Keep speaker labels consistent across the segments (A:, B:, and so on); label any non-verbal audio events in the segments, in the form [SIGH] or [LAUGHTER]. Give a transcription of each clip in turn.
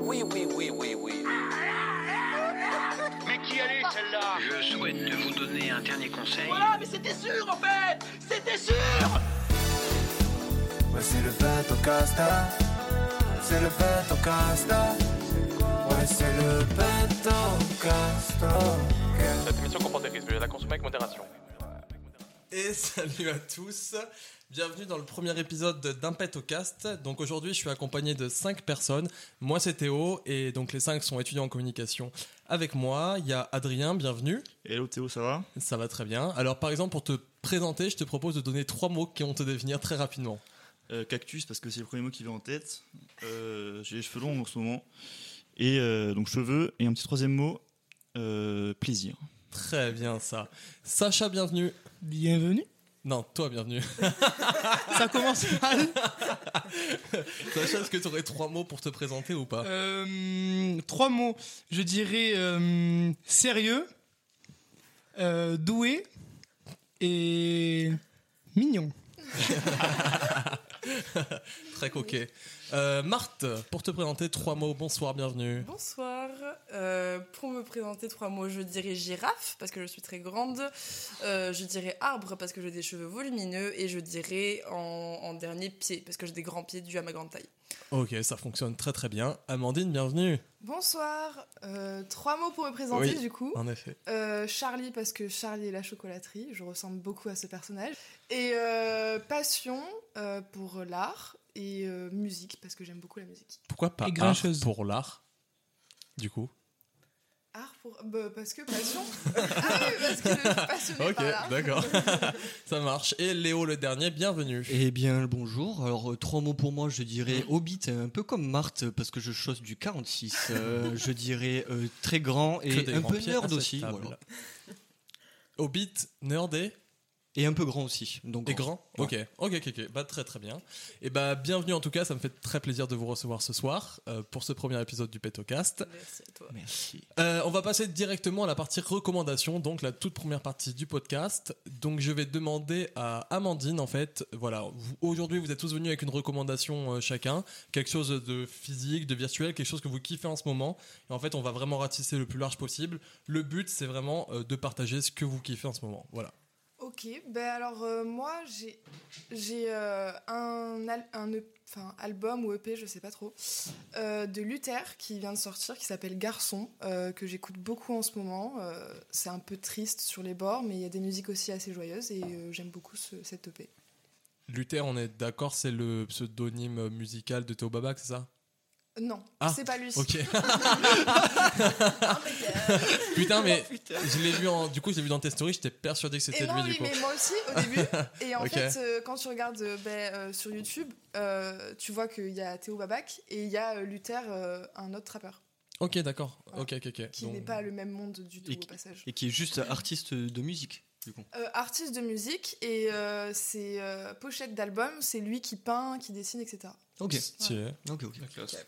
A: Oui, oui, oui, oui, oui.
B: Mais qui allait celle-là?
C: Je souhaite vous donner un dernier conseil.
B: Voilà, mais c'était sûr en fait C'était sûr
D: Ouais, c'est le bateau casta. C'est le bateau casta. Ouais, c'est le bateau casta.
E: Cette émission comporte des risques, veuillez la consommer avec modération.
F: Et [LAUGHS] salut à tous, bienvenue dans le premier épisode d'un Pet au Cast. Donc aujourd'hui, je suis accompagné de 5 personnes. Moi, c'est Théo, et donc les 5 sont étudiants en communication. Avec moi, il y a Adrien, bienvenue.
G: Hello Théo, ça va?
F: Ça va très bien. Alors, par exemple, pour te présenter, je te propose de donner trois mots qui vont te définir très rapidement.
G: Euh, Cactus, parce que c'est le premier mot qui vient en tête. Euh, J'ai les cheveux longs en ce moment. Et euh, donc cheveux. Et un petit troisième mot, plaisir.
F: Très bien, ça. Sacha, bienvenue.
H: Bienvenue.
F: Non, toi, bienvenue. [LAUGHS]
H: Ça commence mal. [LAUGHS]
F: Sacha, est-ce que tu aurais trois mots pour te présenter ou pas?
H: Euh, trois mots. Je dirais euh, sérieux, euh, doué et mignon. [LAUGHS]
F: Très coquet. Euh, Marthe, pour te présenter, trois mots. Bonsoir, bienvenue.
I: Bonsoir. Euh, pour me présenter trois mots, je dirais girafe parce que je suis très grande. Euh, je dirais arbre parce que j'ai des cheveux volumineux et je dirais en, en dernier pied parce que j'ai des grands pieds dus à ma grande taille.
F: Ok, ça fonctionne très très bien. Amandine, bienvenue.
J: Bonsoir. Euh, trois mots pour me présenter
F: Oui.
J: du coup.
F: En effet.
J: Euh, Charlie parce que Charlie est la chocolaterie, je ressemble beaucoup à ce personnage. Et euh, passion euh, pour l'art et euh, musique parce que j'aime beaucoup la musique.
F: Pourquoi pas
H: Et
F: art
H: grincheuse.
F: pour l'art Du coup?
J: Art pour bah, parce que passion. [LAUGHS] ah oui, parce que je suis passionnée
F: Ok,
J: par l'art.
F: d'accord. [LAUGHS] ça marche. Et Léo, le dernier, bienvenue.
K: Eh bien, bonjour. Alors, euh, trois mots pour moi, je dirais Hobbit, un peu comme Marthe, parce que je chose du 46. Euh, [LAUGHS] je dirais euh, très grand
F: Que
K: et
F: des
K: un
F: grands
K: peu
F: pieds
K: nerd aussi. voilà.
F: Hobbit, nerd et,
K: un peu grand aussi. Donc
F: et grand
K: Ouais.
F: Ok, ok, ok. Bah, très très bien. Et bah, bienvenue en tout cas, ça me fait très plaisir de vous recevoir ce soir euh, pour ce premier épisode du Petocast.
I: Merci à toi.
K: Merci.
F: Euh, on va passer directement à la partie recommandation, donc la toute première partie du podcast. Donc je vais demander à Amandine, en fait, voilà, aujourd'hui vous êtes tous venus avec une recommandation euh, chacun, quelque chose de physique, de virtuel, quelque chose que vous kiffez en ce moment. Et en fait, on va vraiment ratisser le plus large possible. Le but, c'est vraiment euh, de partager ce que vous kiffez en ce moment. Voilà.
J: Ok, ben alors euh, moi j'ai j'ai euh, un, un E- enfin, album ou EP, je sais pas trop, euh, de Luther qui vient de sortir, qui s'appelle Garçon, que j'écoute beaucoup en ce moment. C'est un peu triste sur les bords, mais il y a des musiques aussi assez joyeuses et j'aime beaucoup ce, cet EP.
F: Luther, on est d'accord, c'est le pseudonyme musical de Théo Babac, c'est ça?
J: Non,
F: Ah,
J: c'est pas lui.
F: Ok.
J: Mais, [LAUGHS] [LAUGHS]
F: Putain, mais je l'ai vu en. Du coup, je l'ai vu dans tes stories, j'étais persuadé que c'était lui,
J: oui,
F: du coup.
J: mais moi aussi au début. [LAUGHS] Et en fait, euh, quand tu regardes euh, ben, euh, sur YouTube, euh, tu vois qu'il y a Théo Babac et il y a Luther, euh, un autre rappeur,
F: Ok, d'accord.
J: Voilà.
F: Ok, ok, ok.
J: qui
F: Donc-
J: n'est pas le même monde du tout
K: Et
J: au
K: qui-
J: passage.
K: Et qui est juste artiste de musique, du coup.
J: Euh, artiste de musique et euh, ses euh, pochettes d'albums, c'est lui qui peint, qui dessine, etc.
K: Ok.
F: Stylé.
K: Ok, ok.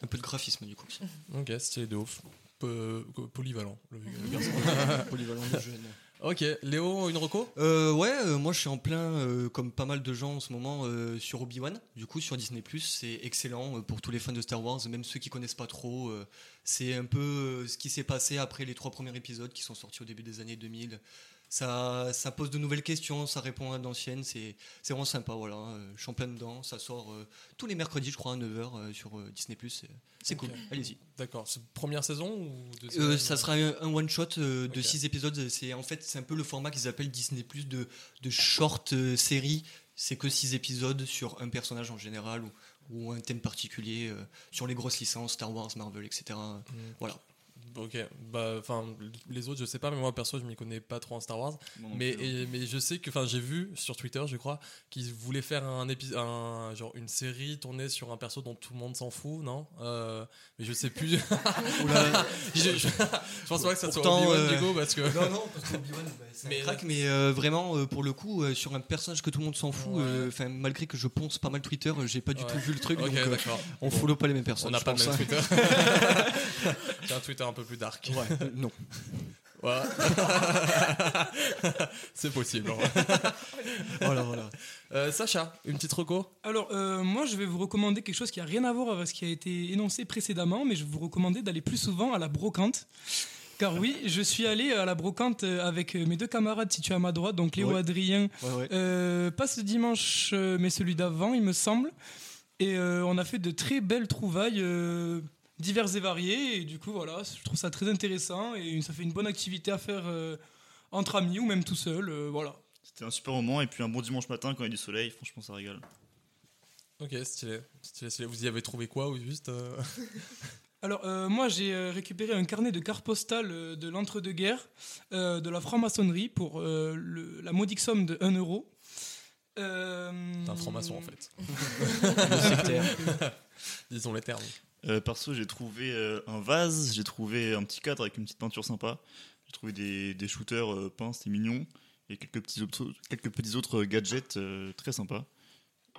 K: Un peu de graphisme, du coup. [LAUGHS]
F: Ok, stylé de ouf. Peu- polyvalent, le, le [LAUGHS] garçon.
K: Polyvalent de [LAUGHS] jeune.
F: ok, Léo, une reco?
K: Euh, ouais, euh, moi je suis en plein, euh, comme pas mal de gens en ce moment, euh, sur Obi-Wan. Du coup, sur Disney, c'est excellent euh, pour tous les fans de Star Wars, même ceux qui connaissent pas trop. euh, c'est un peu euh, ce qui s'est passé après les trois premiers épisodes qui sont sortis au début des années 2000. Ça, ça pose de nouvelles questions, ça répond à d'anciennes, c'est vraiment sympa. Voilà, Euh, je suis en plein dedans. Ça sort euh, tous les mercredis, je crois, à 9h sur euh, Disney. C'est cool, allez-y.
F: D'accord, première saison ou
K: Euh, ça sera un, un one shot euh, de
F: Ok.
K: 6 épisodes. C'est en fait c'est un peu le format qu'ils appellent Disney de de short euh, série. C'est que 6 épisodes sur un personnage en général ou, ou un thème particulier euh, sur les grosses licences Star Wars, Marvel, etc. Voilà.
F: Ok, bah, enfin, les autres, je sais pas, mais moi, perso, je m'y connais pas trop en Star Wars.
G: Non
F: Mais,
G: hein.
F: et- mais je sais que, enfin, j'ai vu sur Twitter, je crois, qu'ils voulaient faire un épisode, un, genre une série tournée sur un perso dont tout le monde s'en fout, non? Euh, Mais je sais plus. [LAUGHS]
K: Oula. [LAUGHS]
F: je, je, je pense pas que ça soit Obi-Wan,
K: euh,
F: parce que.
K: Non, non, [LAUGHS] parce que Obi-Wan, bah, c'est
F: Mais-
K: crack, mais euh, vraiment, euh, pour le coup, euh, sur un personnage que tout le monde s'en fout,
F: Ouais.
K: euh, enfin, malgré que je ponce pas mal Twitter, euh, j'ai pas du
F: Ouais.
K: tout vu le truc,
F: Ok,
K: donc euh, on
F: Bon.
K: follow pas les mêmes personnes.
F: On n'a pas le même. Twitter. [LAUGHS] J'ai un Twitter un peu plus dark.
K: Ouais, euh, non. [LAUGHS]
F: Ouais. [LAUGHS] c'est possible.
K: Voilà, voilà.
F: Euh, Sacha, une petite reco?
H: Alors, euh, moi, je vais vous recommander quelque chose qui a rien à voir avec ce qui a été énoncé précédemment, mais je vais vous recommander d'aller plus souvent à la brocante. Car oui, je suis allé à la brocante avec mes deux camarades situés à ma droite, donc Léo
K: Ouais.
H: Adrien,
K: Ouais, ouais.
H: Euh, pas ce dimanche, mais celui d'avant, il me semble. Et euh, on a fait de très belles trouvailles euh, diverses et variées. Et du coup, voilà, je trouve ça très intéressant et ça fait une bonne activité à faire euh, entre amis ou même tout seul. euh, voilà.
G: C'était un super moment et puis un bon dimanche matin quand il y a du soleil, franchement ça régale.
F: Ok, stylé. stylé, stylé. Vous y avez trouvé quoi ou juste euh, [LAUGHS]
H: Alors, euh, moi, j'ai euh, récupéré un carnet de cartes postales euh, de l'entre-deux-guerres, euh, de la franc-maçonnerie, pour euh, le- la modique somme de 1 euro. Euh,
F: T'es un franc-maçon en fait. [LAUGHS] [LAUGHS] Disons les termes.
G: Euh, perso, j'ai trouvé euh, un vase, j'ai trouvé un petit cadre avec une petite peinture sympa. J'ai trouvé des, shooters euh, peints, c'était mignon. Et quelques petits autres, quelques petits autres gadgets euh, très sympas.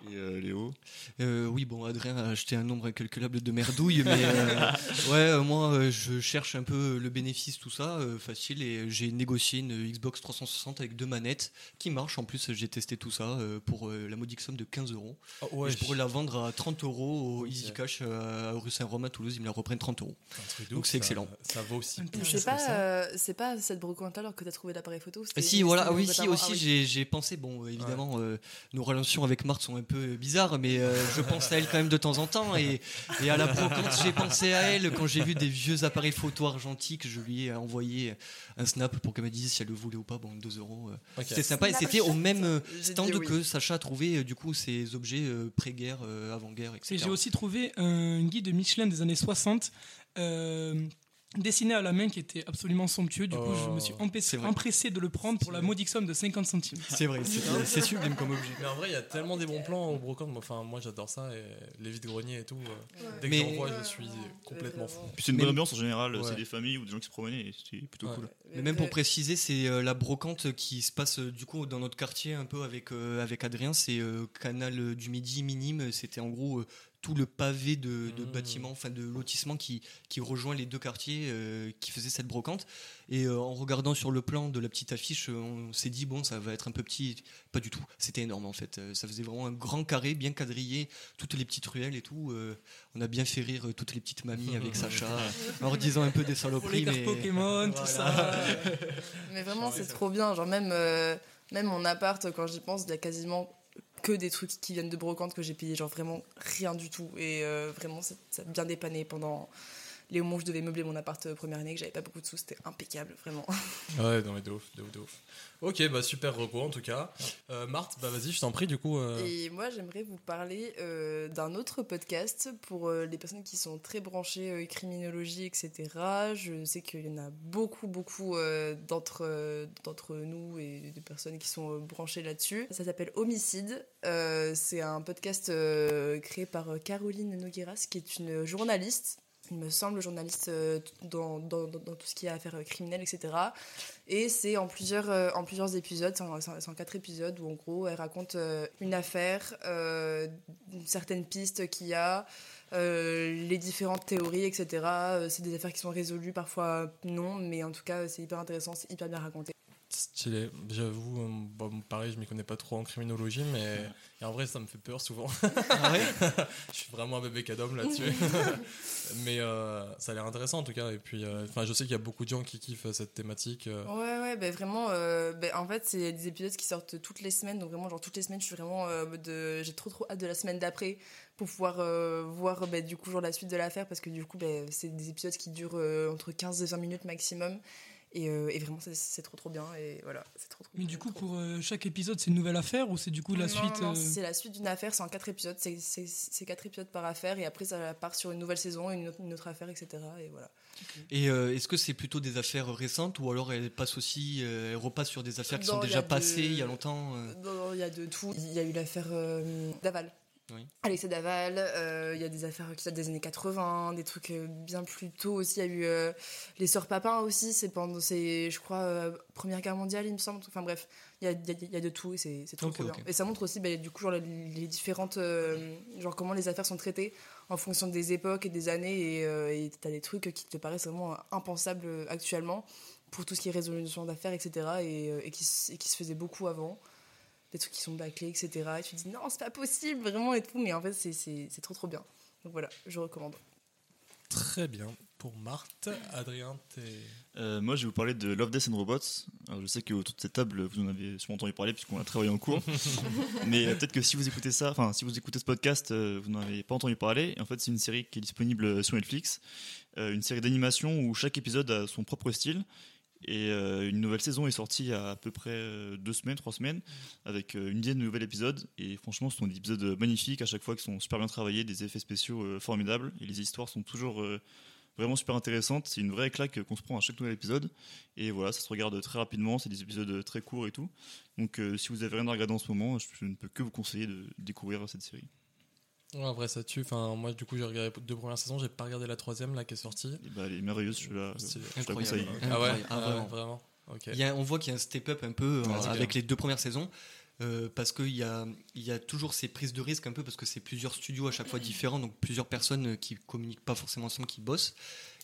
G: Et euh, Léo
K: Euh, oui, bon, Adrien a acheté un nombre incalculable de merdouilles, mais [LAUGHS] euh, ouais, moi, je cherche un peu le bénéfice, tout ça, euh, facile, et j'ai négocié une Xbox 360 avec deux manettes qui marche. En plus, j'ai testé tout ça euh, pour la modique somme de 15 euros.
F: Oh, ouais,
K: je pourrais la vendre à 30 euros au. Easy Cash euh, à rue Saint-Romain à Toulouse, ils me la reprennent 30 euros. Donc c'est excellent.
F: Ça vaut aussi.
I: Sais pas, euh, c'est pas cette brocante alors que t'as trouvé l'appareil photo
K: Ah, si, voilà, oui, si, aussi,
I: Ah oui.
K: j'ai pensé, bon, évidemment, euh, nos relations avec Marthe sont un peu bizarres, mais euh, je pense à elle quand même de temps en temps, et, et à la brocante, j'ai pensé à elle quand j'ai vu des vieux appareils photo argentiques, je lui ai envoyé un snap pour qu'elle me dise si elle le voulait ou pas, bon, 2 euros. euh. C'était sympa, et c'était au même euh, stand
I: oui.
K: que Sacha a trouvé, du coup, ces objets euh, pré-guerre, euh, avant-guerre,
H: Et
K: etc.
H: j'ai aussi trouvé un guide de Michelin des années 60 euh, dessiné à la main qui était absolument somptueux. Du coup, je me suis
F: Oh,
H: empêché- empressé de le prendre pour la modique somme de 50 centimes.
K: C'est vrai, c'est c'est sublime comme objet.
F: Mais en vrai, il y a tellement des bons plans au brocante. Moi, Enfin, moi, j'adore ça. Et les vides greniers et tout. euh, Dès que
K: Mais-
F: j'en vois, je suis complètement fou.
G: Puis c'est une bonne ambiance en général,
F: Ouais.
G: c'est des familles ou des gens qui se promenaient c'était plutôt
F: Ouais.
G: cool.
K: Mais même pour préciser, c'est euh, la brocante qui se passe euh, du coup dans notre quartier un peu avec, euh, avec Adrien. C'est euh, Canal du Midi minime. C'était en gros euh, tout le pavé de, de
F: Mmh.
K: bâtiments, enfin de lotissement qui, qui rejoint les deux quartiers euh, qui faisaient cette brocante. Et euh, en regardant sur le plan de la petite affiche, on s'est dit bon, ça va être un peu petit. Pas du tout. C'était énorme en fait. Ça faisait vraiment un grand carré, bien quadrillé, toutes les petites ruelles et tout. Euh, on a bien fait rire toutes les petites mamies avec Sacha [LAUGHS] en disant un peu des
H: Pour les
K: saloperies.
H: cartes
K: mais-
H: Pokémon, tout ça.
I: Mais vraiment, c'est trop bien. Genre, même, euh, même mon appart, quand j'y pense, il y a quasiment que des trucs qui viennent de brocante que j'ai payé. Genre, vraiment rien du tout. Et euh, vraiment, ça ça a bien dépanné pendant les moments où je devais meubler mon appart euh, première année, que j'avais pas beaucoup de sous. C'était impeccable, vraiment. [LAUGHS]
F: Ouais, non, mais de ouf, de ouf, de ouf. Ok, bah super reco en tout cas. Euh, Marthe, bah vas-y, je t'en prie, du coup. euh,
I: Et moi, j'aimerais vous parler euh, d'un autre podcast pour les personnes qui sont très branchées criminologie, etc. Je sais qu'il y en a beaucoup, beaucoup d'entre d'entre nous et des personnes qui sont branchées là-dessus. Ça s'appelle Homicide. C'est un podcast créé par Caroline Nogueras, qui est une journaliste. Il me semble journaliste euh, dans, tout ce qui a affaires euh, criminelles, etc. Et c'est en plusieurs, euh, en plusieurs épisodes, c'est en, en- quatre épisodes où en gros elle raconte une affaire, certaines pistes qu'il y a, les différentes théories, etc. C'est des affaires qui sont résolues, parfois non, mais en tout cas c'est hyper intéressant, c'est hyper bien raconté.
F: Stylé. J'avoue, euh, bon, pareil, je m'y connais pas trop en criminologie, mais et en vrai, ça me fait peur souvent.
K: Ah ouais? [LAUGHS]
F: Je suis vraiment un bébé cadom là-dessus. [LAUGHS] mais euh, ça a l'air intéressant en tout cas. Et puis, euh, enfin, je sais qu'il y a beaucoup de gens qui kiffent cette thématique.
I: Ouais, ouais, ben vraiment, euh, ben, en fait, c'est des épisodes qui sortent toutes les semaines, donc vraiment, genre toutes les semaines, je suis vraiment de, j'ai trop trop hâte de la semaine d'après pour pouvoir voir ben, du coup genre la suite de l'affaire parce que du coup, c'est des épisodes qui durent entre 15 et 20 minutes maximum. Et, euh, et vraiment, c'est- trop trop bien. Et voilà, c'est trop trop
H: Mais du coup,
I: trop-
H: pour euh, chaque épisode, c'est une nouvelle affaire ou c'est du coup la
I: Non,
H: suite
I: non,
H: euh,
I: c'est la suite d'une affaire, c'est en quatre épisodes, c'est- quatre épisodes par affaire, et après ça part sur une nouvelle saison, une autre, une autre affaire, etc. Et voilà.
K: Et euh, est-ce que c'est plutôt des affaires récentes ou alors elle passe aussi, euh, elle repasse sur des affaires qui
I: Non,
K: sont déjà
I: de-
K: passées il y a longtemps euh
I: Non, non, il y a de tout. Il y a eu l'affaire euh, Daval.
K: Oui.
I: Alexis Daval, euh, il y a des affaires qui datent des années 80, des trucs euh, bien plus tôt aussi. Il y a eu euh, les Sœurs Papin aussi, c'est pendant, c'est, je crois, euh, Première Guerre mondiale, il me semble. Enfin bref, il y a, y a- il y a de tout et c'est, trop,
K: Ok,
I: trop bien.
K: ok.
I: Et ça montre aussi, bah, du coup, genre, les, les différentes. genre comment les affaires sont traitées en fonction des époques et des années. Et t'as des trucs qui te paraissent vraiment impensables actuellement pour tout ce qui est résolution d'affaires, etc. Et, et qui, et qui se faisait beaucoup avant. Des trucs qui sont bâclés, etc. Et tu te dis non, c'est pas possible, vraiment, et tout. Mais en fait, c'est- c'est c'est trop trop bien. Donc voilà, je recommande.
F: Très bien. Pour Marthe, Adrien, t'es.
G: Euh, moi, je vais vous parler de Love, Death and Robots. Alors, je sais que autour de cette table, vous en avez sûrement entendu parler puisqu'on a travaillé en cours. [LAUGHS] Mais euh, peut-être que si vous écoutez ça, enfin, si vous écoutez ce podcast, euh, vous n'en avez pas entendu parler. Et en fait, c'est une série qui est disponible sur Netflix. Euh, une série d'animation où chaque épisode a son propre style. Et euh, une nouvelle saison est sortie il y a à peu près euh, deux semaines, trois semaines, avec euh, une dizaine de nouveaux épisodes. Et franchement, ce sont des épisodes magnifiques à chaque fois qui sont super bien travaillés, des effets spéciaux formidables. Et les histoires sont toujours vraiment super intéressantes. C'est une vraie claque qu'on se prend à chaque nouvel épisode. Et voilà, ça se regarde très rapidement. C'est des épisodes très courts et tout. Donc, si vous avez rien à regarder en ce moment, je ne peux que vous conseiller de découvrir cette série.
F: Ouais, en vrai, ça tue. Enfin, moi, du coup, j'ai regardé les deux premières saisons. J'ai pas regardé la troisième là qui est sortie.
G: Et bah, elle est merveilleuse,
F: C'est
G: je la
K: incroyable.
G: conseille.
F: Ah ouais.
K: Ah, vraiment.
F: vraiment. Ok.
K: Il y a- on voit qu'il y a un step-up un peu euh, avec les deux premières saisons. euh, parce qu'il y a, il y a toujours ces prises de risque un peu parce que c'est plusieurs studios à chaque fois différents, donc plusieurs personnes euh, qui communiquent pas forcément ensemble, qui bossent.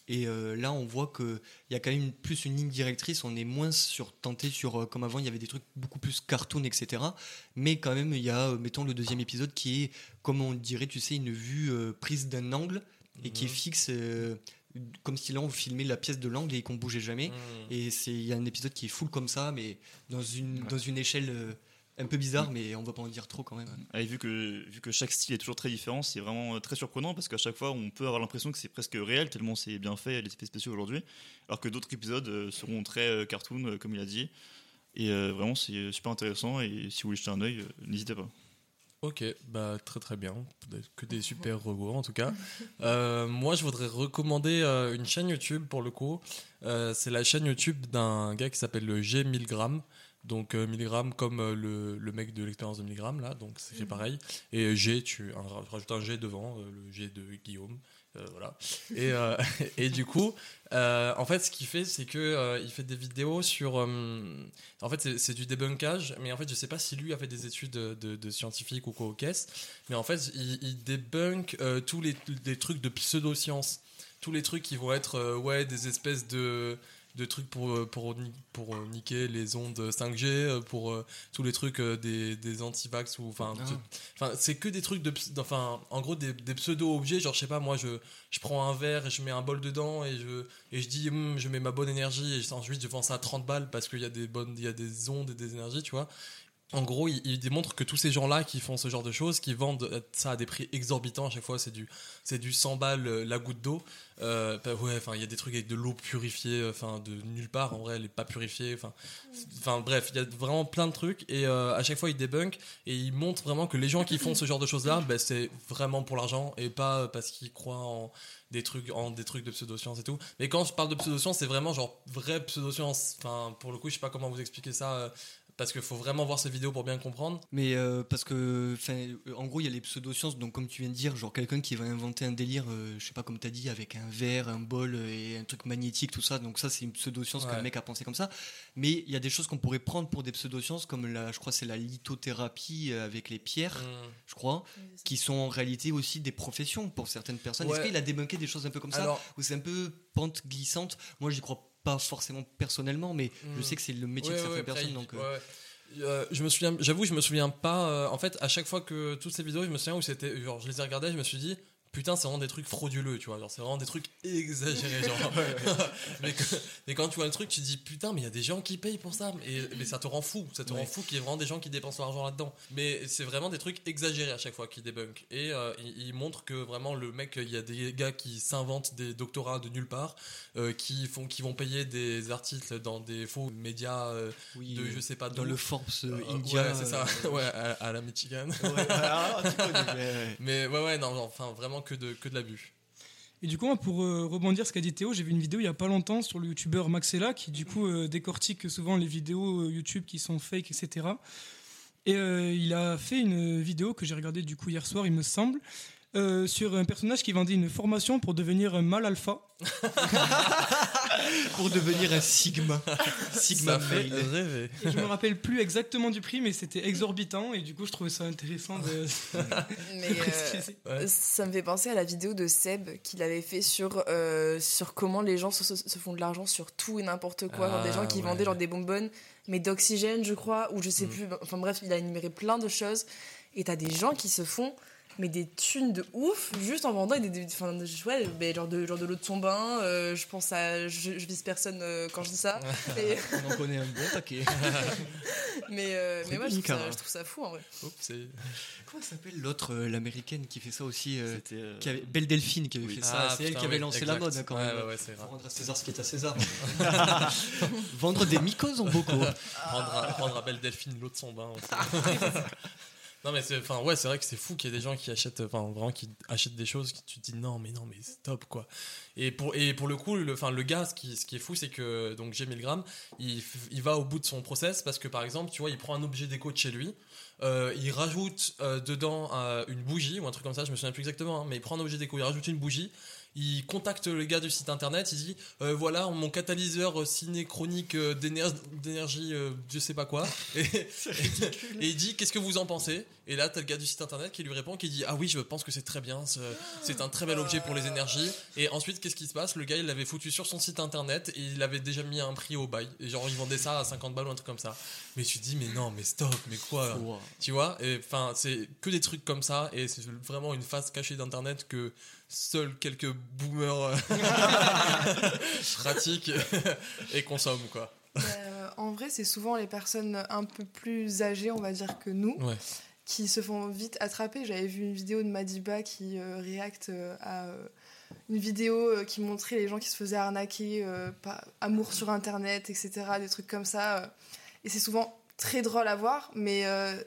K: Et euh, là, on voit qu'il y a quand même plus une ligne directrice. On est moins sur tenté sur euh, comme avant. Il y avait des trucs beaucoup plus cartoon, etc. Mais quand même, il y a, euh, mettons, le deuxième épisode qui est, comme on dirait, tu sais, une vue prise d'un angle et qui est
F: Mhm.
K: fixe, comme si là on filmait la pièce de l'angle et qu'on bougeait jamais.
F: Mmh.
K: Et c'est il y a un épisode qui est full comme ça, mais dans une dans une échelle un peu bizarre, mais on va pas en dire trop quand même.
G: Et vu que, vu que chaque style est toujours très différent, c'est vraiment euh, très surprenant parce qu'à chaque fois, on peut avoir l'impression que c'est presque réel tellement c'est bien fait, les effets spéciaux aujourd'hui. Alors que d'autres épisodes euh, seront très euh, cartoon, comme il a dit. Et vraiment, c'est super intéressant. Et si vous voulez jeter un œil, n'hésitez pas.
F: Ok, bah très très bien. Que des super robots en tout cas. Euh, moi, je voudrais recommander euh, une chaîne YouTube pour le coup. Euh, c'est la chaîne YouTube d'un gars qui s'appelle le G 1000 grammes. Donc euh, milligramme comme euh, le, le mec de l'expérience de milligramme là, donc c'est pareil. Et G, tu un, rajoutes un G devant, euh, le G de Guillaume, euh, voilà. Et, euh, [LAUGHS] et du coup, euh, en fait, ce qu'il fait, c'est que euh, il fait des vidéos sur. euh, en fait, c'est- c'est du débunkage, mais en fait, je sais pas si lui a fait des études de, de, de scientifique ou quoi au caisse, mais en fait, il, il débunk euh, tous les, les trucs de pseudo-science, tous les trucs qui vont être euh, ouais des espèces de de trucs pour, euh, pour, pour euh, niquer les ondes 5G, euh, pour euh, tous les trucs euh, des, des anti-vax ou enfin
K: Ah.
F: enfin c'est que des trucs de enfin en gros des, des pseudo-objets genre je sais pas moi je, je prends un verre et je mets un bol dedans et je et je dis Hum, je mets ma bonne énergie et ensuite je vends ça à 30 balles parce qu'il y a des bonnes il y a des ondes et des énergies tu vois en gros, il, il démontre que tous ces gens-là qui font ce genre de choses, qui vendent ça à des prix exorbitants à chaque fois, c'est du, c'est du 100 balles euh, la goutte d'eau. Euh, bah ouais, enfin, il y a des trucs avec de l'eau purifiée, euh, enfin, de nulle part. En vrai, elle est pas purifiée. Enfin, enfin, bref, il y a vraiment plein de trucs. Et euh, à chaque fois, il débunk et il montre vraiment que les gens qui font ce genre de choses-là, bah, c'est vraiment pour l'argent et pas parce qu'ils croient en des trucs, en des trucs de pseudosciences et tout. Mais quand je parle de pseudosciences, c'est vraiment genre vraie pseudoscience. Enfin, pour le coup, je sais pas comment vous expliquer ça. Euh, parce qu'il faut vraiment voir ces vidéos pour bien comprendre.
K: Mais euh, parce que, euh, en gros, il y a les pseudosciences, donc comme tu viens de dire, genre quelqu'un qui va inventer un délire, euh, je sais pas, comme tu as dit, avec un verre, un bol et un truc magnétique, tout ça. Donc ça, c'est une pseudoscience
F: Ouais.
K: qu'un mec a pensé comme ça. Mais il y a des choses qu'on pourrait prendre pour des pseudosciences, comme la, je crois, que c'est la lithothérapie euh, avec les pierres,
F: Hum.
K: je crois, qui sont en réalité aussi des professions pour certaines personnes. Est-ce qu'il a débunké des choses un peu comme ça, où c'est un peu pente glissante? Moi, j'y crois pas forcément personnellement, mais je
F: Hum.
K: sais que c'est le métier
F: Ouais,
K: de certaines
F: ouais,
K: personnes. donc, euh,
F: ouais. Euh, je me souviens, j'avoue, je me souviens pas. euh, en fait, à chaque fois que toutes ces vidéos, je me souviens où c'était, genre, je les ai regardées, je me suis dit, putain, c'est vraiment des trucs frauduleux, tu vois. Genre, c'est vraiment des trucs exagérés, genre. [LAUGHS] [LAUGHS] mais, que- mais quand tu vois le truc, tu te dis, putain, mais il y a des gens qui payent pour ça. Et, mais ça te rend fou, ça te
K: Ouais.
F: rend fou qu'il y ait vraiment des gens qui dépensent leur argent là-dedans. Mais c'est vraiment des trucs exagérés à chaque fois qu'ils débunk. Et euh, il, il montre que vraiment le mec, il y a des gars qui s'inventent des doctorats de nulle part, euh, qui font, qui vont payer des articles dans des faux médias. euh,
K: oui,
F: de je sais pas
K: dans le Forbes euh, India.
F: ouais, c'est ça [LAUGHS] ouais à, à la Michigan
K: Ouais, ah, tu connais,
F: mais ouais ouais non, enfin vraiment que de l'abus
H: Et du coup, pour euh, rebondir ce qu'a dit Théo, j'ai vu une vidéo il y a pas longtemps sur le youtubeur Maxella qui du coup euh, décortique souvent les vidéos euh, YouTube qui sont fake, etc. Et euh, il a fait une vidéo que j'ai regardée du coup hier soir, il me semble, euh, sur un personnage qui vendait une formation pour devenir un mâle alpha. [LAUGHS]
K: Pour devenir un Sigma. [LAUGHS] Sigma
F: Ça fait rêver.
H: Et je me rappelle plus exactement du prix, mais c'était exorbitant et du coup je trouvais ça intéressant de. [LAUGHS]
I: Mais euh, ça me fait penser à la vidéo de Seb qu'il avait fait sur, euh, sur comment les gens se, font de l'argent sur tout et n'importe quoi. Genre des gens qui
F: Ah,
I: vendaient genre des bonbonnes, mais d'oxygène, je crois, ou je sais
F: Mm.
I: plus. Enfin bref, il a énuméré plein de choses. Et t'as des gens qui se font mais des thunes de ouf juste en vendant des, des- enfin, ouais, mais genre de genre de l'eau de son bain euh, je pense à je, je vise personne euh, quand je dis ça [LAUGHS] Et-
K: On en connaît un bon paquet. [LAUGHS]
I: mais euh, mais moi je trouve,
K: Nicara.
I: ça, je trouve ça fou en vrai
F: Oups,
K: Comment s'appelle l'autre, euh, l'américaine qui fait ça aussi euh,
G: euh,
K: qui avait- Belle Delphine qui avait
G: Oui.
K: fait ça.
F: Ah,
K: c'est elle
F: putain,
K: qui avait
F: oui,
K: lancé la mode hein, quand
F: Ouais,
K: même.
F: ouais, ouais, c'est
K: Faut
F: grave.
K: rendre à César ce qui est à César. [LAUGHS] Vendre des mycoses en bocaux.
F: Prendre à, prendre à Belle Delphine l'eau de son bain. Non mais c'est, enfin ouais, c'est vrai que c'est fou qu'il y ait des gens qui achètent, enfin vraiment qui achètent des choses qui tu te dis non mais non mais stop quoi. Et pour et pour le coup, le, enfin le gars, ce qui, ce qui est fou, c'est que donc G Milgram, il, il va au bout de son process parce que par exemple, tu vois, il prend un objet déco de chez lui. euh, il rajoute euh, dedans euh, une bougie ou un truc comme ça, je me souviens plus exactement, hein, mais il prend un objet déco, il rajoute une bougie, il contacte le gars du site internet, il dit euh, voilà mon catalyseur euh, ciné-chronique euh, d'éner- d'énergie, euh, je sais pas quoi, et, [LAUGHS] et il dit qu'est-ce que vous en pensez? Et là t'as le gars du site internet qui lui répond, qui dit ah oui je pense que c'est très bien, c'est- c'est un très bel objet pour les énergies. Et ensuite qu'est-ce qui se passe? Le gars il l'avait foutu sur son site internet et il avait déjà mis un prix au bail, et genre il vendait ça à 50 balles ou un truc comme ça. Mais tu te dis mais non mais stop, mais quoi?
K: Wow.
F: tu vois? Et enfin c'est que des trucs comme ça et c'est vraiment une face cachée d'internet que seuls quelques boomers euh, [LAUGHS] pratiquent et consomment quoi
J: Euh, en vrai, c'est souvent les personnes un peu plus âgées, on va dire, que nous,
F: ouais
J: qui se font vite attraper. J'avais vu une vidéo de Madiba qui euh, réacte euh, à une vidéo euh, qui montrait les gens qui se faisaient arnaquer, euh, par amour sur Internet, etc., des trucs comme ça. euh. Et c'est souvent très drôle à voir, mais euh,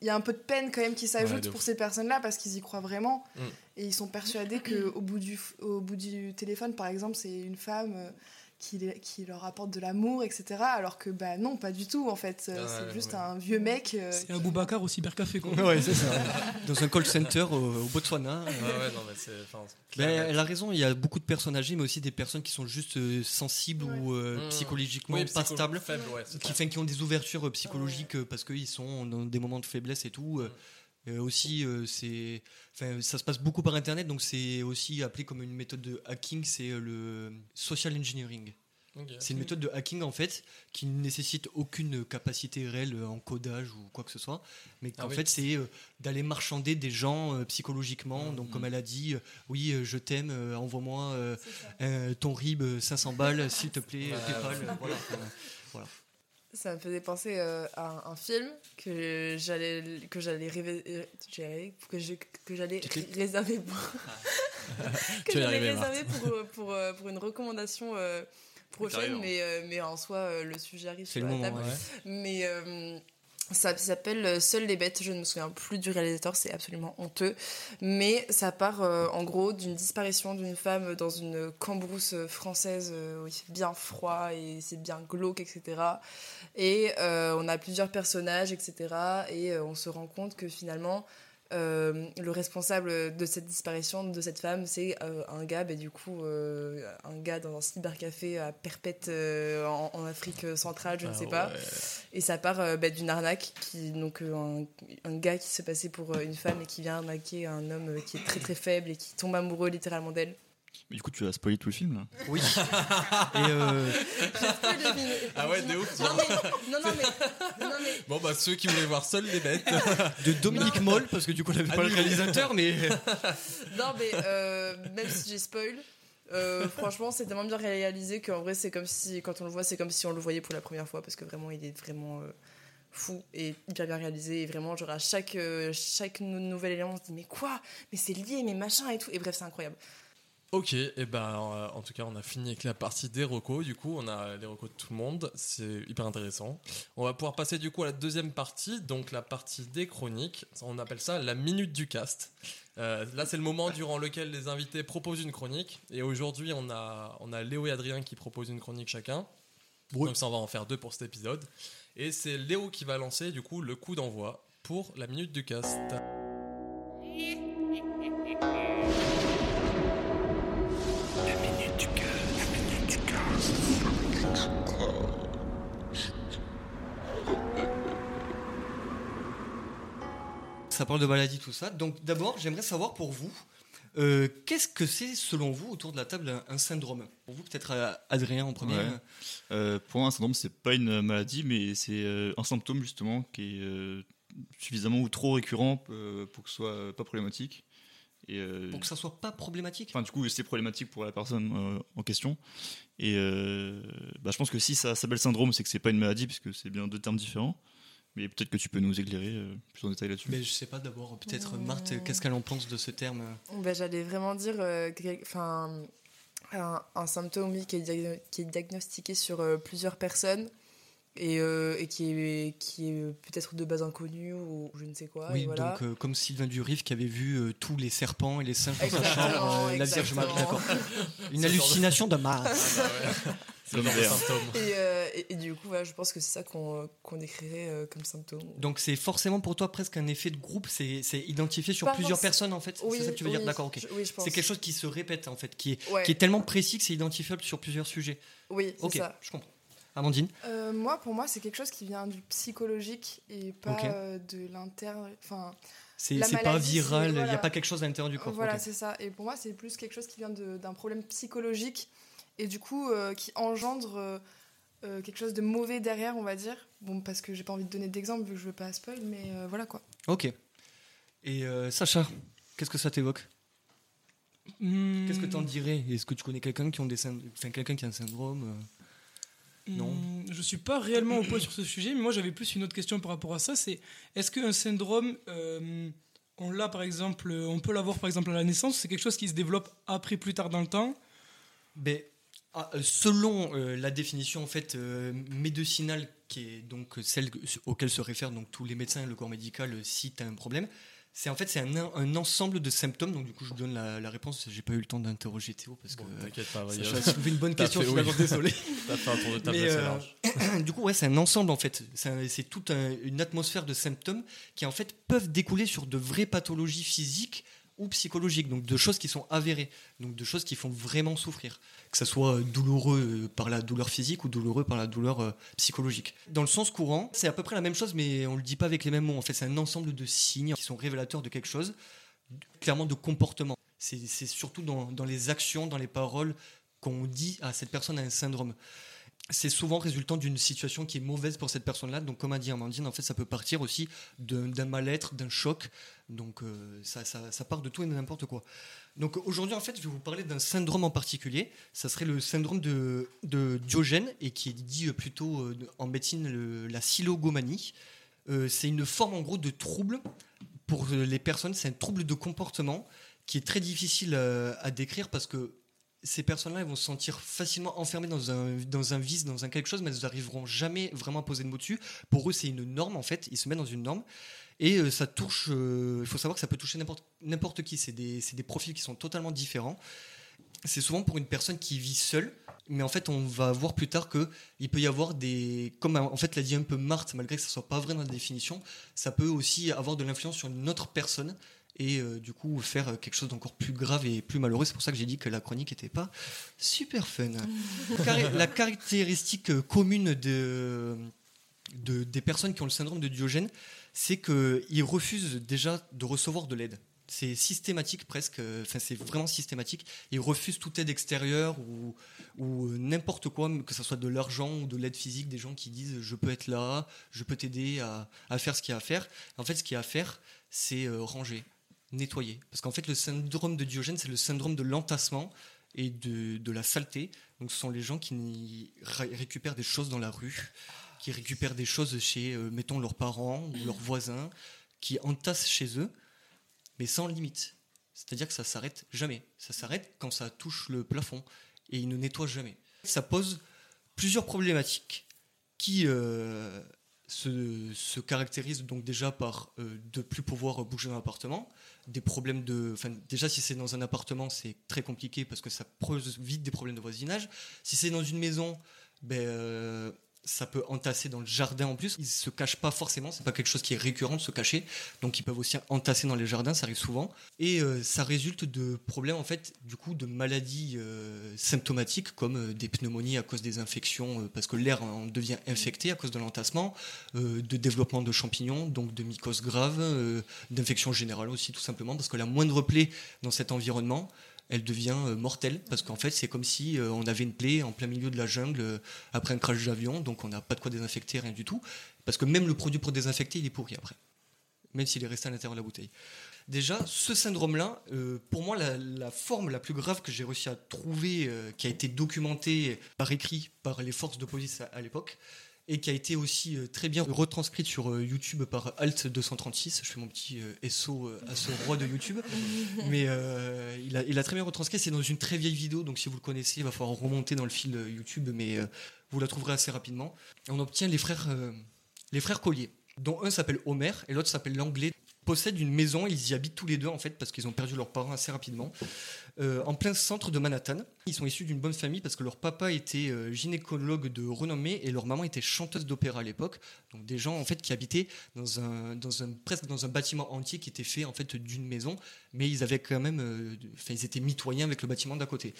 J: il y a un peu de peine quand même qui s'ajoute pour ces personnes-là parce qu'ils y croient vraiment.
F: Mm.
J: Et ils sont persuadés qu'au bout, du, au bout du téléphone, par exemple, c'est une femme euh, qui, les- qui leur apporte de l'amour, etc. Alors que bah non, pas du tout en fait. Euh,
F: Ah
J: c'est
F: ouais,
J: juste
F: ouais.
J: un vieux mec. euh,
H: C'est un Boubacar au cybercafé quoi.
K: Ouais, c'est ça. Dans un call center au, au Botswana.
F: ouais ouais non mais c'est
K: Ben, elle a raison, il y a beaucoup de personnes âgées, mais aussi des personnes qui sont juste euh, sensibles ou euh,
F: Mmh.
K: psychologiquement
F: Oui,
K: pas
F: psycho-
K: stables.
F: faible,
K: qui, ont des ouvertures euh, psychologiques euh, parce qu'ils sont dans des moments de faiblesse et tout. euh, euh, aussi, euh, c'est, enfin, ça se passe beaucoup par internet, donc c'est aussi appelé comme une méthode de hacking, c'est euh, le social engineering. C'est une méthode de hacking en fait qui ne nécessite aucune capacité réelle en codage ou quoi que ce soit, mais
F: Ah oui.
K: fait c'est euh, d'aller marchander des gens euh, psychologiquement. Donc comme elle a dit, euh, oui je t'aime, envoie-moi ton RIB euh, 500 balles s'il te plaît,
F: Ouais,
K: PayPal,
F: ouais.
K: voilà. [LAUGHS]
I: Ça me faisait penser euh, à un, un film que j'allais que j'allais rêver- euh, que je- que j'allais réserver pour [LAUGHS] que j'allais
F: arriver,
I: réserver pour, euh, pour, euh, pour une recommandation euh, prochaine, mais, euh, mais en soi euh, le sujet arrive sur
K: le
I: la
K: moment.
I: table.
K: ouais.
I: Mais euh, ça s'appelle euh, Seules les bêtes. Je ne me souviens plus du réalisateur, c'est absolument honteux. Mais ça part euh, en gros d'une disparition d'une femme dans une cambrousse française euh, où il fait bien froid et c'est bien glauque, etc. Et euh, on a plusieurs personnages, etc. Et euh, on se rend compte que finalement. Euh, le responsable de cette disparition de cette femme, c'est euh, un gars, bah, du coup, euh, un gars dans un cybercafé à Perpète en, en Afrique centrale, je ne
F: Ah
I: sais pas. Et ça part bah, d'une arnaque, qui, donc un, un gars qui se passait pour une femme et qui vient arnaquer un homme qui est très très faible et qui tombe amoureux littéralement d'elle.
G: Mais du coup, tu as spoilé tout le film là.
K: Oui. [LAUGHS] Et euh,
F: ah ouais de ouf
I: Non mais, non, non, mais, non, mais
F: bon bah ceux qui voulaient voir seuls les bêtes [LAUGHS]
K: de Dominique Moll, parce que du coup on n'avait pas le
F: Annulé.
K: réalisateur, mais [LAUGHS]
I: Non, mais euh, même si j'ai spoil, euh, franchement, c'est tellement bien réalisé qu'en vrai, c'est comme si, quand on le voit, c'est comme si on le voyait pour la première fois parce que vraiment, il est vraiment euh, fou et hyper bien réalisé. Et vraiment, genre, à chaque, euh, chaque nou- nouvel élément, on se dit, mais quoi? Mais c'est lié, mais machin et tout. Et bref, c'est incroyable.
F: Ok, et ben euh, en tout cas on a fini avec la partie des recos, du coup on a les recos de tout le monde, c'est hyper intéressant. On va pouvoir passer du coup à la deuxième partie, donc la partie des chroniques, on appelle ça la minute du cast. Euh, là c'est le moment durant lequel les invités proposent une chronique, et aujourd'hui on a, on a Léo et Adrien qui proposent une chronique chacun, donc ça on va en faire deux pour cet épisode, et c'est Léo qui va lancer du coup le coup d'envoi pour la minute du cast.
K: Ça parle de maladie, tout ça. Donc d'abord, j'aimerais savoir pour vous, euh, qu'est-ce que c'est selon vous autour de la table un, syndrome? Pour vous, peut-être euh, Adrien en premier.
G: Ouais. Euh, pour moi, un syndrome, c'est pas une maladie, mais c'est euh, un symptôme justement qui est suffisamment ou trop récurrent pour que ce soit pas problématique. Et,
K: Pour que ça soit pas problématique?
G: Enfin, du coup, c'est problématique pour la personne en question. Et bah, je pense que si ça s'appelle syndrome, c'est que c'est pas une maladie, puisque c'est bien deux termes différents. Mais peut-être que tu peux nous éclairer euh, plus en détail là-dessus.
K: Mais je sais pas d'abord, peut-être Marthe, qu'est-ce qu'elle en pense de ce terme
I: Ben, J'allais vraiment dire euh, enfin, un, un symptôme qui, est diagno- qui est diagnostiqué sur euh, plusieurs personnes et, euh, et qui est, qui est peut-être de base inconnue ou je ne sais quoi.
K: Oui,
I: et voilà.
K: donc euh, comme Sylvain Durif qui avait vu euh, tous les serpents et les singes dans sa
I: Exactement,
K: chambre, euh, la Vierge Marie,
I: exactement.
K: d'accord. [LAUGHS] Une hallucination de [LAUGHS] masse.
F: C'est le genre de symptôme.
I: Et, euh, et- et du coup, voilà, je pense que c'est ça qu'on décrirait euh, comme symptôme.
K: Donc c'est forcément pour toi presque un effet de groupe, c'est c'est identifié sur
I: Pas
K: plusieurs personnes en fait.
I: Oui,
K: c'est ça que tu veux dire, d'accord, ok.
I: je- oui, je pense.
K: C'est quelque chose qui se répète en fait, qui est,
I: Ouais.
K: qui est tellement précis que c'est identifiable sur plusieurs sujets.
I: Oui, c'est
K: Ok,
I: ça.
K: je comprends. Amandine
J: Euh, moi, pour moi, c'est quelque chose qui vient du psychologique et pas euh, de l'interne. Enfin,
K: C'est pas viral, il n'y a pas quelque chose à l'intérieur du corps.
J: Voilà, c'est ça. Et pour moi, c'est plus quelque chose qui vient de- d'un problème psychologique et du coup euh, qui engendre euh, euh, quelque chose de mauvais derrière, on va dire. Bon, parce que j'ai pas envie de donner d'exemple vu que je veux pas spoil, mais euh, voilà quoi.
K: Ok. Et euh, Sacha, qu'est-ce que ça t'évoque?
H: Hmm,
K: Qu'est-ce que t'en dirais? Est-ce que tu connais quelqu'un qui, ont des synd- enfin, quelqu'un qui a un syndrome euh? Non.
H: Hmm, Je suis pas réellement au point sur ce sujet, mais moi j'avais plus une autre question par rapport à ça. C'est est-ce qu'un syndrome, euh, on l'a par exemple, on peut l'avoir par exemple à la naissance, c'est quelque chose qui se développe après plus tard dans le temps?
K: Ben, ah, euh, selon euh, la définition en fait euh, médicinale qui est donc celle que- auquel se réfèrent donc tous les médecins et le corps médical euh, si tu as un problème, c'est en fait c'est un, un ensemble de symptômes. Donc du coup je donne la, la réponse. J'ai pas eu le temps d'interroger Théo parce que
F: Bon,
K: euh,
F: T'inquiète pas,
K: Sacha
F: Vaillot.
K: a soulevé une bonne question.
F: fait- oui.
K: désolé. [LAUGHS]
F: T'as fait un tour de table
K: Mais,
F: assez
K: euh,
F: large. [CLEARS THROAT]
K: du coup, ouais, c'est un ensemble en fait. C'est toute un- une atmosphère de symptômes qui en fait peuvent découler sur de vraies pathologies physiques ou psychologiques, donc de choses qui sont avérées, donc de choses qui font vraiment souffrir, que ça soit douloureux euh, par la douleur physique ou douloureux par la douleur euh, psychologique. Dans le sens courant, c'est à peu près la même chose, mais on le dit pas avec les mêmes mots. En fait, c'est un ensemble de signes qui sont révélateurs de quelque chose, clairement de comportement. C'est c'est surtout dans, dans les actions, dans les paroles qu'on dit à cette personne a un syndrome c'est souvent résultant d'une situation qui est mauvaise pour cette personne-là. Donc, comme a dit Amandine, en fait, ça peut partir aussi d'un mal-être, d'un choc. Donc, euh, ça, ça- part de tout et de n'importe quoi. Donc, aujourd'hui, en fait, je vais vous parler d'un syndrome en particulier. Ça serait le syndrome de, de Diogène et qui est dit euh, plutôt euh, en médecine la silogomanie. C'est une forme, en gros, de trouble pour les personnes. C'est un trouble de comportement qui est très difficile à décrire parce que ces personnes-là, elles vont se sentir facilement enfermées dans un, dans un vice, dans un quelque chose, mais elles n'arriveront jamais vraiment à poser le mot dessus. Pour eux, c'est une norme, en fait. Ils se mettent dans une norme. Et euh, ça touche. euh, Il faut savoir que ça peut toucher n'importe qui. C'est des, des profils qui sont totalement différents. C'est souvent pour une personne qui vit seule. Mais en fait, on va voir plus tard que il peut y avoir des, comme en fait l'a dit un peu Marthe, malgré que ça soit pas vrai dans la définition, ça peut aussi avoir de l'influence sur une autre personne et euh, du coup faire euh, quelque chose d'encore plus grave et plus malheureux. C'est pour ça que j'ai dit que la chronique n'était pas super fun. [LAUGHS] La caractéristique euh, commune de, de- des personnes qui ont le syndrome de Diogène, c'est qu'ils refusent déjà de recevoir de l'aide. C'est systématique presque, enfin c'est vraiment systématique. Ils refusent toute aide extérieure ou, ou n'importe quoi, que ce soit de l'argent ou de l'aide physique, des gens qui disent je peux être là, je peux t'aider à, à faire ce qu'il y a à faire. En fait, ce qu'il y a à faire, c'est ranger, nettoyer. Parce qu'en fait, le syndrome de Diogène, c'est le syndrome de l'entassement et de, de la saleté. Donc, ce sont les gens qui récupèrent des choses dans la rue, qui récupèrent des choses chez, euh, mettons, leurs parents ou leurs voisins, qui entassent chez eux, mais sans limite. C'est-à-dire que ça s'arrête jamais. Ça s'arrête quand ça touche le plafond et ils ne nettoient jamais. Ça pose plusieurs problématiques qui euh, se, se caractérisent donc déjà par euh, de plus pouvoir bouger dans l'appartement, des problèmes de, déjà si c'est dans un appartement c'est très compliqué parce que ça pose vite des problèmes de voisinage. Si c'est dans une maison, ben euh, ça peut entasser dans le jardin en plus. Ils se cachent pas forcément, c'est pas quelque chose qui est récurrent de se cacher. Donc ils peuvent aussi entasser dans les jardins, ça arrive souvent. Et euh, ça résulte de problèmes en fait, du coup, de maladies euh, symptomatiques comme euh, des pneumonies à cause des infections, parce que l'air en devient infecté à cause de l'entassement, de développement de champignons, donc de mycoses graves, d'infections générales aussi tout simplement, parce que la moindre plaie dans cet environnement, elle devient euh, mortelle parce qu'en fait c'est comme si euh, on avait une plaie en plein milieu de la jungle euh, après un crash d'avion donc on n'a pas de quoi désinfecter rien du tout. Parce que même le produit pour désinfecter il est pourri après même s'il est resté à l'intérieur de la bouteille. Déjà ce syndrome là pour moi la, forme la plus grave que j'ai réussi à trouver qui a été documentée par écrit par les forces de police à l'époque et qui a été aussi euh, très bien retranscrite sur euh, YouTube par Alt 236. Je fais mon petit euh, SO à ce roi de YouTube. [LAUGHS] Mais euh, il, a, il a très bien retranscrit. C'est dans une très vieille vidéo, donc si vous le connaissez, il va falloir remonter dans le fil YouTube, mais euh, vous la trouverez assez rapidement. On obtient les frères, euh, les frères Collier, dont un s'appelle Homer et l'autre s'appelle Langlais. Possèdent une maison, ils y habitent tous les deux en fait parce qu'ils ont perdu leurs parents assez rapidement. Euh, en plein centre de Manhattan. Ils sont issus d'une bonne famille parce que leur papa était euh, gynécologue de renommée et leur maman était chanteuse d'opéra à l'époque. Donc des gens en fait qui habitaient dans un, dans un presque dans un bâtiment entier qui était fait en fait d'une maison, mais ils avaient quand même, euh, enfin ils étaient mitoyens avec le bâtiment d'à côté.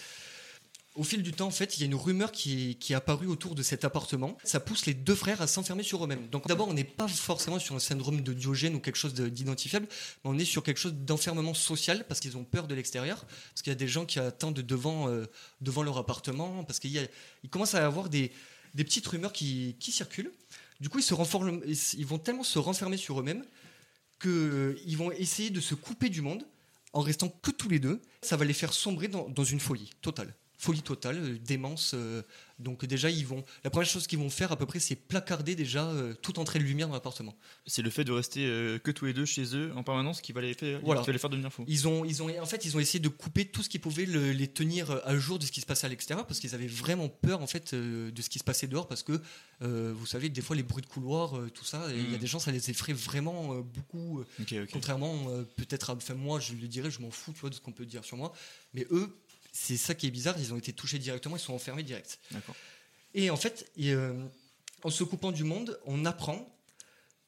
K: Au fil du temps, en fait, il y a une rumeur qui est, qui apparue autour de cet appartement. Ça pousse les deux frères à s'enfermer sur eux-mêmes. Donc d'abord, on n'est pas forcément sur un syndrome de Diogène ou quelque chose de- d'identifiable, mais on est sur quelque chose d'enfermement social parce qu'ils ont peur de l'extérieur, parce qu'il y a des gens qui attendent devant, euh, devant leur appartement, parce qu'il il commence à y avoir des, des petites rumeurs qui, qui circulent. Du coup, ils, se renforment- ils vont tellement se renfermer sur eux-mêmes qu'ils vont essayer de se couper du monde en restant que tous les deux. Ça va les faire sombrer dans, dans une folie totale. Folie totale, euh, démence. euh, donc déjà, ils vont. La première chose qu'ils vont faire à peu près, c'est placarder déjà euh, toute entrée de lumière dans l'appartement.
G: C'est le fait de rester que tous les deux chez eux en permanence qui va les faire,
K: Voilà.
G: qui va les faire devenir fous.
K: Ils ont, ils ont, en fait, ils ont essayé de couper tout ce qui pouvait le- les tenir à jour de ce qui se passait à l'extérieur parce qu'ils avaient vraiment peur en fait de ce qui se passait dehors parce que euh, vous savez des fois les bruits de couloir, tout ça, il y a
G: Mm.
K: des gens ça les effraie vraiment beaucoup. Contrairement peut-être à, enfin moi je le dirais, je m'en fous tu vois de ce qu'on peut dire sur moi, mais eux c'est ça qui est bizarre, ils ont été touchés directement, ils sont enfermés direct. Et en fait, et, euh, en se coupant du monde, on apprend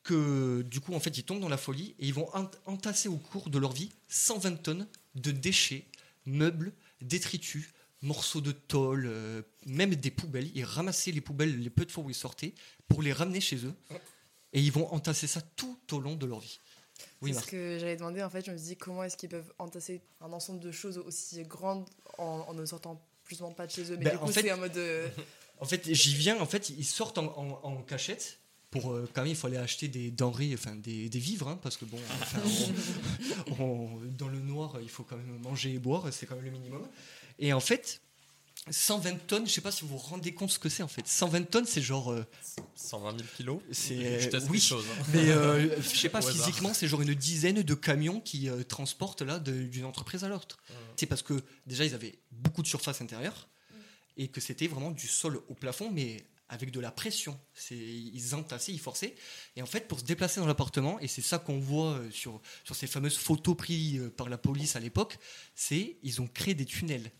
K: que du coup, en fait, ils tombent dans la folie et ils vont ent- entasser au cours de leur vie 120 tonnes de déchets, meubles, détritus, morceaux de tôle, euh, même des poubelles. Ils ramassaient les poubelles les peu de fois où ils sortaient pour les ramener chez eux. Et ils vont entasser ça tout au long de leur vie. Oui,
I: c'est ce
K: Marc.
I: que j'avais demandé en fait. Je me dis comment est-ce qu'ils peuvent entasser un ensemble de choses aussi grandes en, en ne sortant plus ou moins pas de chez eux? Mais
K: Ben,
I: du
K: en
I: coup,
K: fait-
I: c'est en mode. euh, [LAUGHS]
K: En fait, j'y viens. En fait, ils sortent en, en- en cachette. Pour euh, quand même, il faut aller acheter des denrées, enfin des, des vivres, hein, parce que bon, enfin, on- [LAUGHS] on- dans le noir, il faut quand même manger et boire, c'est quand même le minimum. Et en fait, 120 tonnes, je sais pas si vous vous rendez compte ce que c'est en fait. 120 tonnes, c'est genre, euh,
F: 120 000 kilos.
K: c'est
F: Je teste
K: oui,
F: chose. hein.
K: mais euh, [LAUGHS] je sais pas physiquement, c'est genre une dizaine de camions qui euh, transportent là d'une entreprise à l'autre. C'est parce que déjà ils avaient beaucoup de surface intérieure et que c'était vraiment du sol au plafond, mais avec de la pression. Ils entassaient, ils forçaient. Et en fait, pour se déplacer dans l'appartement, et c'est ça qu'on voit euh, sur sur ces fameuses photos prises euh, par la police à l'époque, c'est ils ont créé des tunnels.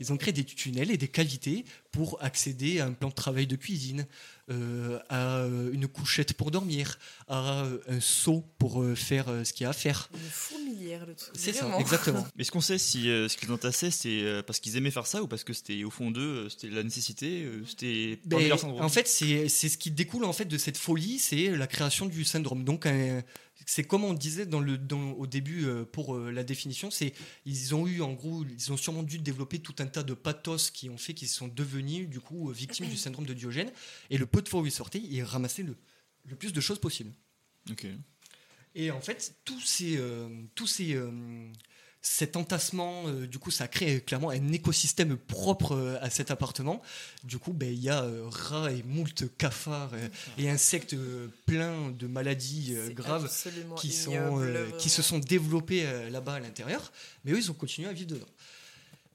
K: Ils ont créé des tunnels et des cavités pour accéder à un plan de travail de cuisine, euh, à euh, une couchette pour dormir, à euh, un seau pour faire ce qu'il y a à faire.
I: une fourmilière, le truc.
K: C'est ça, exactement. [LAUGHS]
G: Mais est-ce qu'on sait si euh, ce qu'ils entassaient, c'est parce qu'ils aimaient faire ça ou parce que c'était au fond d'eux, c'était la nécessité, c'était
K: Ben, en fait, c'est c'est ce qui découle en fait de cette folie, c'est la création du syndrome. Donc, un- c'est comme on disait dans le, dans- au début euh, pour euh, la définition, c'est ils ont eu en gros, ils ont sûrement dû développer tout un tas de pathos qui ont fait qu'ils sont devenus du coup euh, victimes du syndrome de Diogène. Et le peu de fois où ils sortaient, ils ramassaient le, le plus de choses possible.
G: Ok.
K: Et en fait, tous ces, tous ces, cet entassement, euh, du coup, ça crée clairement un écosystème propre euh, à cet appartement. Du coup, ben, il y a euh, rats et moult cafards et insectes euh, pleins de maladies graves qui, sont,
I: ignoble,
K: qui se sont développés là-bas à l'intérieur. Mais eux, ils ont continué à vivre dedans.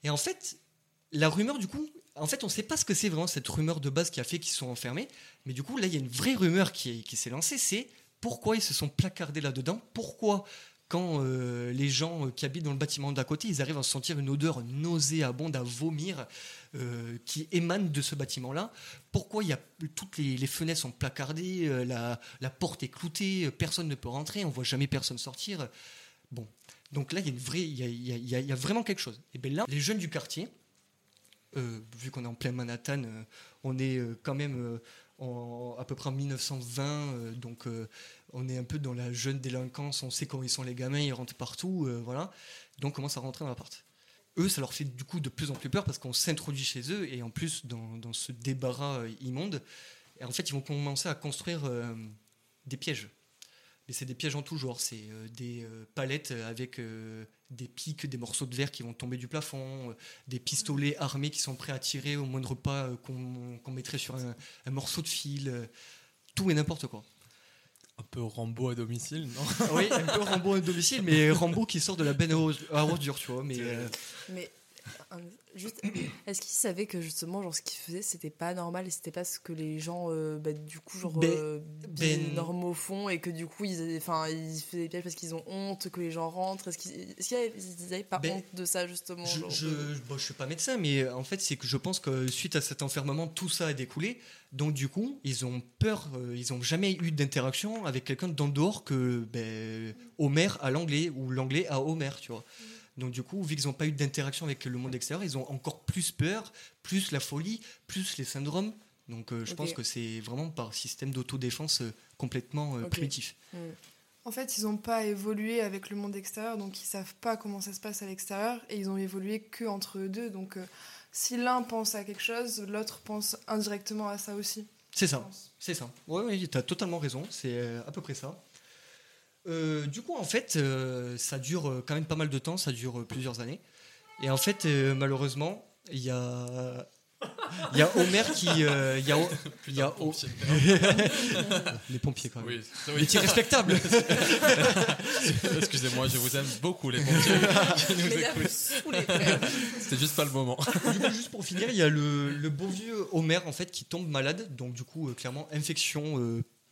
K: Et en fait, la rumeur, du coup, en fait, on ne sait pas ce que c'est vraiment cette rumeur de base qui a fait qu'ils sont enfermés. Mais du coup, là, il y a une vraie rumeur qui, qui s'est lancée, c'est pourquoi ils se sont placardés là-dedans, pourquoi quand euh, les gens euh, qui habitent dans le bâtiment d'à côté, ils arrivent à sentir une odeur nauséabonde, à vomir, euh, qui émane de ce bâtiment-là. Pourquoi y a, toutes les, fenêtres sont placardées, la, porte est cloutée, personne ne peut rentrer, on voit jamais personne sortir. Bon, donc là, il y a, il y a, vraiment quelque chose. Et bien là, les jeunes du quartier, vu qu'on est en plein Manhattan, on est quand même à peu près en 1920, euh, donc euh, on est un peu dans la jeune délinquance, on sait comment ils sont les gamins, ils rentrent partout, euh, voilà. Donc on commence à rentrer dans l'appart. Eux, ça leur fait du coup de plus en plus peur parce qu'on s'introduit chez eux et en plus dans, dans ce débarras immonde, en fait ils vont commencer à construire des pièges. Mais c'est des pièges en tout genre, c'est des palettes avec des pics, des morceaux de verre qui vont tomber du plafond, euh, des pistolets armés qui sont prêts à tirer au moindre pas euh, qu'on mettrait sur un, un morceau de fil, euh, tout et n'importe quoi.
F: Un peu Rambo à domicile, non
K: Oui, un peu Rambo à domicile, mais Rambo qui sort de la benne à ors- à ordures, tu vois. Mais euh,
I: juste, [CLEARS THROAT] est-ce qu'ils savaient que justement, genre, ce qu'ils faisaient, c'était pas normal et c'était pas ce que les gens, euh, bah, du coup, genre,
K: Ben-
I: euh,
K: ben-
I: normaux font et que du coup, ils, enfin, ils faisaient des pièges parce qu'ils ont honte que les gens rentrent? Est-ce qu'ils est-ce qu'ils avaient, ils avaient pas
K: Ben,
I: honte de ça, justement
K: je,
I: genre,
K: je,
I: de-
K: bon, je suis pas médecin, mais en fait, c'est que je pense que suite à cet enfermement, tout ça a découlé. Donc, du coup, ils ont peur, euh, ils ont jamais eu d'interaction avec quelqu'un d'en dehors que ben, Homer à l'anglais ou l'anglais à Homer, tu vois. Donc, du coup, vu qu'ils n'ont pas eu d'interaction avec le monde extérieur, ils ont encore plus peur, plus la folie, plus les syndromes. Donc, euh, je pense que c'est vraiment par système d'autodéfense euh, complètement euh, primitif.
I: Hmm.
J: En fait, ils n'ont pas évolué avec le monde extérieur, donc ils savent pas comment ça se passe à l'extérieur, et ils ont évolué que entre eux deux. Donc, si l'un pense à quelque chose, l'autre pense indirectement à ça aussi.
K: C'est ça. C'est ça. Oui, oui, tu as totalement raison. C'est à peu près ça. Euh, du coup, en fait, euh, ça dure euh, quand même pas mal de temps. Ça dure plusieurs années. Et en fait, euh, malheureusement, il y a. Il y a Homer qui. euh, Il y a, [LAUGHS] O- il y a O-
F: Pompier.
K: les pompiers quand même.
F: Oui,
K: respectables. [LAUGHS]
F: Excusez-moi, je vous aime beaucoup les pompiers. [LAUGHS] C'était juste pas le moment.
K: du coup, juste pour finir, il y a le, le beau vieux Homer en fait qui tombe malade. Donc, du coup, euh, clairement, infection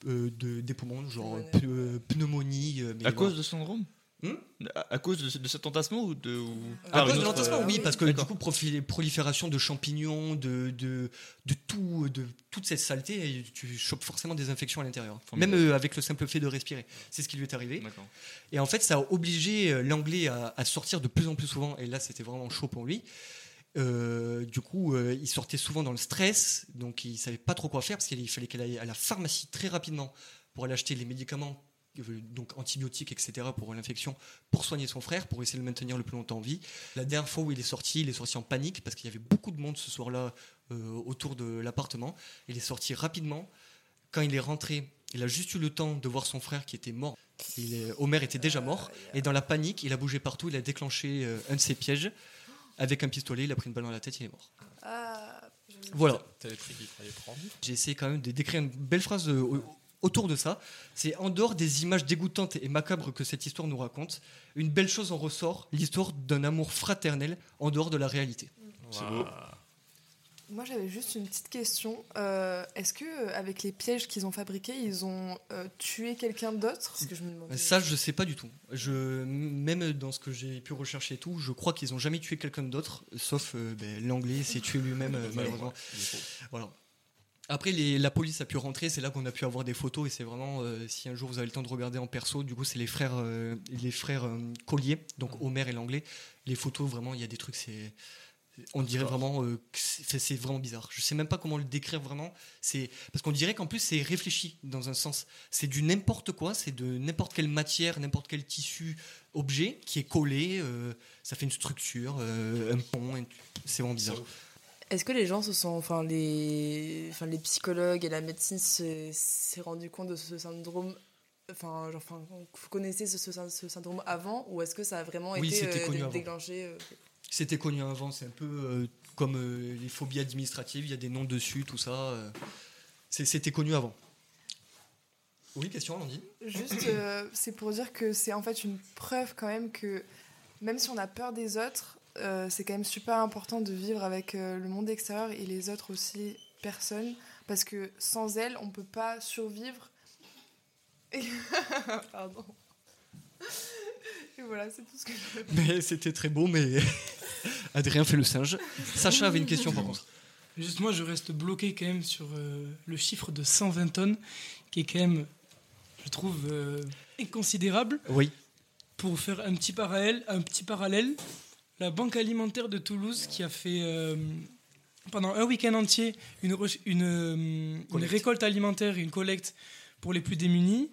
K: euh, de, des poumons, genre euh, pneumonie. euh, mais
G: À
K: voilà.
G: cause de ce syndrome
K: Hmm
G: à, à cause de, ce- de cet entassement ou de. ou-
K: À cause de l'entassement,
G: euh,
K: oui, parce que du coup, prolifération de champignons, de, de, de tout, de toute cette saleté, et tu chopes forcément des infections à l'intérieur. Même euh, avec le simple fait de respirer. C'est ce qui lui est arrivé. Et en fait, ça a obligé l'anglais à, à sortir de plus en plus souvent. Et là, c'était vraiment chaud pour lui. Euh, du coup, euh, il sortait souvent dans le stress, donc il savait pas trop quoi faire parce qu'il fallait qu'il aille à la pharmacie très rapidement pour aller acheter les médicaments, euh, donc antibiotiques, etc., pour l'infection, pour soigner son frère, pour essayer de le maintenir le plus longtemps en vie. La dernière fois où il est sorti, il est sorti en panique parce qu'il y avait beaucoup de monde ce soir-là autour de l'appartement. Il est sorti rapidement. Quand il est rentré, il a juste eu le temps de voir son frère qui était mort. Homer était déjà mort. Et dans la panique, il a bougé partout. Il a déclenché un de ses pièges avec un pistolet. Il a pris une balle dans la tête. Il est mort.
J: Ah, je-
K: Voilà.
F: T'avais pris qu'il fallait prendre.
K: J'ai essayé quand même de décrire une belle phrase euh, au- autour de ça. C'est en dehors des images dégoûtantes et macabres que cette histoire nous raconte, une belle chose en ressort, l'histoire d'un amour fraternel en dehors de la réalité.
G: C'est beau.
J: Moi, j'avais juste une petite question. Euh, Est-ce que euh, avec les pièges qu'ils ont fabriqués, ils ont euh, tué quelqu'un d'autre?
I: Que je me demandais.
K: Ça, je sais pas du tout. Je, même dans ce que j'ai pu rechercher et tout, je crois qu'ils ont jamais tué quelqu'un d'autre, sauf euh, ben, l'anglais s'est tué lui-même, [LAUGHS] malheureusement. Voilà. Après, les- la police a pu rentrer, c'est là qu'on a pu avoir des photos, et c'est vraiment, euh, si un jour vous avez le temps de regarder en perso, du coup, c'est les frères, euh, les frères euh, Collier, donc Homer et l'anglais. Les photos, vraiment, il y a des trucs, c'est. On dirait vraiment euh, que c'est vraiment bizarre. Je sais même pas comment le décrire vraiment. C'est parce qu'on dirait qu'en plus c'est réfléchi dans un sens. C'est du n'importe quoi, c'est de n'importe quelle matière, n'importe quel tissu, objet qui est collé. euh, ça fait une structure, euh, un pont. un- C'est vraiment bizarre.
I: Est-ce que les gens se sont, enfin les, enfin les psychologues et la médecine s'est rendu compte de ce syndrome, enfin genre, enfin vous connaissez ce, ce, ce syndrome avant ou est-ce que ça a vraiment
K: Oui,
I: été
K: c'était
I: euh,
K: connu
I: dé-
K: avant.
I: déclenché euh,
K: C'était connu avant, c'est un peu euh, comme euh, les phobies administratives, il y a des noms dessus, tout ça. euh, C'était connu avant. Oui, question, Landine
J: Juste, euh, c'est pour dire que c'est en fait une preuve quand même que même si on a peur des autres, euh, c'est quand même super important de vivre avec euh, le monde extérieur et les autres aussi personnes, parce que sans elles, on peut pas survivre. Et- [LAUGHS] Pardon. Et voilà, c'est tout ce que je.
K: Mais c'était très beau, mais Adrien fait le singe. Sacha avait une question par contre.
H: Juste moi, je reste bloqué quand même sur euh, le chiffre de 120 tonnes, qui est quand même, je trouve, euh, inconsidérable.
K: Oui.
H: Pour faire un petit parallèle, un petit parallèle, la Banque alimentaire de Toulouse qui a fait euh, pendant un week-end entier une, une, récolte alimentaire et une collecte pour les plus démunis,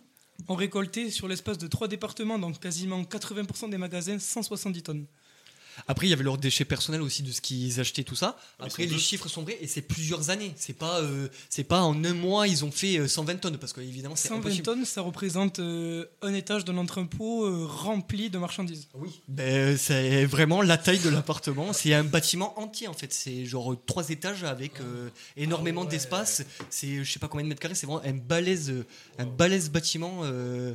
H: ont récolté sur l'espace de trois départements, donc quasiment 80% des magasins, 170 tonnes.
K: Après, il y avait leurs déchets personnels aussi de ce qu'ils achetaient, tout ça. Après, les
G: deux.
K: chiffres sont vrais et c'est plusieurs années. C'est pas, euh, c'est pas en un mois ils ont fait euh, 120 tonnes parce que évidemment c'est
H: 120
K: impossible.
H: tonnes, ça représente euh, un étage d'un entrepôt euh, rempli de marchandises.
K: Oui. Ben, c'est vraiment la taille de l'appartement. C'est un bâtiment entier en fait. C'est genre trois étages avec euh, énormément d'espace. C'est je sais pas combien de mètres carrés. C'est vraiment un balèze, euh, un balèze bâtiment, euh,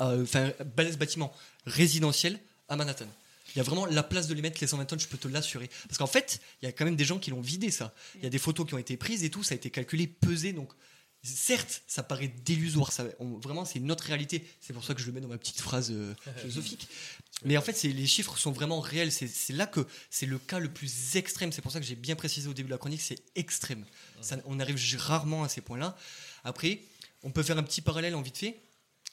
K: euh, enfin un balèze bâtiment résidentiel à Manhattan. Il y a vraiment la place de les mettre les 120 tonnes, je peux te l'assurer. Parce qu'en fait, il y a quand même des gens qui l'ont vidé ça. Il y a des photos qui ont été prises et tout, ça a été calculé, pesé. Donc certes, ça paraît délusoire. Ça, on- vraiment, c'est une autre réalité. C'est pour ça que je le mets dans ma petite phrase euh, [LAUGHS] philosophique. Mais en fait, les chiffres sont vraiment réels. C'est c'est là que c'est le cas le plus extrême. C'est pour ça que j'ai bien précisé au début de la chronique, c'est extrême. Ça, on arrive rarement à ces points-là. Après, on peut faire un petit parallèle en vite fait.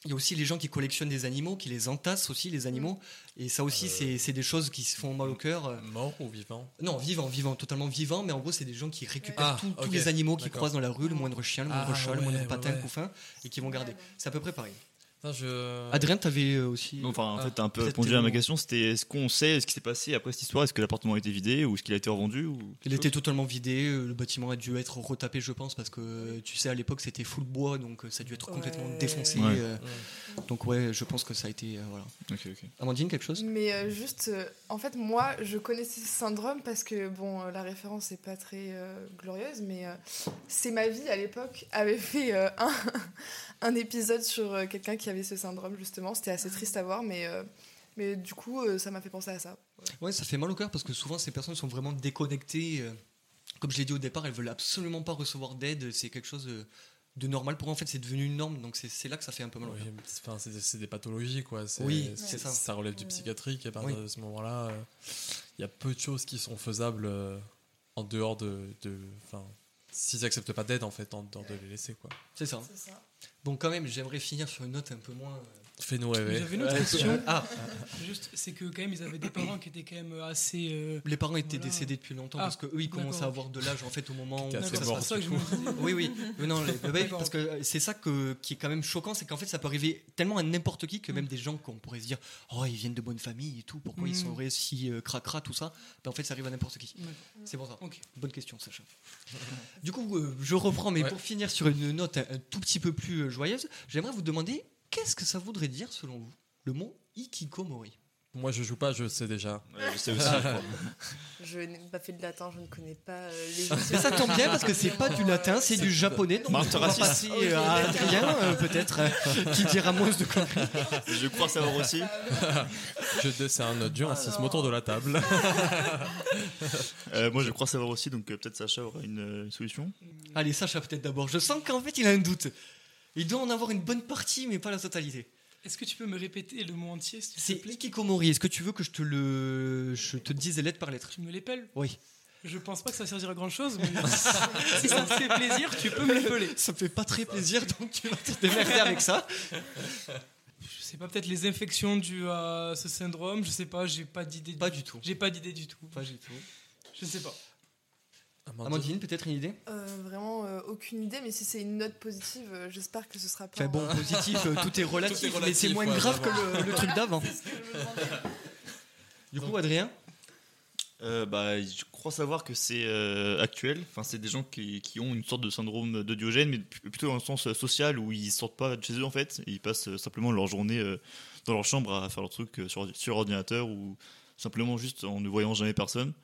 K: Il y a aussi les gens qui collectionnent des animaux, qui les entassent aussi, les animaux. Et ça aussi, c'est- c'est des choses qui se font mal au cœur. Euh,
F: Mort ou vivant
K: Non, vivant, vivant, totalement vivant. Mais en gros, c'est des gens qui récupèrent
F: Ah,
K: tous- les animaux qui
F: D'accord.
K: croisent dans la rue, le moindre chien, le moindre
F: Ah,
K: chat, le moindre patin,
F: ouais.
K: couffin, et qui vont garder. C'est à peu près pareil.
F: Putain, je...
K: Adrien, t'avais euh, aussi.
G: Non, Enfin, en
F: Ah,
G: fait, t'as un peu répondu à ma question. C'était est-ce qu'on sait ce qui s'est passé après cette histoire? Est-ce que l'appartement a été vidé ou est-ce qu'il a été revendu ou
K: Il était totalement vidé, euh, le bâtiment a dû être retapé, je pense, parce que euh, tu sais, à l'époque c'était full bois, donc euh, ça a dû être complètement défoncé.
G: Ouais.
K: euh, donc, ouais, je pense que ça a été. euh, voilà.
G: Ok, ok.
K: Amandine, quelque chose?
J: Mais euh, juste, euh, en fait, moi, je connaissais ce syndrome parce que, bon, euh, la référence n'est pas très euh, glorieuse, mais euh, C'est ma vie à l'époque avait fait euh, [LAUGHS] un, un épisode sur euh, quelqu'un qui avait ce syndrome, justement. C'était assez triste à voir, mais, euh, mais du coup, euh, ça m'a fait penser à ça.
K: Ouais, ça fait mal au cœur parce que souvent ces personnes sont vraiment déconnectées. euh, Comme je l'ai dit au départ, elles veulent absolument pas recevoir d'aide. C'est quelque chose de normal pour eux. En fait, c'est devenu une norme, donc c'est c'est là que ça fait un peu mal au
F: Oui,
K: cœur.
F: mais c'est- enfin, c'est des, pathologies, quoi.
K: Oui, c'est ça.
F: Ça relève du psychiatrique, et à partir
K: Oui.
F: de ce moment-là, euh, il y a peu de choses qui sont faisables euh, en dehors de. de enfin, s'ils acceptent pas d'aide, en fait, en dehors de les laisser, quoi.
K: C'est ça.
J: C'est ça.
K: Bon, quand même, j'aimerais finir sur une note un peu moins. Euh,
F: Fais-nous rêver.
H: J'avais une autre question. [LAUGHS]
K: Ah,
H: Juste, c'est que quand même, ils avaient des parents qui étaient quand même assez. euh,
K: les parents étaient
H: Voilà.
K: décédés depuis longtemps
H: Ah,
K: parce qu'eux, ils commençaient à avoir de l'âge en fait au moment où ça se passe.
H: pour ça que je me disais.
K: Oui, oui. Mais non, les- [LAUGHS] parce que euh, c'est ça que, qui est quand même choquant, c'est qu'en fait, ça peut arriver tellement à n'importe qui que même des gens qu'on pourrait se dire, oh, ils viennent de bonnes familles et tout, pourquoi ils
H: Mm.
K: sont si euh, cracra, tout ça? Ben, en fait, ça arrive à n'importe qui. C'est pour ça.
H: Ok.
K: Bonne question, Sacha. du coup, euh, je reprends, mais
F: Ouais.
K: pour finir sur une note un, un tout petit peu plus euh, joyeuse, j'aimerais vous demander qu'est-ce que ça voudrait dire selon vous le mot ikikomori?
F: Moi, je joue pas, je sais déjà.
G: Ouais, je sais aussi. je [LAUGHS]
I: n'ai pas fait de latin, je ne connais pas euh, les
K: Mais ça tombe bien parce que c'est pas du latin, c'est du japonais. Donc on va passer à Adrien, euh, peut-être, euh, qui dira moins de conneries. [LAUGHS]
G: Je crois savoir aussi. [LAUGHS]
F: Je décerne du racisme autour de la table.
G: Euh, moi, je crois savoir aussi, donc euh, peut-être Sacha aura une euh, solution.
K: Allez, Sacha, peut-être d'abord. Je sens qu'en fait, il a un doute. Il doit en avoir une bonne partie, mais pas la totalité.
H: Est-ce que tu peux me répéter le mot entier, s'il te
K: C'est
H: plaît?
K: ikikomori. Est-ce que tu veux que je te le, je te dise lettre par lettre?
H: Tu me l'épelles?
K: Oui.
H: Je pense pas que ça servira à grand chose, mais [LAUGHS] si ça te fait plaisir, tu peux me l'épeler.
K: Ça me fait pas très plaisir, donc tu vas te démerder avec ça.
H: Je sais pas, peut-être les infections dues à ce syndrome, je sais pas, j'ai pas d'idée.
K: Pas du tout.
H: J'ai pas d'idée du tout.
K: Pas du tout.
H: Je sais pas.
K: Amandine, peut-être une idée?
J: Euh, vraiment euh, aucune idée, mais si c'est une note positive, euh, j'espère que ce sera pas.
K: Enfin bon, positif, euh, tout est relatif,
F: Tout est
K: mais c'est moins
F: ouais,
K: grave que le, le truc d'avant. Du coup, Adrien?
G: Euh, bah, je crois savoir que c'est euh, actuel. Enfin, c'est des gens qui, qui ont une sorte de syndrome de Diogène, mais plutôt dans le sens social où ils sortent pas de chez eux en fait. Et ils passent euh, simplement leur journée euh, dans leur chambre à faire leur truc euh, sur, sur ordinateur ou simplement juste en ne voyant jamais personne.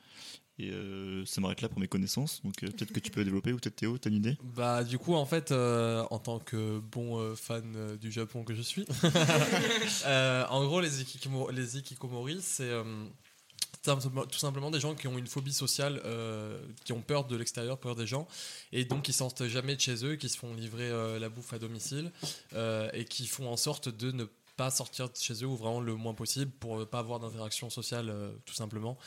G: Et euh, ça m'arrête là pour mes connaissances. Donc euh, peut-être que tu peux développer ou peut-être Théo, t'as une idée?
F: Bah du coup en fait euh, en tant que bon fan du Japon que je suis, [LAUGHS] en gros les, ikikomo- les ikikomori c'est tout simplement des gens qui ont une phobie sociale, qui ont peur de l'extérieur, peur des gens, et donc qui sortent jamais de chez eux, qui se font livrer la bouffe à domicile, et qui font en sorte de ne pas sortir de chez eux ou vraiment le moins possible pour euh, pas avoir d'interaction sociale euh, tout simplement.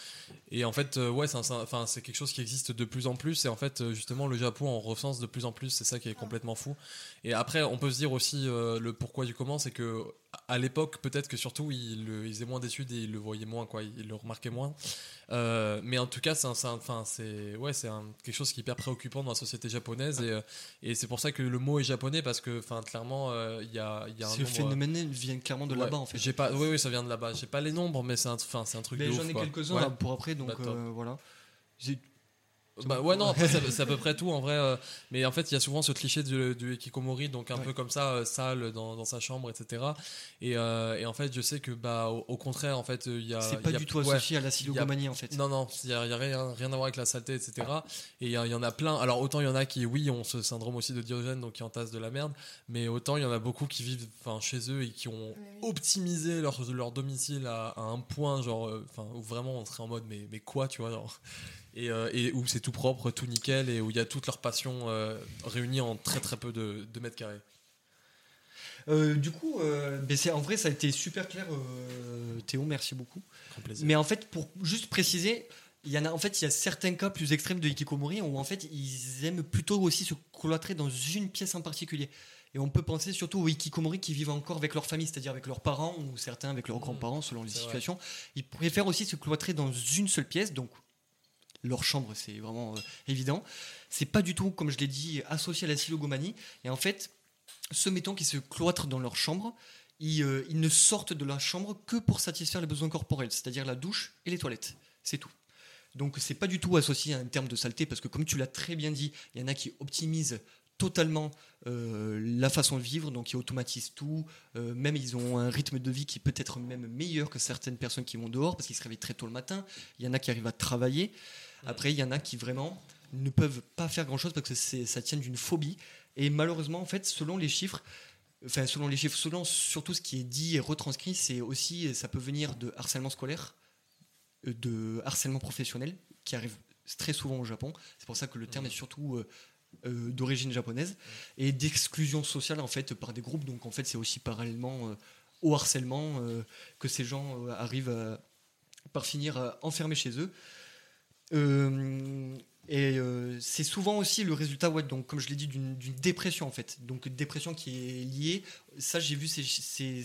F: Et en fait, euh, ouais, c'est quelque chose qui existe de plus en plus. Et en fait, justement, le Japon en recense de plus en plus. C'est ça qui est complètement fou. Et après, on peut se dire aussi le pourquoi du comment, c'est que à l'époque, peut-être que surtout, ils, le- ils faisaient moins d'études et ils le voyaient moins, quoi. Ils le remarquaient moins. Euh, mais en tout cas, c'est enfin, ouais, c'est quelque chose qui est hyper préoccupant dans la société japonaise. Et, euh, et c'est pour ça que le mot est japonais parce que, enfin, clairement, euh, il y a, y a un
K: Ce
F: nombre-
K: phénomène vient clairement de
F: Ouais,
K: là-bas en fait.
F: J'ai pas, oui, oui, ça vient de là-bas. J'ai pas les nombres, mais c'est un, c'est un truc.
K: Mais j'en ai quelques-uns
F: Ouais.
K: là, pour après, donc
F: Bah,
K: voilà. J'ai-
F: Bah ouais non après, c'est à peu près tout en vrai euh, mais en fait il y a souvent ce cliché du, du hikikomori donc un
K: Ouais.
F: peu comme ça euh, sale dans, dans sa chambre etc et, euh, et en fait je sais que bah au, au contraire en fait euh, il y a
K: C'est pas
F: il y a-
K: du tout
F: ouais,
K: associé à la silogomanie en fait.
F: non non il y a, il y a rien, rien à voir avec la saleté etc et il y, en a plein alors autant il y en a qui oui ont ce syndrome aussi de Diogène donc qui entassent de la merde mais autant il y en a beaucoup qui vivent enfin chez eux et qui ont optimisé leur, leur domicile à, à un point genre euh, enfin où vraiment on serait en mode mais, mais quoi tu vois genre et, euh, et où c'est tout propre, tout nickel, et où il y a toute leur passion euh, réunie en très très peu de, de mètres carrés.
K: Euh, du coup, euh, en vrai, ça a été super clair, euh, Théo, merci beaucoup. Mais en fait, pour juste préciser, il y en a, en fait, il y a certains cas plus extrêmes de hikikomori où en fait, ils aiment plutôt aussi se cloîtrer dans une pièce en particulier. Et on peut penser surtout aux hikikomori qui vivent encore avec leur famille, c'est-à-dire avec leurs parents ou certains avec leurs grands-parents selon les
F: vrai.
K: situations. Ils préfèrent aussi se cloîtrer dans une seule pièce, donc leur chambre, c'est vraiment euh, évident. C'est pas du tout, comme je l'ai dit, associé à la silogomanie. Et en fait, ceux mettons qui se cloîtrent dans leur chambre, ils, euh, ils ne sortent de la chambre que pour satisfaire les besoins corporels, c'est-à-dire la douche et les toilettes. C'est tout. Donc c'est pas du tout associé à un terme de saleté, parce que comme tu l'as très bien dit, il y en a qui optimisent totalement euh, la façon de vivre, donc ils automatisent tout, euh, même ils ont un rythme de vie qui peut être même meilleur que certaines personnes qui vont dehors, parce qu'ils se réveillent très tôt le matin, il y en a qui arrivent à travailler, après il y en a qui vraiment ne peuvent pas faire grand-chose parce que ça tient d'une phobie, et malheureusement en fait selon les chiffres, enfin selon les chiffres, selon surtout ce qui est dit et retranscrit, c'est aussi, ça peut venir de harcèlement scolaire, euh, de harcèlement professionnel qui arrive très souvent au Japon. C'est pour ça que le terme est surtout euh, euh, d'origine japonaise et d'exclusion sociale en fait par des groupes. Donc en fait c'est aussi parallèlement euh, au harcèlement que ces gens arrivent à- par finir enfermés chez eux. Euh, et euh, c'est souvent aussi le résultat, donc, comme je l'ai dit, d'une dépression en fait. Donc dépression qui est liée. Ça, j'ai vu ces,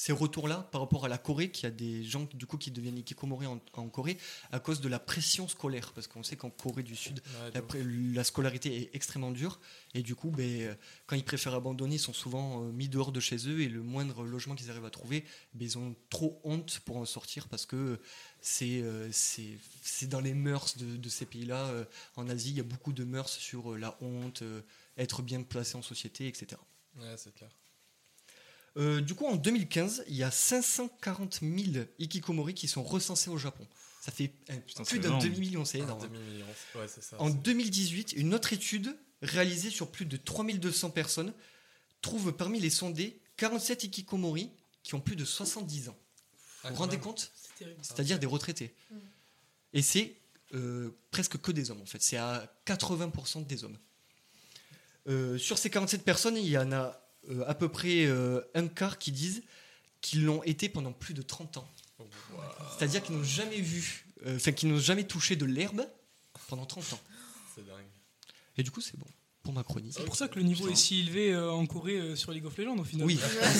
K: ces retours-là par rapport à la Corée, qui a des gens du coup qui deviennent hikikomori en, en Corée à cause de la pression scolaire, parce qu'on sait qu'en Corée du Sud,
F: Ouais,
K: la, scolarité est extrêmement dure, et du coup, ben, quand ils préfèrent abandonner, ils sont souvent euh, mis dehors de chez eux, et le moindre logement qu'ils arrivent à trouver, ben, ils ont trop honte pour en sortir, parce que c'est euh, c'est dans les mœurs de, de ces pays-là. euh, en Asie, il y a beaucoup de mœurs sur la honte, être bien placé en société, etc.
F: Ouais, c'est clair.
K: Euh, du coup, en 2015, il y a 540 000 hikikomori qui sont recensés au Japon. Ça fait euh,
G: Putain,
K: plus d'un demi-million, c'est énorme.
F: Ouais, ça.
K: En
F: c'est-
K: 2018, une autre étude réalisée sur plus de 3200 personnes trouve parmi les sondés 47 hikikomori qui ont plus de 70 ans.
F: Ah,
K: vous vous rendez
F: même.
K: compte?
H: C'est terrible.
K: C'est-à-dire des retraités. Et c'est euh, presque que des hommes en fait. C'est à 80% des hommes. Euh, sur ces 47 personnes, il y en a euh, à peu près euh, un quart qui disent qu'ils l'ont été pendant plus de 30 ans. C'est-à-dire qu'ils n'ont jamais vu, euh, enfin qu'ils n'ont jamais touché de l'herbe pendant 30 ans.
F: C'est dingue.
K: Et du coup, c'est bon pour ma chronique.
H: C'est pour ça que le niveau est si élevé euh, en Corée euh, sur League of Legends au final.
K: Oui,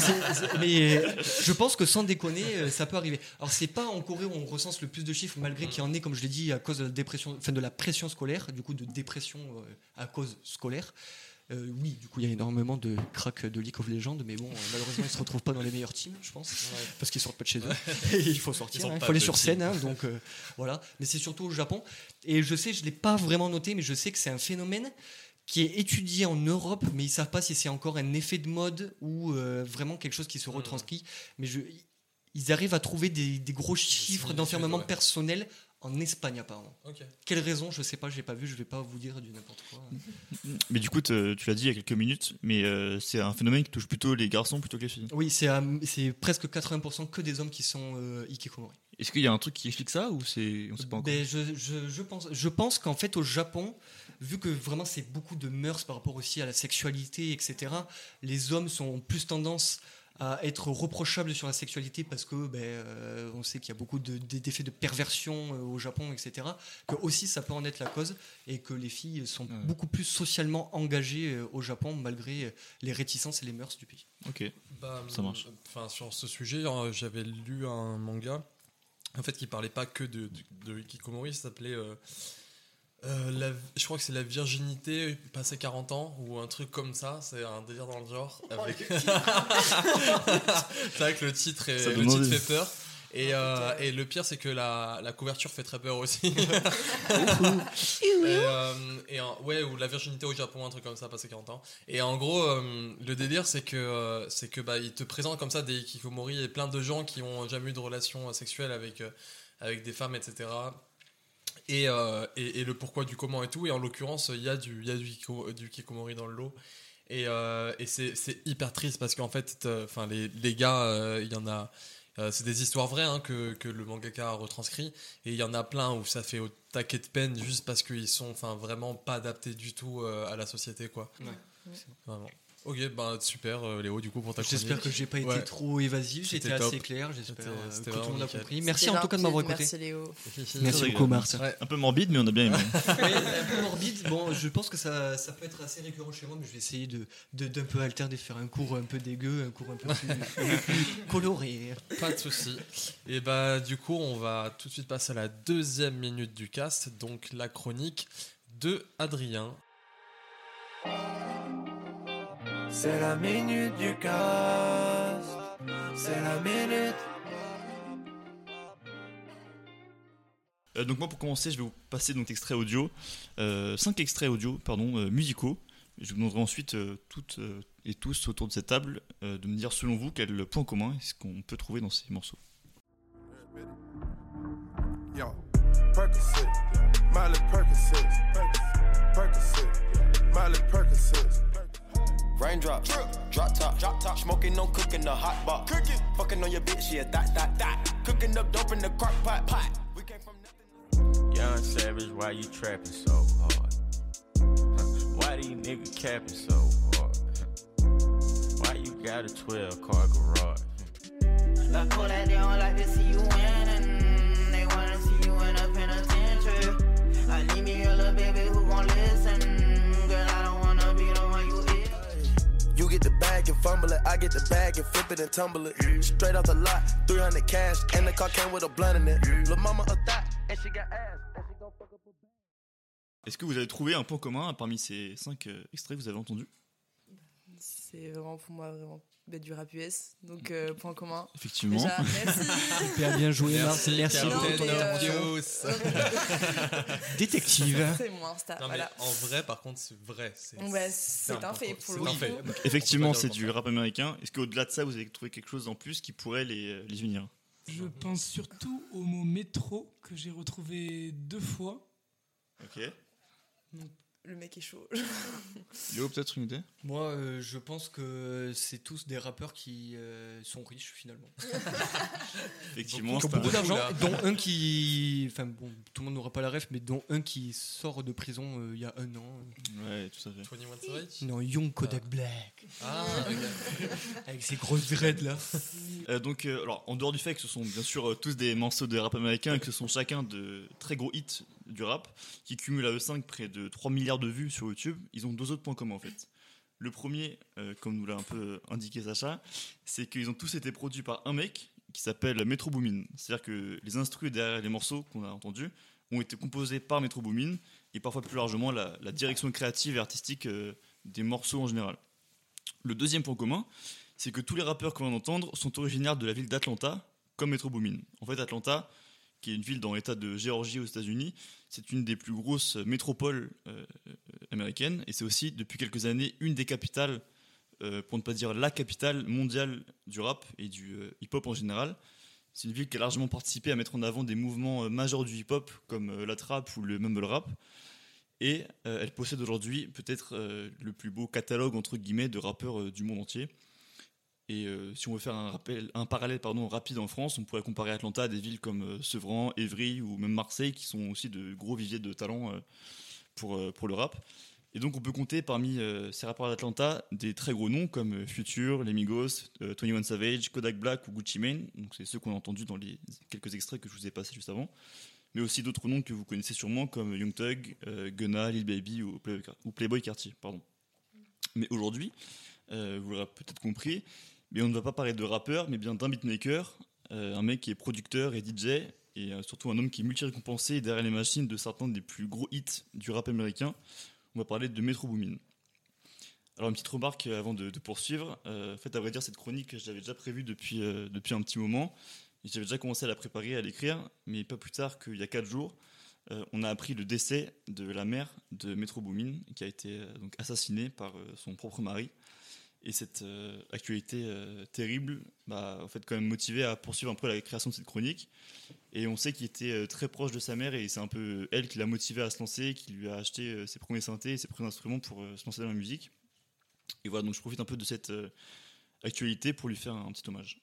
K: [LAUGHS] mais euh, je pense que sans déconner, euh, ça peut arriver. Alors c'est pas en Corée où on recense le plus de chiffres, malgré qu'il y en ait, comme je l'ai dit, à cause de la dépression, enfin de la pression scolaire, du coup de dépression euh, à cause scolaire. Euh, oui, du coup il y a énormément de cracks de League of Legends, mais bon, euh, malheureusement ils se retrouvent pas dans les meilleurs teams, je pense, parce qu'ils sortent pas de chez eux. Et il faut sortir, hein, il
F: pas
K: faut aller sur scène, hein, donc euh, voilà. Mais c'est surtout au Japon. Et je sais, je l'ai pas vraiment noté, mais je sais que c'est un phénomène qui est étudié en Europe, mais ils savent pas si c'est encore un effet de mode ou euh, vraiment quelque chose qui se retranscrit. Mais je, ils arrivent à trouver des, des gros chiffres d'enfermement
F: ouais.
K: personnel en Espagne apparemment.
F: Ok.
K: Quelle raison Je sais pas, j'ai pas vu, je vais pas vous dire du n'importe quoi.
G: Mais du coup, tu l'as dit il y a quelques minutes, mais euh, c'est un phénomène qui touche plutôt les garçons plutôt que les filles.
K: Oui, c'est presque 80% que des hommes qui sont euh, hikikomori.
G: Est-ce qu'il y a un truc qui explique ça ou c'est on sait pas encore?
K: Ben, je, je- je pense, je pense qu'en fait au Japon, vu que vraiment c'est beaucoup de mœurs par rapport aussi à la sexualité, etc., les hommes sont ont plus tendance à être reprochable sur la sexualité parce que ben, euh, on sait qu'il y a beaucoup de- de- d'effets de perversion euh, au Japon, etc. Que aussi ça peut en être la cause et que les filles sont
G: Ouais.
K: beaucoup plus socialement engagées euh, au Japon malgré les réticences et les mœurs du pays.
G: Ok.
F: Bah,
G: Ça marche.
F: Enfin, sur ce sujet, euh, j'avais lu un manga, en fait, qui parlait pas que de, de, de Hikikomori, ça s'appelait. euh, euh, la- je crois que c'est la virginité passé 40 ans ou un truc comme ça, c'est un délire dans le genre. Avec... [LAUGHS] c'est vrai que le titre, est, le titre fait peur. Et, euh, et le pire, c'est que la, la couverture fait très peur aussi. [LAUGHS] et, euh, et en- ouais, ou la virginité au Japon, un truc comme ça, passé 40 ans. Et en gros, euh, le délire, c'est que, euh, c'est que bah, il te présente comme ça des hikikomori et plein de gens qui ont jamais eu de relation sexuelle avec, euh, avec des femmes, etc. Et, euh, et, et le pourquoi du comment et tout. Et en l'occurrence, il y a du, il y a du, du hikikomori dans le lot. Et, euh, et c'est c'est hyper triste parce qu'en fait, t'as- enfin, les, les gars, euh, il y en a. euh, c'est des histoires vraies hein, que, que le mangaka a retranscrit. Et il y en a plein où ça fait au taquet de peine juste parce qu'ils sont enfin, vraiment pas adaptés du tout euh, à la société. Quoi.
K: Ouais.
F: Vraiment. Ok, bah super euh, Léo, du coup, pour ta
K: J'espère que j'ai pas été
F: Ouais.
K: trop évasif, j'étais assez
F: top.
K: clair, j'espère euh, que tout le monde a compris. Merci en tout cas de m'avoir écouté.
I: Merci Léo.
K: Merci beaucoup Marthe.
F: Ouais.
G: Un peu morbide, mais on a bien aimé. [LAUGHS]
K: Ouais, un peu morbide. Bon, je pense que ça, ça peut être assez récurrent chez moi, mais je vais essayer de de- d'un peu alterner, de faire un cours un peu dégueu, un cours un peu plus, un peu plus coloré.
F: Pas de souci. Et bah du coup, on va tout de suite passer à la deuxième minute du cast, donc la chronique de Adrien.
D: C'est la minute du cast. C'est la minute.
G: Euh, donc moi pour commencer, je vais vous passer donc extrait audio, euh, cinq extraits audio pardon euh, musicaux. Je vous demanderai ensuite euh, toutes et tous autour de cette table euh, de me dire selon vous quel point commun est-ce qu'on peut trouver dans ces morceaux.
A: Yo, Percocet, Miley Percocet, Percocet, Miley Percocet.
L: Raindrops, drop drop top, drop top, smoking, no cooking, the hot box. Cooking, fucking on your bitch, yeah, that, that, that. Cooking up dope in the crock pot, pot. We came from nothing.
M: Young Savage, why you trapping so hard? Huh, Why these niggas capping so hard? Huh, Why you got a 12 car garage?
N: La cool that they don't like to see you winning. They wanna see you in a penitentiary. I need me a little baby who gon' listen.
L: Get the bag and fumble it, I get the bag and flip it and tumble it. Straight off the lot, 300 cash, and the car came with a blunt in it. Lil' mama a thot, and she got ass, and she gon' fuck up a
G: Est-ce que vous avez trouvé un point commun parmi ces cinq euh, extraits que vous avez entendus?
I: C'est vraiment pour moi vraiment bah, du rap US. Donc euh, point commun.
G: Effectivement.
I: Déjà, merci. [LAUGHS]
K: Super bien joué, Marthe. Merci
I: Captain Obvious.
K: intervention. [LAUGHS] Détective.
I: C'est moi, Insta.
F: Non, mais
I: voilà.
F: en vrai, par contre, c'est vrai. C'est
I: Ouais, un fait, pour le
F: fait.
G: Effectivement, c'est du rap américain. Est-ce qu'au-delà de ça, vous avez trouvé quelque chose en plus qui pourrait les, euh, les unir?
H: Je pense surtout au mot métro que j'ai retrouvé deux fois.
G: Ok.
I: Le mec est chaud. [LAUGHS]
G: Léo, peut-être une idée?
K: Moi, euh, je pense que c'est tous des rappeurs qui euh, sont riches finalement. [LAUGHS]
G: Effectivement,
K: Qui ont beaucoup d'argent, dont un qui. Enfin bon, tout le monde n'aura pas la ref, mais dont un qui sort de prison euh, il y a un an.
G: Ouais, tout à fait.
F: 21 Savage
K: Non, Young Kodak Black.
F: Ah, ok. [LAUGHS]
K: Avec ses grosses dreads là.
G: Euh, donc, euh, alors, en dehors du fait que ce sont bien sûr euh, tous des morceaux de rap américain et que ce sont chacun de très gros hits du rap, qui cumulent à eux 5 près de 3 milliards de vues sur YouTube, ils ont deux autres points communs en fait. Le premier, euh, comme nous l'a un peu indiqué Sacha, c'est qu'ils ont tous été produits par un mec qui s'appelle Metro Boomin. C'est-à-dire que les instrus derrière les morceaux qu'on a entendus ont été composés par Metro Boomin et parfois plus largement la, la direction créative et artistique euh, des morceaux en général. Le deuxième point commun, c'est que tous les rappeurs qu'on vient d'entendre sont originaires de la ville d'Atlanta, comme Metro Boomin. En fait, Atlanta, qui est une ville dans l'état de Géorgie aux États-Unis, c'est une des plus grosses métropoles euh, euh, américaines et c'est aussi depuis quelques années une des capitales, euh, pour ne pas dire la capitale mondiale du rap et du euh, hip-hop en général. C'est une ville qui a largement participé à mettre en avant des mouvements euh, majeurs du hip-hop comme euh, la trap ou le mumble rap. Et euh, elle possède aujourd'hui peut-être euh, le plus beau catalogue entre guillemets de rappeurs euh, du monde entier. Et euh, si on veut faire un, parallèle rapide en France, on pourrait comparer Atlanta à des villes comme euh, Sevran, Évry ou même Marseille, qui sont aussi de gros viviers de talent euh, pour, le rap. Et donc on peut compter parmi ces rappeurs d'Atlanta des très gros noms comme Future, Les Migos, euh, 21 Savage, Kodak Black ou Gucci Mane. Donc c'est ceux qu'on a entendus dans les quelques extraits que je vous ai passés juste avant. Mais aussi d'autres noms que vous connaissez sûrement comme Young Thug, Gunna, Lil Baby ou Playboy, ou Cartier. Mais aujourd'hui, vous l'aurez peut-être compris, mais on ne va pas parler de rappeur, mais bien d'un beatmaker, euh, un mec qui est producteur et DJ, et euh, surtout un homme qui est multi-récompensé derrière les machines de certains des plus gros hits du rap américain. On va parler de Metro Boomin. Alors une petite remarque euh, avant de, poursuivre. En fait, à vrai dire, cette chronique, je l'avais déjà prévue depuis, depuis un petit moment. J'avais déjà commencé à la préparer, à l'écrire, mais pas plus tard qu'il y a 4 jours, on a appris le décès de la mère de Metro Boomin, qui a été donc assassinée par son propre mari. Et cette euh, actualité euh, terrible m'a en fait quand même motivé à poursuivre un peu la création de cette chronique. Et on sait qu'il était euh, très proche de sa mère et c'est un peu elle qui l'a motivé à se lancer, qui lui a acheté ses premiers synthés ses premiers instruments pour se lancer dans la musique. Et voilà, donc je profite un peu de cette actualité pour lui faire un petit hommage.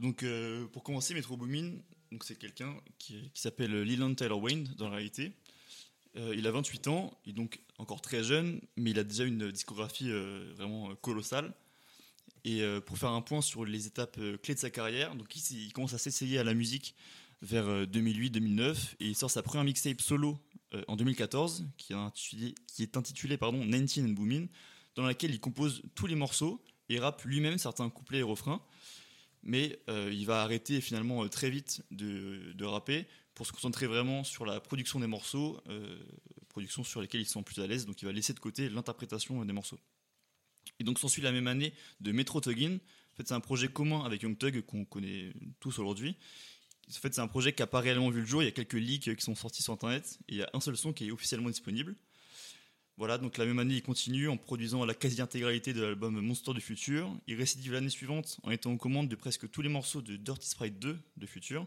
G: Donc pour commencer, Metro Boomin, c'est quelqu'un qui, qui s'appelle Leland Taylor Wayne dans la réalité. Euh, il a 28 ans, il est donc encore très jeune, mais il a déjà une discographie euh, vraiment euh, colossale. Et pour faire un point sur les étapes clés de sa carrière, donc il, commence à s'essayer à la musique vers euh, 2008-2009 et il sort sa première mixtape solo en 2014 qui est intitulé, qui est intitulé pardon, 19 and Boomin, dans laquelle il compose tous les morceaux et rappe lui-même certains couplets et refrains. Mais euh, il va arrêter finalement euh, très vite de, de rapper pour se concentrer vraiment sur la production des morceaux, euh, production sur lesquelles il se sent plus à l'aise. Donc il va laisser de côté l'interprétation des morceaux. Et donc s'ensuit la même année de Metro Tuggin. En fait, c'est un projet commun avec Young Thug qu'on connaît tous aujourd'hui. En fait, c'est un projet qui n'a pas réellement vu le jour. Il y a quelques leaks qui sont sortis sur Internet. Et il y a un seul son qui est officiellement disponible. Voilà, donc la même année, il continue en produisant la quasi-intégralité de l'album Monster du Futur. Il récidive l'année suivante en étant aux commandes de presque tous les morceaux de Dirty Sprite 2 de Future,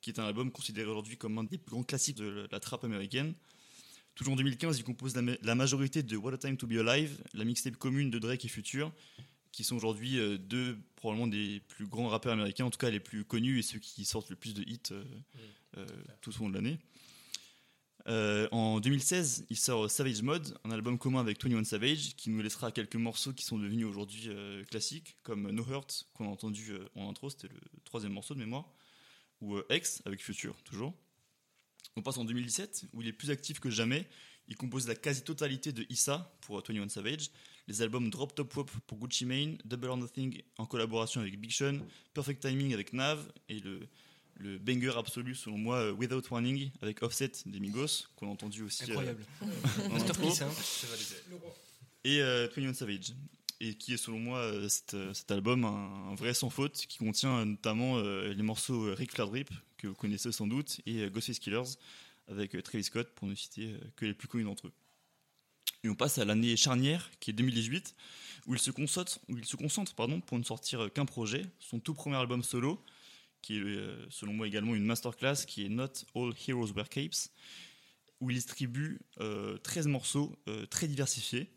G: qui est un album considéré aujourd'hui comme un des plus grands classiques de la trappe américaine. Toujours en 2015, il compose la, ma- la majorité de What a Time to Be Alive, la mixtape commune de Drake et Future, qui sont aujourd'hui euh, deux probablement des plus grands rappeurs américains, en tout cas les plus connus et ceux qui sortent le plus de hits euh, euh, tout au long de l'année. Euh, en 2016, il sort Savage Mode, un album commun avec 21 Savage, qui nous laissera quelques morceaux qui sont devenus aujourd'hui euh, classiques, comme No Hurt, qu'on a entendu euh, en intro, c'était le troisième morceau de mémoire, ou X, avec Future, toujours. On passe en 2017, où il est plus actif que jamais. Il compose la quasi-totalité de Issa pour euh, 21 Savage, les albums Drop Top Wop pour Gucci Mane, Double or Nothing en collaboration avec Big Sean, Perfect Timing avec Nav, et le, le banger absolu selon moi, euh, Without Warning avec Offset des Migos, qu'on a entendu aussi euh,
K: Incroyable. [LAUGHS] hein.
G: Et euh, 21 Savage. Et qui est selon moi euh, cet, cet album un, un vrai sans faute qui contient notamment euh, les morceaux Rick Flair Drip que vous connaissez sans doute et Ghostface Killers avec Travis Scott pour ne citer que les plus connus d'entre eux. Et on passe à l'année charnière qui est 2018 où il se concentre, où il se concentre pardon, pour ne sortir qu'un projet, son tout premier album solo qui est euh, selon moi également une masterclass qui est Not All Heroes Wear Capes où il distribue euh, 13 morceaux euh, très diversifiés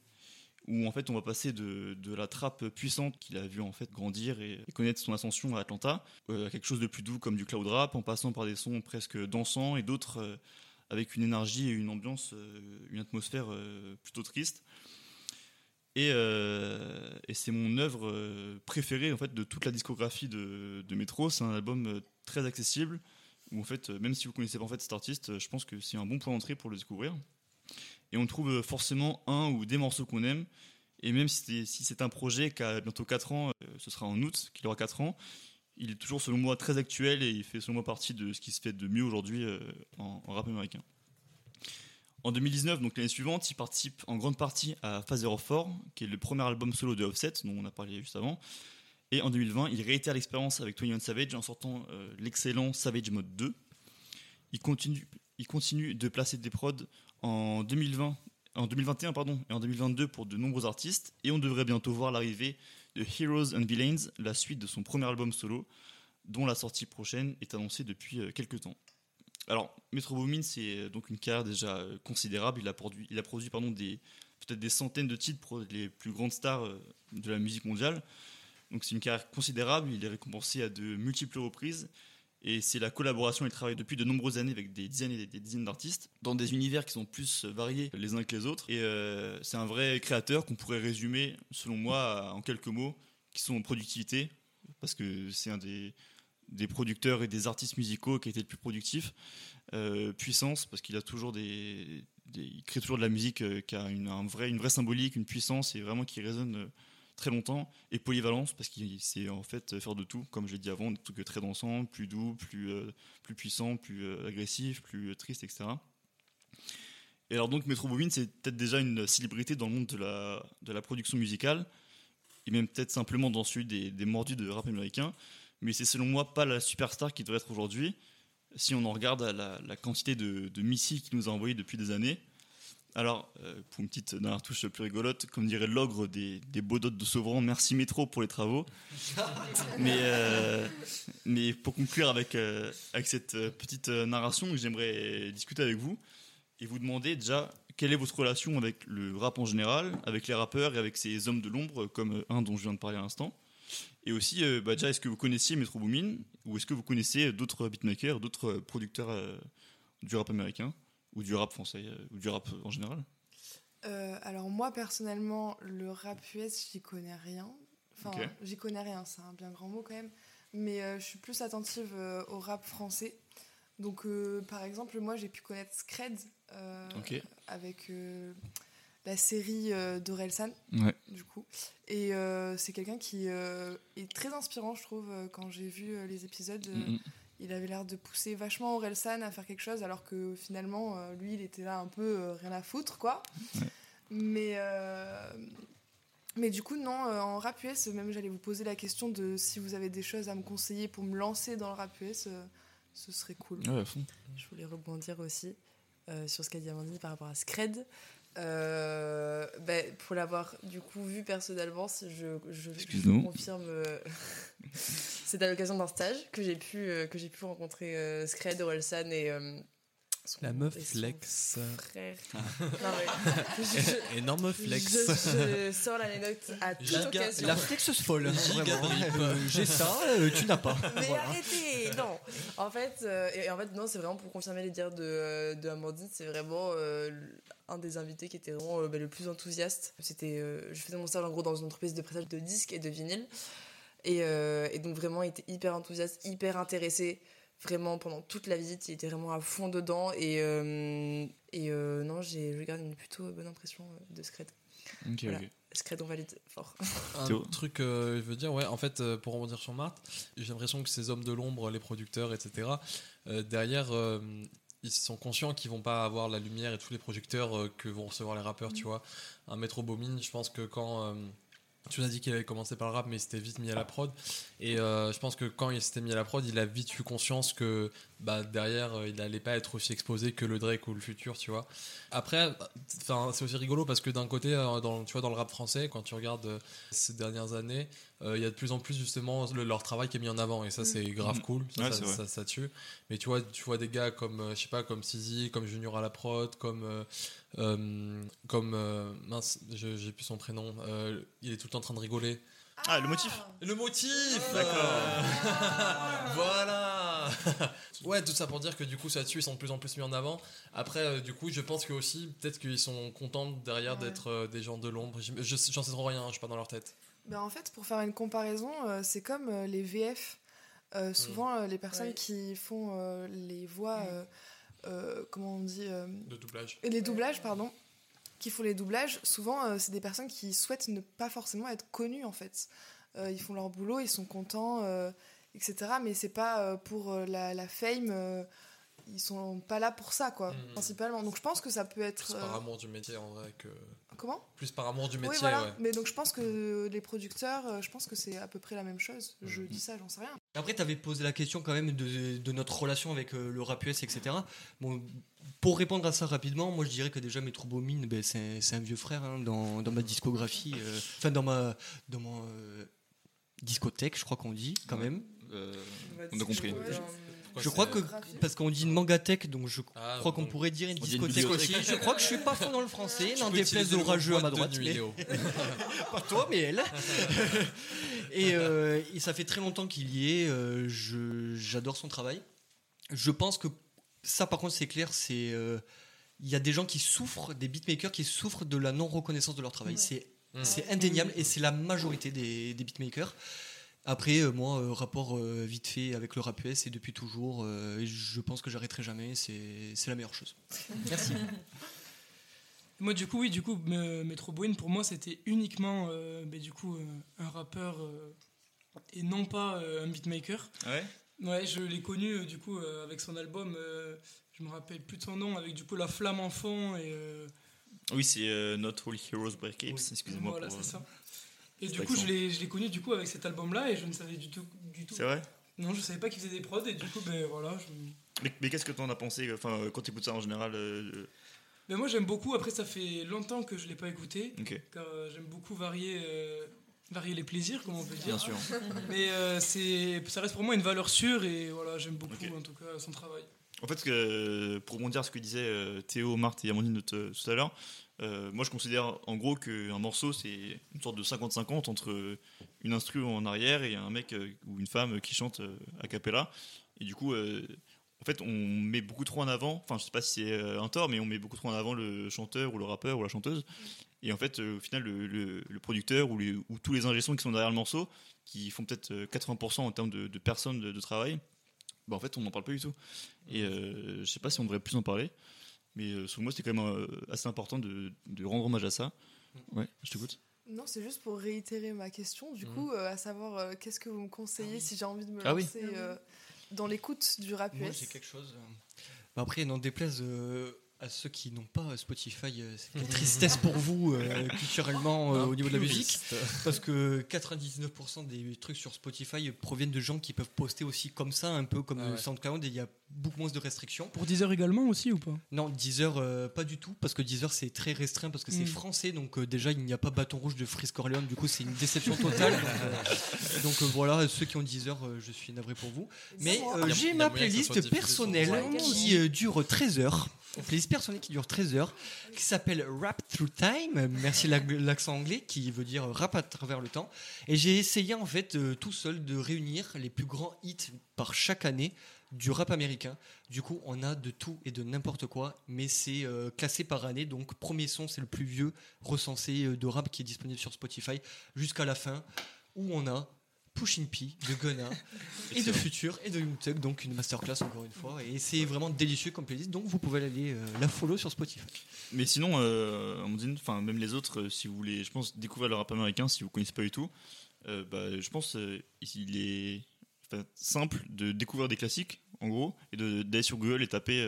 G: où en fait on va passer de, de la trappe puissante qu'il a vu en fait grandir et, connaître son ascension à Atlanta euh, à quelque chose de plus doux comme du cloud rap en passant par des sons presque dansants et d'autres avec une énergie et une ambiance une atmosphère plutôt triste et, euh, et c'est mon œuvre euh, préférée en fait de toute la discographie de, Metro c'est un album euh, très accessible où en fait même si vous connaissez pas en fait cet artiste je pense que c'est un bon point d'entrée pour le découvrir et on trouve forcément un ou des morceaux qu'on aime. Et même si c'est, un projet qui a bientôt 4 ans, ce sera en août qu'il aura 4 ans, il est toujours selon moi très actuel et il fait selon moi partie de ce qui se fait de mieux aujourd'hui en rap américain. En 2019, donc l'année suivante, il participe en grande partie à of Four, qui est le premier album solo de Offset, dont on a parlé juste avant. Et en 2020, il réitère l'expérience avec 21 Savage en sortant euh, l'excellent Savage Mode 2. Il continue, il continue de placer des prods en 2020, en 2021 pardon, et en 2022 pour de nombreux artistes. Et on devrait bientôt voir l'arrivée de Heroes and Villains, la suite de son premier album solo, dont la sortie prochaine est annoncée depuis euh, quelques temps. Alors, Metro Boomin, c'est euh, donc une carrière déjà euh, considérable. Il a produit, il a produit pardon, des, peut-être des centaines de titres pour les plus grandes stars euh, de la musique mondiale. Donc c'est une carrière considérable. Il est récompensé à de multiples reprises. Et c'est la collaboration et le travail depuis de nombreuses années avec des dizaines et des dizaines d'artistes dans des univers qui sont plus variés les uns que les autres. Et c'est un vrai créateur qu'on pourrait résumer, selon moi, en quelques mots, qui sont productivité, parce que c'est un des, des producteurs et des artistes musicaux qui a été le plus productif. Euh, puissance, parce qu'il a toujours des, il crée toujours de la musique euh, qui a une, un vrai, une vraie symbolique, une puissance et vraiment qui résonne euh, très longtemps. Et polyvalence, parce qu'il sait en fait faire de tout, comme je l'ai dit avant, des trucs très dansants, plus doux, plus, plus puissants, plus agressifs, plus tristes, etc. Et alors donc Metro Boomin, c'est peut-être déjà une célébrité dans le monde de la, de la production musicale, et même peut-être simplement dans celui des, des mordus de rap américain, mais c'est selon moi pas la superstar qui devrait être aujourd'hui, si on en regarde à la, la quantité de, de missiles qu'il nous a envoyés depuis des années. Alors, euh, pour une petite dernière touche plus rigolote, comme dirait l'ogre des, des beaux dots de Sauvran, merci Métro pour les travaux. [LAUGHS] mais, euh, mais pour conclure avec, euh, avec cette petite narration, j'aimerais discuter avec vous et vous demander déjà quelle est votre relation avec le rap en général, avec les rappeurs et avec ces hommes de l'ombre comme un dont je viens de parler à l'instant? Et aussi, euh, bah, déjà, est-ce que vous connaissiez Metro Boomin ou est-ce que vous connaissez d'autres beatmakers, d'autres euh, producteurs euh, du rap américain ou du rap français ou du rap en général?
J: Euh, alors moi personnellement, le rap US, j'y connais rien. Enfin, j'y connais rien, c'est un bien grand mot quand même. Mais euh, je suis plus attentive euh, au rap français. Donc par exemple, moi j'ai pu connaître Scred avec la série euh, d'Orelsan,
G: Ouais.
J: du coup. Et euh, c'est quelqu'un qui euh, est très inspirant, je trouve, euh, quand j'ai vu euh, les épisodes. Il avait l'air de pousser vachement Orelsan à faire quelque chose, alors que finalement, euh, lui, il était là un peu euh, rien à foutre, quoi. Mais, euh, mais du coup, non, euh, en rap US, même j'allais vous poser la question de si vous avez des choses à me conseiller pour me lancer dans le rap US, euh, ce serait cool.
G: Ouais, à fond.
I: Je voulais rebondir aussi euh, sur ce qu'a dit Amandine par rapport à Scred. Euh, ben, pour l'avoir du coup vu personnellement, je, je,
G: Excuse-nous.
I: je confirme, euh, [LAUGHS] c'est à l'occasion d'un stage que j'ai pu, euh, que j'ai pu rencontrer Scred, Orelsan et son-
F: La meuf flex.
I: frère. [LAUGHS] Non, mais je-
F: Énorme flex.
I: Je, je sors l'anecdote à toute
K: Giga-
I: occasion.
K: la flexeuse folle,
F: drip.
K: Euh, J'ai ça, euh, tu n'as pas. [LAUGHS]
I: Mais
K: Voilà.
I: arrêtez Non En fait, euh, et, en fait, non, c'est vraiment pour confirmer les dires de, euh, de Amandine, c'est vraiment euh, un des invités qui était vraiment euh, bah, le plus enthousiaste. C'était, euh, je faisais mon stage en gros dans une entreprise de pressage de disques et de vinyles. Et, euh, et donc vraiment, il était hyper enthousiaste, hyper intéressé. Vraiment, pendant toute la visite, il était vraiment à fond dedans. Et, euh, et euh, non, j'ai, je garde une plutôt bonne impression euh, de Scred.
G: Ok,
I: Voilà.
G: ok.
I: Scred, on valide fort.
F: Un
G: Théo.
F: truc, euh, je veux dire, ouais, en fait, euh, pour rebondir sur Marthe, j'ai l'impression que ces hommes de l'ombre, les producteurs, etc., euh, derrière, euh, ils sont conscients qu'ils vont pas avoir la lumière et tous les projecteurs euh, que vont recevoir les rappeurs, tu vois. Un Metro Boomin, je pense que quand. euh, tu nous as dit qu'il avait commencé par le rap, mais il s'était vite mis à la prod. Et euh, je pense que quand il s'était mis à la prod, il a vite eu conscience que bah, derrière, euh, il n'allait pas être aussi exposé que le Drake ou le futur, tu vois. Après, c'est aussi rigolo parce que d'un côté, euh, dans, tu vois, dans le rap français, quand tu regardes ces dernières années, euh, il y a de plus en plus justement le- leur travail qui est mis en avant et ça c'est grave
G: Mhm.
F: cool, ça,
G: Ouais,
F: ça,
G: c'est vrai.
F: ça- ça tue. Mais tu vois, tu vois des gars comme je sais pas, comme Sizi, comme Junior à la prod, comme comme euh, mince, j'ai plus son prénom. euh, il est tout le temps en train de rigoler.
G: Ah, le motif
F: Le motif
G: D'accord.
F: Euh, [LAUGHS] Voilà [LAUGHS] Ouais, tout ça pour dire que du coup, ça tue, ils sont de plus en plus mis en avant. Après, euh, du coup, je pense que aussi, peut-être qu'ils sont contents derrière
J: Ouais.
F: d'être euh, des gens de l'ombre. Je- J'en sais trop rien, je suis pas dans leur tête.
J: Ben, en fait, pour faire une comparaison, euh, c'est comme euh, les VF. Euh, souvent, euh, les personnes
I: Ouais.
J: qui font euh, les voix, euh, euh, comment on dit euh,
F: De doublage.
J: et Les doublages, pardon. Qui font les doublages, souvent, euh, c'est des personnes qui souhaitent ne pas forcément être connues, en fait. Euh, ils font leur boulot, ils sont contents, euh, etc. Mais c'est pas euh, pour euh, la, la fame. euh, ils sont pas là pour ça, quoi,
F: Mhm.
J: principalement. Donc je pense que ça peut être.
F: Plus par
J: euh,
F: amour du métier en vrai que.
J: Comment?
F: Plus par amour du métier,
J: oui, voilà.
F: ouais.
J: Mais donc je pense que les producteurs, euh, je pense que c'est à peu près la même chose. Je
F: Mhm.
J: dis ça, j'en sais rien.
K: Après, tu avais posé la question quand même de, de notre relation avec euh, le rap US, etc. Bon, pour répondre à ça rapidement, moi je dirais que déjà Metro Boomin, ben, c'est c'est un vieux frère hein, dans, dans ma discographie, euh, enfin dans ma, dans mon euh, discothèque, je crois qu'on dit quand même.
G: Euh, on a compris.
F: Quoi,
K: Je crois que parce qu'on dit une mangatech, donc je
F: Ah,
K: crois qu'on
F: bon.
K: pourrait dire une discothèque aussi. Je crois que je suis pas fond dans le français, n'en déplaise aux rageux à ma droite. mais-
F: Léo. [LAUGHS]
K: pas toi, mais elle. [LAUGHS] et, euh, et ça fait très longtemps qu'il y est. euh, je- J'adore son travail. Je pense que ça, par contre, c'est clair. C'est euh, il y a des gens qui souffrent, des beatmakers qui souffrent de la non reconnaissance de leur travail.
H: Ouais.
K: C'est
F: Mm.
K: c'est indéniable et c'est la majorité des, des beatmakers. Après, euh, moi, euh, rapport euh, vite fait avec le rap US, c'est depuis toujours. euh, et je pense que j'arrêterai jamais. C'est la meilleure chose. [LAUGHS] Merci. [LAUGHS]
H: Moi, du coup, oui, du coup, me- Metro Boomin, pour moi, c'était uniquement, euh, ben, du coup, euh, un rappeur euh, et non pas euh, un beatmaker.
G: Ouais?
H: Ouais, je l'ai connu, euh, du coup, euh, avec son album, euh, je me rappelle plus de son nom, avec du coup la flamme en fond et. euh,
G: Oui, c'est euh, Not All Heroes Break Apes, excusez-moi.
H: Voilà, c'est
G: euh,
H: ça. Et du coup, je l'ai je l'ai connu du coup avec cet album-là et je ne savais du tout. Du tout
G: C'est vrai?
H: Non, je savais pas qu'il faisait des prods et du coup, ben voilà. je-
G: Mais, mais qu'est-ce que t'en as pensé Enfin, euh, quand t'écoutes ça en général euh,
H: Ben moi, j'aime beaucoup. Après, ça fait longtemps que je l'ai pas écouté. Euh, j'aime beaucoup varier, euh, varier les plaisirs, comme on peut dire.
G: Bien sûr. [LAUGHS]
H: Mais euh, c'est, ça reste pour moi une valeur sûre et voilà, j'aime beaucoup en tout cas son travail.
G: En fait, que, pour rebondir sur ce que disaient euh, Théo, Marthe et Amandine tout à l'heure, euh, moi je considère en gros qu'un morceau c'est une sorte de 50-50 entre une instru en arrière et un mec euh, ou une femme qui chante euh, a cappella. Et du coup, en fait, on met beaucoup trop en avant, enfin je sais pas si c'est un tort, mais on met beaucoup trop en avant le chanteur ou le rappeur ou la chanteuse. Et en fait, au final, le, producteur ou, tous les ingénieurs qui sont derrière le morceau, qui font peut-être euh, 80% en termes de, personnes de, travail, bah, en fait, on n'en parle pas du tout. Et je sais pas si on devrait plus en parler, mais euh, selon moi, c'était quand même euh, assez important de, de rendre hommage à ça. Ouais, je t'écoute.
J: Non, c'est juste pour réitérer ma question, du
G: Mhm.
J: coup, euh, à savoir euh, qu'est-ce que vous me conseillez si j'ai envie de me
G: Ah oui.
J: lancer euh, dans l'écoute du rap
K: Moi, j'ai quelque chose. bah après, n'en déplaise euh, à ceux qui n'ont pas Spotify, euh, c'est quelle [LAUGHS] tristesse pour vous euh, culturellement euh, au niveau de la musique. Parce que 99% des trucs sur Spotify proviennent de gens qui peuvent poster aussi comme ça, un peu comme
H: Ah
K: euh,
H: ouais.
K: SoundCloud, et il y a beaucoup moins de restrictions.
H: Pour Deezer également aussi ou pas?
K: Non, Deezer, euh, pas du tout, parce que Deezer c'est très restreint, parce que c'est
H: Mm.
K: français, donc euh, déjà il n'y a pas bâton rouge de Frisk Corleone, du coup c'est une déception totale. [LAUGHS] donc euh, euh, voilà, ceux qui ont Deezer, euh, je suis navré pour vous. Mais
F: Il y
K: euh,
F: a- il y
K: j'ai ma playlist personnelle qui euh, dure 13 heures. Playlist personnelle qui dure 13 heures, qui s'appelle Rap Through Time, merci la- l'accent anglais, qui veut dire rap à travers le temps. Et j'ai essayé en fait euh, tout seul de réunir les plus grands hits par chaque année du rap américain. Du coup, on a de tout et de n'importe quoi, mais c'est euh, classé par année. Donc, premier son, c'est le plus vieux recensé euh, de rap qui est disponible sur Spotify, jusqu'à la fin, où on a Pushing P de Gunna [LAUGHS] et de. Future et de Young Thug, donc une masterclass encore une fois. Et c'est vraiment délicieux comme playlist, donc vous pouvez aller euh, la follow sur Spotify.
G: Mais sinon, euh, enfin même les autres, euh, si vous voulez, je pense découvrir le rap américain, si vous connaissez pas du tout, bah, je pense il est simple de découvrir des classiques, en gros, et d'aller sur Google et taper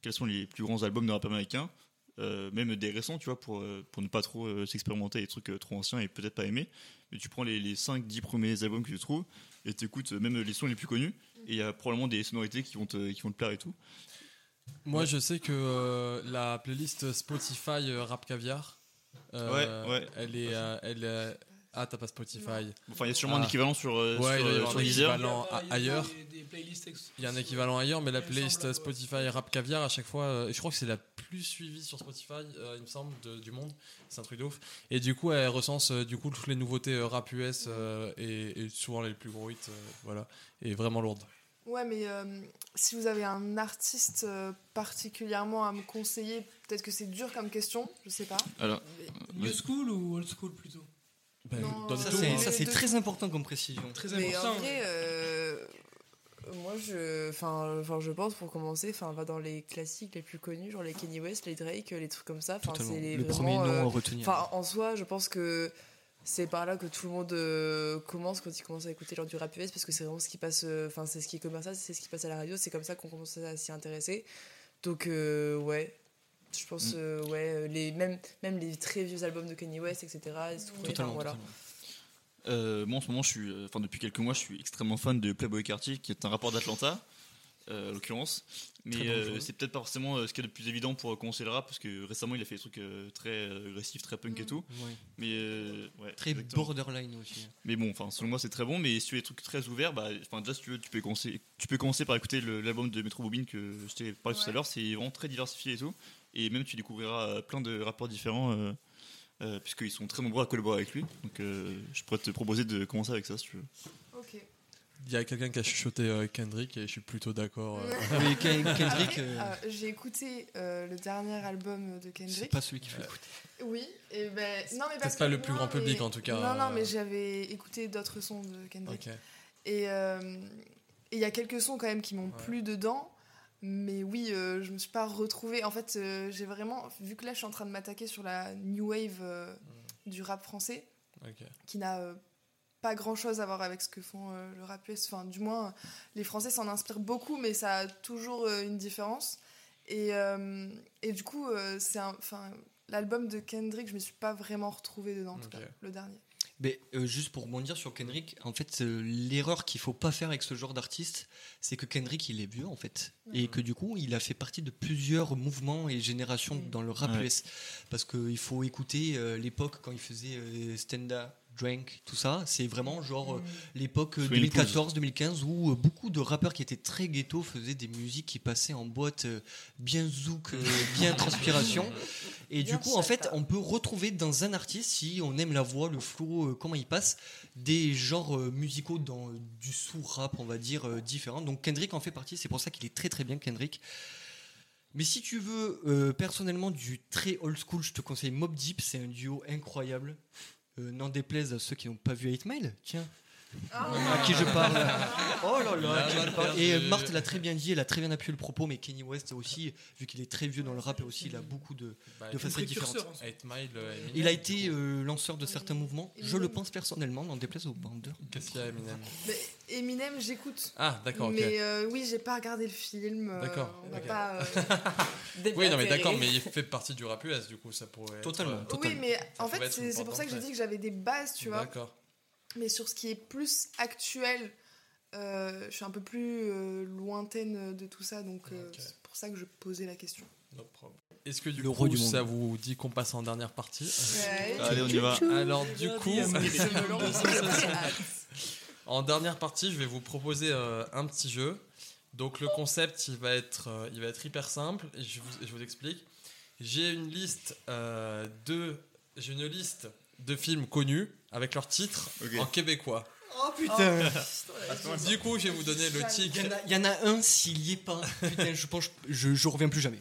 G: quels sont les plus grands albums de rap américain, euh, même des récents, tu vois, pour, euh, pour ne pas trop euh, s'expérimenter avec des trucs euh, trop anciens et peut-être pas aimer. Mais tu prends les, les 5-10 premiers albums que tu trouves et tu écoutes même les sons les plus connus, et il y a probablement des sonorités qui vont te, qui vont te plaire et tout.
F: Moi, je sais que la playlist Spotify Rap Caviar,
G: Ouais, ouais.
F: elle est, elle est- Ah, t'as pas Spotify.
G: Enfin, il y a sûrement un équivalent sur, euh,
F: ouais,
G: sur,
F: il doit y
G: euh,
F: avoir
G: sur
F: un
G: Deezer.
F: équivalent
H: Il y a- y a
F: ailleurs. Il y a un équivalent ailleurs, mais la playlist Spotify Rap Caviar, à chaque fois, euh, je crois que c'est la plus suivie sur Spotify, euh, il me semble, de- du monde. C'est un truc de ouf. Et du coup, elle recense euh, du coup toutes les nouveautés euh, rap US euh, et, et souvent les plus gros hits, euh, voilà. Et vraiment lourde.
J: Ouais, mais euh, si vous avez un artiste euh, particulièrement à me conseiller, peut-être que c'est dur comme question, je sais pas.
G: Alors,
H: New school ou old school plutôt?
J: Non,
K: ça,
J: euh,
K: c'est, ça, c'est très important comme précision.
H: Très
J: Mais
H: important.
J: en vrai, euh, moi, je, enfin, enfin, je pense pour commencer, enfin, va dans les classiques les plus connus, genre les Kenny West, les Drake, les trucs comme ça. Enfin, c'est les
K: Le
J: vraiment,
K: premier nom
J: euh,
K: à retenir.
J: Enfin, en soi, je pense que c'est par là que tout le monde euh, commence quand il commence à écouter genre du rap US parce que c'est vraiment ce qui passe, euh, enfin, c'est ce qui est commercial, c'est ce qui passe à la radio, c'est comme ça qu'on commence à s'y intéresser. Donc, euh, ouais. Je pense,
G: Mm.
J: euh, ouais, euh, les, même, même les très vieux albums de Kanye West, etc.
G: Totalement,
J: enfin, voilà.
G: Euh, moi en ce moment, je suis, euh, enfin depuis quelques mois, je suis extrêmement fan de Playboy Carty, qui est un rapport d'Atlanta, euh, en l'occurrence. Mais euh, c'est peut-être pas forcément euh, ce qu'il y a de plus évident pour euh, commencer le rap, parce que récemment il a fait des trucs euh, très euh, agressifs, très punk et tout.
K: Ouais.
G: Mais euh, ouais,
K: Très
G: exactement.
K: borderline aussi.
G: Mais bon, enfin, selon moi, c'est très bon. Mais si tu veux des trucs très ouverts, bah, enfin, déjà, si tu veux, tu peux commencer, tu peux commencer par écouter l'album de Metro Boomin que je t'ai parlé tout à l'heure. C'est vraiment très diversifié et tout. Et même, tu découvriras euh, plein de rappeurs différents, euh, euh, puisqu'ils sont très nombreux à collaborer avec lui. Donc, euh, je pourrais te proposer de commencer avec ça si tu veux.
J: Ok.
F: Il y a quelqu'un qui a chuchoté euh, Kendrick et je suis plutôt d'accord. euh.
K: Oui, Ken- Kendrick, euh,
J: Ah, J'ai écouté euh, le dernier album de Kendrick.
K: c'est pas celui qui fait écouter.
J: Oui, et ben non mais parce
F: pas
J: que-
F: le plus
J: non,
F: grand public,
J: mais-
F: en tout cas,
J: Non non mais j'avais écouté d'autres sons de Kendrick.
F: Ok.
J: Et euh, et il y a quelques sons quand même qui m'ont plu dedans. Mais oui, euh, je me suis pas retrouvée. En fait, euh, j'ai vraiment vu que là, je suis en train de m'attaquer sur la new wave euh, du rap français, qui n'a euh, pas grand chose à voir avec ce que font le rap US. Enfin, du moins, les Français s'en inspirent beaucoup, mais ça a toujours une différence. Et, et du coup, c'est l'album de Kendrick, je me suis pas vraiment retrouvée dedans, en tout cas, le dernier.
K: Mais euh, juste pour rebondir sur Kendrick, en fait, euh, l'erreur qu'il faut pas faire avec ce genre d'artiste, c'est que Kendrick, il est vieux en fait, et que du coup, il a fait partie de plusieurs mouvements et générations dans le rap
G: Ouais.
K: US, parce qu'il faut écouter euh, l'époque quand il faisait euh, Drink, tout ça. C'est vraiment genre euh, l'époque euh,
G: Swing
K: 2014-2015 où euh, beaucoup de rappeurs qui étaient très ghetto faisaient des musiques qui passaient en boîte euh, bien zouk, euh, [LAUGHS] bien transpiration. Et
J: Bien
K: du coup, en fait, on peut retrouver dans un artiste, si on aime la voix, le flow, euh, comment il passe, des genres euh, musicaux dans euh, du sous-rap, on va dire, euh, différents. Donc Kendrick en fait partie, c'est pour ça qu'il est très très bien, Kendrick. Mais si tu veux euh, personnellement du très old school, je te conseille Mob Deep, c'est un duo incroyable. Euh, N'en déplaise à ceux qui n'ont pas vu 8 Mile, tiens. À qui je parle? Oh là là, à qui je parle? Et euh, Marthe l'a très bien dit, elle a très bien appuyé le propos, mais Kenny West aussi, vu qu'il est très vieux dans le rap, et aussi il a beaucoup de,
F: Bah,
K: de facettes différentes.
H: précurseur, en fait.
F: 8 Mile, euh, Eminem,
K: Il a été euh, lanceur de certains mouvements, je le pense personnellement, n'en déplaise aux bandeurs.
F: Qu'est-ce qu'il y a, Eminem?
J: Mais Eminem, j'écoute.
F: Ah, d'accord, ok.
J: Mais euh, oui, j'ai pas regardé le film. euh,
F: D'accord,
J: on va
F: ok.
J: pas. euh, [LAUGHS]
F: Oui, non, mais d'accord, mais il fait partie du rap US, du coup, ça pourrait. être,
K: Totalement,
J: Oui, mais en fait, c'est pour ça que j'ai dit que j'avais des bases, tu vois.
F: D'accord.
J: Mais sur ce qui est plus actuel, euh, je suis un peu plus euh, lointaine de tout ça, donc euh, c'est pour ça que je posais la question.
F: No problem. Est-ce que du
K: Le
F: coup,
K: du
F: ça vous dit qu'on passe en dernière partie?
J: Ouais.
G: Allez, on y va.
F: Alors, du coup,
J: Je me lance.
F: en dernière partie, je vais vous proposer euh, un petit jeu. Donc, le concept, il va être, euh, il va être hyper simple. Et je vous, je vous explique. J'ai une liste euh, de, j'ai une liste de films connus avec leurs titres
G: Ok.
F: en québécois.
K: Oh putain
F: Du coup, je vais vous donner le titre.
K: Il y, en a- il y en a un, s'il y est pas, putain, je pense, je, je reviens plus jamais.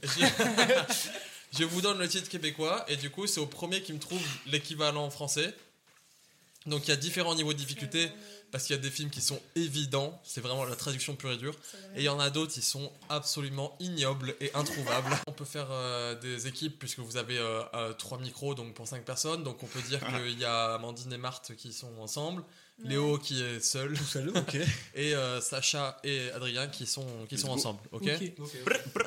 F: Je [LAUGHS] vous donne le titre québécois et du coup c'est au premier qui me trouve l'équivalent français. Donc il y a différents niveaux de difficulté parce qu'il y a des films qui sont évidents, c'est vraiment la traduction pure et dure. Et il y en a d'autres qui sont absolument ignobles et introuvables. [LAUGHS] On peut faire euh, des équipes puisque vous avez euh, euh, trois micros donc pour cinq personnes. Donc on peut dire qu'il y a Amandine et Marthe qui sont ensemble. Léo qui est seul.
K: ok. [LAUGHS]
F: Et euh, Sacha et Adrien qui sont, qui sont ensemble.
K: Ok?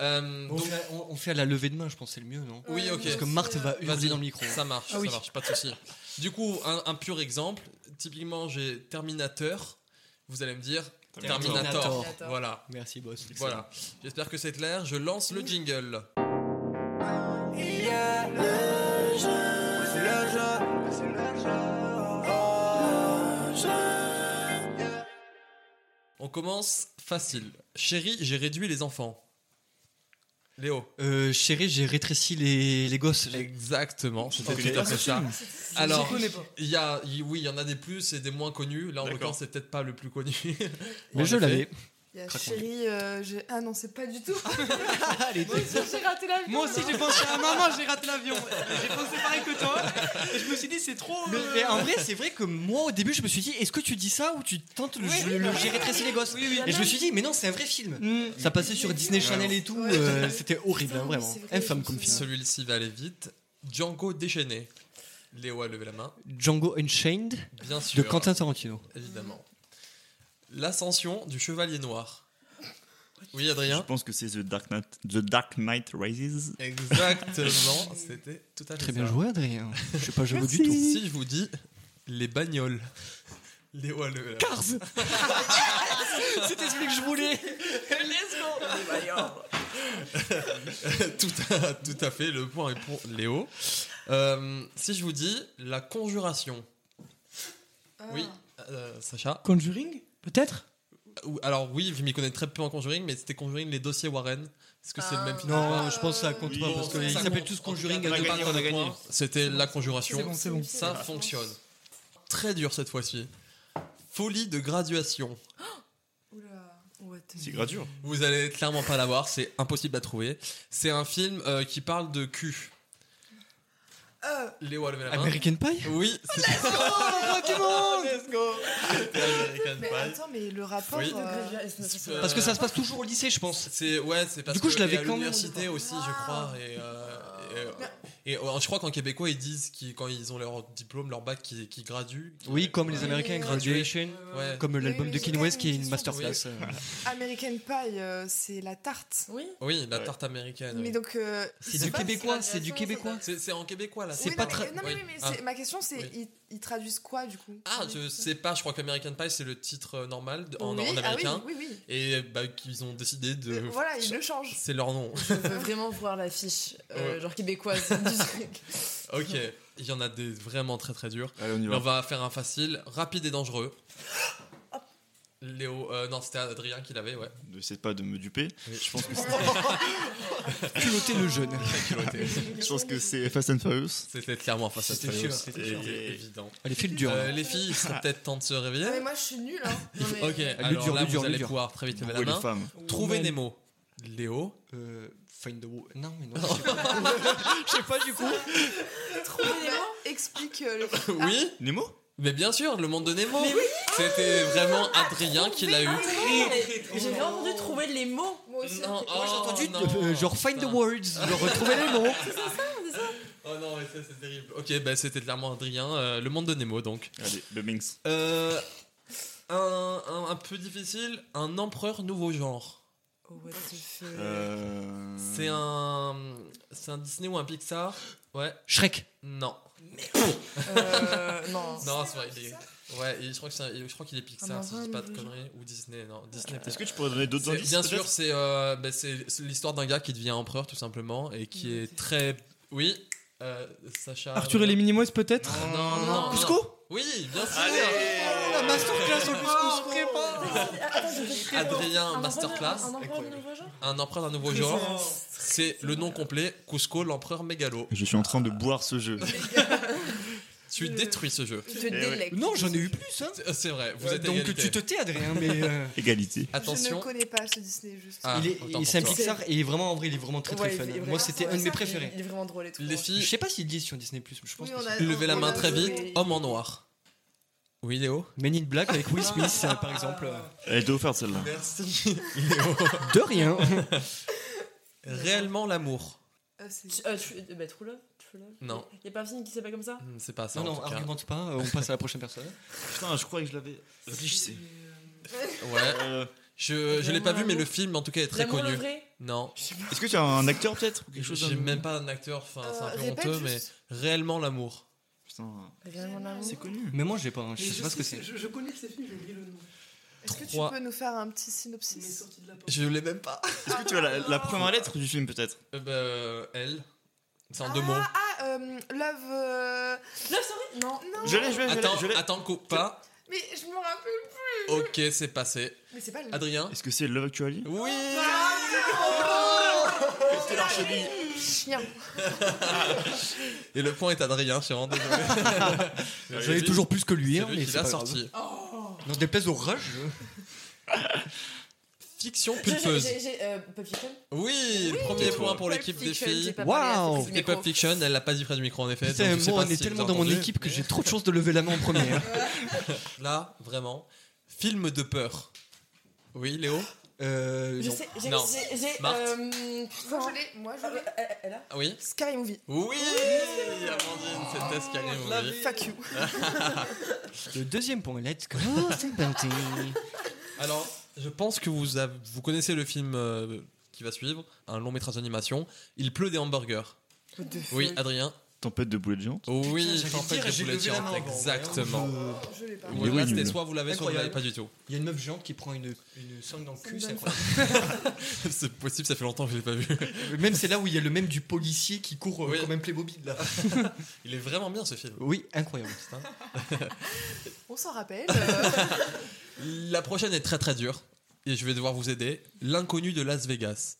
F: Euh,
K: On,
F: donc-
K: fait, on- on fait à la levée de main, je pense que c'est le mieux, non?
F: Oui, ok.
K: Parce que Marthe va hurler
F: Vas-y,
K: dans le micro.
F: Ça marche,
K: Ah oui.
F: ça marche, pas de souci. Du coup, un, un pur exemple. Typiquement, j'ai Terminator. Vous allez me dire Terminator.
K: Terminator.
F: Voilà.
K: Merci, boss.
F: Voilà. J'espère que c'est clair. Je lance le jingle.
D: Yeah, le jeu, c'est le jeu, c'est le jeu, oh, le jeu.
F: On commence facile. Chérie, j'ai réduit les enfants. Léo.
K: Euh, chérie, j'ai rétréci les, les gosses.
F: Exactement, c'était
K: Ok.
F: tout à fait ça. Alors,
K: connais pas.
F: il y a, oui, il y en a des plus et des moins connus. Là, en l'occurrence, c'est peut-être pas le plus connu. [LAUGHS]
K: Mais je l'avais.
J: Il y a
K: Craquons.
J: chérie, euh, j'ai- ah non, c'est pas du tout. [LAUGHS]
K: Allez,
J: Moi aussi, j'ai raté l'avion.
H: Moi aussi j'ai pensé à maman, j'ai raté l'avion. J'ai pensé pareil que toi. Et je me suis dit c'est trop.
K: Mais,
H: euh,
K: mais en vrai, c'est vrai que moi au début, je me suis dit, est-ce que tu dis ça ou tu tentes le,
H: Oui,
K: le-
H: oui,
K: le
H: oui.
K: j'ai rétréci les gosses?
H: Oui, oui.
K: Et je me suis dit, mais non, c'est un vrai film.
H: Mm.
K: Ça passait sur Disney Channel et tout. euh, C'était horrible, hein, vraiment.
J: c'est vrai,
K: Infâme comme film.
F: Celui-ci va aller vite. Django déchaîné. Léo a levé la main.
K: Django Unchained
F: Bien
K: de
F: sûr.
K: Quentin Tarantino.
F: Évidemment. L'ascension du chevalier noir. Oui,
G: Je
F: Adrien
G: pense que c'est The Dark Knight, The Dark Knight Rises.
F: Exactement. C'était tout à fait
K: Très bien
F: ça.
K: joué, Adrien. Je sais pas, je veux du tout.
F: Si je vous dis les bagnoles. Levé la
K: Cars [LAUGHS] C'était celui que je voulais [LAUGHS]
F: tout, à, tout à fait, le point est pour Léo. Euh, si je vous dis la conjuration. Oui, euh, Sacha
H: Conjuring? Peut-être
F: Ou- Alors oui, je m'y connais très peu en Conjuring, mais c'était Conjuring les dossiers Warren. Est-ce que c'est le même film
K: Non, je pense que ça compte
G: Oui,
K: pas parce qu'ils s'appellent tous Conjuring
F: On
K: à
F: a
K: deux parts.
F: on a gagné. C'était la conjuration.
H: C'est bon, c'est bon.
F: Ça fonctionne. Très dur cette fois-ci. Folie de graduation.
G: C'est gradure.
F: Vous allez clairement pas l'avoir, c'est impossible à trouver. C'est un film euh, qui parle de cul.
J: Euh,
F: Léo a levé la main.
K: American Pie?
F: Oui, c'est [LAUGHS] Let's go C'était American
J: mais
F: Pie.
J: attends, mais le rapport.
F: Oui.
J: euh,
K: Parce que ça se passe toujours au lycée, je pense.
F: C'est ouais, c'est parce
K: Du coup,
F: que
K: je l'avais quand même
F: l'université aussi, je crois. Et, euh, et, euh, et, euh, je crois qu'en québécois, ils disent qu'ils, quand ils ont leur diplôme, leur bac, qu'ils, qu'ils graduent.
K: Oui, comme les
F: Ouais.
K: Américains, Graduation,
F: Ouais.
K: comme l'album de Kanye West qui est une masterclass. [LAUGHS]
J: American Pie, euh, c'est la tarte.
I: Oui.
F: Oui, la tarte américaine.
J: Mais
F: oui.
J: donc. euh,
K: C'est du québécois, c'est du québécois.
F: C'est, en québécois là. C'est pas très.
J: Non, mais,
F: Ah.
J: ma question, c'est
F: Oui.
J: Ils, traduisent quoi du coup
F: Ah, je sais pas, je crois qu'American Pie c'est le titre euh, normal de- en,
J: Oui,
F: en
J: ah oui,
F: américain.
J: oui, oui.
F: Et bah, qu'ils ont décidé de.
J: Voilà, ils le changent.
F: C'est leur nom.
I: Je veux vraiment voir l'affiche, euh,
F: Ouais.
I: genre québécoise du [LAUGHS] truc.
F: ok, il y en a des vraiment très très durs.
G: Allez, on y
F: Mais
G: va.
F: on va faire un facile, rapide et dangereux. [LAUGHS] Léo, euh, non, c'était Adrien qui l'avait, ouais.
G: N'essaie pas de me duper. Je pense que [LAUGHS] [LAUGHS] c'est.
K: Culotter le jeune.
G: Je pense que c'est Fast and Furious.
F: C'était clairement à
K: C'était
F: Furious,
K: c'était
F: c'était évident.
K: Allez, file dur.
F: Euh, les filles, il serait peut-être temps de se réveiller.
J: Mais moi, je suis nulle. Hein. Non, mais-
F: Ok,
K: Le
F: alors
K: dur,
F: là,
K: le dur,
F: vous
K: le
F: allez
K: dur.
F: pouvoir très vite lever la
G: les
F: main.
K: Woman.
F: Nemo. Léo.
K: Euh, find the wo- Non, mais non. Je sais pas, Je sais pas du coup.
J: Trouver les mots explique euh, le.
F: Oui
G: Nemo?
F: Mais bien sûr, le monde de Nemo. C'était vraiment Adrien qui l'a eu.
I: J'ai bien entendu trouver les mots.
J: Moi aussi.
F: Non,
J: ok.
F: oh,
K: J'ai entendu
F: non,
K: euh, genre find the words, genre retrouver les mots.
F: Oh non, mais ça c'est terrible. Ok, bah c'était clairement Adrien. euh, le monde de Nemo donc.
G: Allez, le Minx.
F: Euh, un, un, un peu difficile, un empereur nouveau genre.
I: Oh, what the fuck.
F: C'est un, c'est un Disney ou un Pixar? Ouais.
K: Shrek.
F: Non.
I: Euh, non. [LAUGHS]
F: Non, c'est vrai. Il est... Ouais, je crois que c'est un- je crois qu'il est Pixar
I: Un
F: si je dis pas de conneries ou Disney. Non, Disney.
G: Est-ce que tu pourrais donner d'autres indices
F: Bien sûr, c'est euh, bah, c'est c'est l'histoire d'un gars qui devient empereur tout simplement et qui est très. Oui, euh, Sacha.
H: Arthur et les Minimoys, peut-être
F: Non, non, non.
K: Cusco.
F: Oui, bien sûr.
K: La masterclass au couscous.
F: Adrien, masterclass.
I: Un empereur de nouveau genre
F: Un empereur d'un nouveau genre. C'est le nom complet Cusco, l'empereur mégalo.
G: Je suis en train de boire ce jeu. [LAUGHS]
F: Tu détruis ce jeu.
J: Tu te
G: Eh ouais.
K: Non, j'en ai eu plus. Hein.
F: C'est- C'est vrai, vous êtes
K: Donc
F: égalité.
K: tu te tais, Adrien, mais. euh, [LAUGHS]
G: Égalité.
J: Je
F: Attention.
J: ne connais pas ce Disney, juste.
F: Ah,
K: il est, il- c'est un. Pixar et il est vraiment en vrai, il est vraiment très très
I: Ouais,
K: fun. Moi, c'était
J: Ah,
K: un de mes préférés.
I: Il est vraiment drôle et tout.
F: Les
K: Je
F: filles,
K: sais pas s'il dit sur Disney Plus, je pense
J: Oui,
K: que
J: a-
F: levez la
J: on
F: main très vite. Homme en noir. Oui, Léo
K: Men in Black avec Will Smith, euh, [LAUGHS] par exemple.
G: Elle était offerte celle-là.
F: Merci. Léo. [LAUGHS]
K: De rien. [LAUGHS]
F: Réellement l'amour.
J: Euh, c'est-
I: Tu- euh, tu- euh, bah, True Love True Love
F: Non.
I: Y a pas un film qui s'appelle comme ça
F: Hmm, C'est pas ça.
K: Non,
F: en
K: non,
F: tout cas.
K: argumente pas, euh, on passe à la prochaine personne.
G: Putain, je croyais que je l'avais. Réfléchissez.
F: Ouais.
G: Euh,
F: Je, je l'ai pas vu, mais le film en tout cas est très
I: L'amour le
F: connu.
I: vrai
F: Non.
G: Est-ce que tu as un acteur peut-être ou quelque chose
F: J'ai même pas un acteur, enfin c'est un
J: Euh,
F: peu
J: répète
F: honteux, mais
J: juste.
F: réellement l'amour.
G: Putain, c'est connu.
K: Mais moi, j'ai pas, hein, je sais pas ce que c'est.
H: Je, je connais ces films, j'ai oublié le nom.
J: Est-ce que tu peux nous faire un petit synopsis
H: de la.
F: Je l'ai même pas.
G: Est-ce que tu as la, la première lettre du film peut-être
F: Euh, bah, euh, elle. C'est en deux
J: ah,
F: mots.
J: Ah, euh, Love. euh,
I: Love Story? Non.
J: Non.
G: Je l'ai, je l'ai, je
F: Attends,
G: je l'ai.
F: attends, coupe pas.
J: Mais je me rappelle plus.
F: Ok, c'est passé.
J: Mais c'est pas le.
F: Adrien
G: Est-ce que c'est Love Actually?
F: Oui
J: C'était leur Chien. [LAUGHS]
F: Et le point est Adrien, [LAUGHS] je suis vraiment désolé.
K: J'en ai toujours plus que lui,
F: C'est
K: hein,
F: lui
K: mais
F: qui
K: c'est
F: l'a
K: pas
F: sorti.
K: Dans des places au rage. [LAUGHS]
F: Fiction pulpeuse.
I: j'ai- J'ai euh, Pulp Fiction
F: Oui, le premier
G: Toi.
F: point pour
J: Pulp
F: l'équipe des filles.
K: Waouh.
F: Et. Pulp Fiction, elle l'a pas dit près du micro en effet.
K: Putain,
F: donc je sais
K: moi,
F: pas
K: on est
F: si
K: tellement dans mon équipe que j'ai trop de chance de lever la main en premier. hein.
F: Là, vraiment. Film de peur. Oui, Léo?
K: Euh,
I: Je
K: non.
I: sais, j'ai.
F: Non.
I: j'ai- euh,
J: Moi je l'ai. Moi je
I: ah,
J: l'ai.
I: euh, elle- Elle a
F: Ah Oui
J: Scary Movie.
F: Oui Amandine, c'était Scary Movie.
J: Fuck you. [LAUGHS]
K: Le deuxième point, let's go, [LAUGHS] c'est parti.
F: Alors, je pense que vous, avez- vous connaissez le film euh, qui va suivre, un long métrage d'animation. Il pleut des hamburgers. Oui, Adrien
G: Tempête de boulettes géantes.
F: Oui,
K: J'allais
F: tempête
K: dire,
F: de géantes,
K: main avant,
F: exactement.
J: Je
F: Voilà,
G: oui,
F: c'était soit vous l'avez, soit vous l'avez pas du tout.
K: Il y a une meuf géante qui prend une, une sangle dans le cul, c'est incroyable. [LAUGHS]
F: C'est possible, ça fait longtemps que je l'ai pas vu. [LAUGHS]
K: Même c'est là où il y a le même du policier qui court euh,
F: Oui.
K: comme un Playmobil là. [LAUGHS]
F: Il est vraiment bien ce film.
K: Oui, incroyable.
J: On s'en rappelle. euh,
F: La prochaine est très très dure et je vais devoir vous aider. L'inconnu de Las Vegas.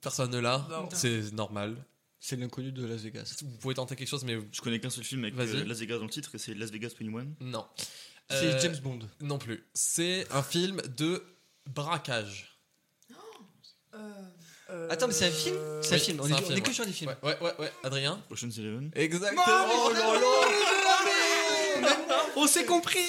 F: Personne ne l'a,
I: Non.
F: c'est normal.
K: C'est l'inconnu de Las Vegas.
F: Vous pouvez tenter quelque chose, mais
G: Je connais qu'un seul film avec euh, Las Vegas dans le titre et c'est Las Vegas 21.
F: non.
K: C'est
F: Euh,
K: James Bond.
F: Non plus. C'est un film de braquage.
J: euh,
K: Attends, mais c'est un film C'est un
F: Oui,
K: film. On est, on
F: film,
K: est que sur des films.
F: Ouais, ouais, ouais, ouais. Adrien
G: Ocean's Eleven.
F: Exactement
K: Oh là là On s'est compris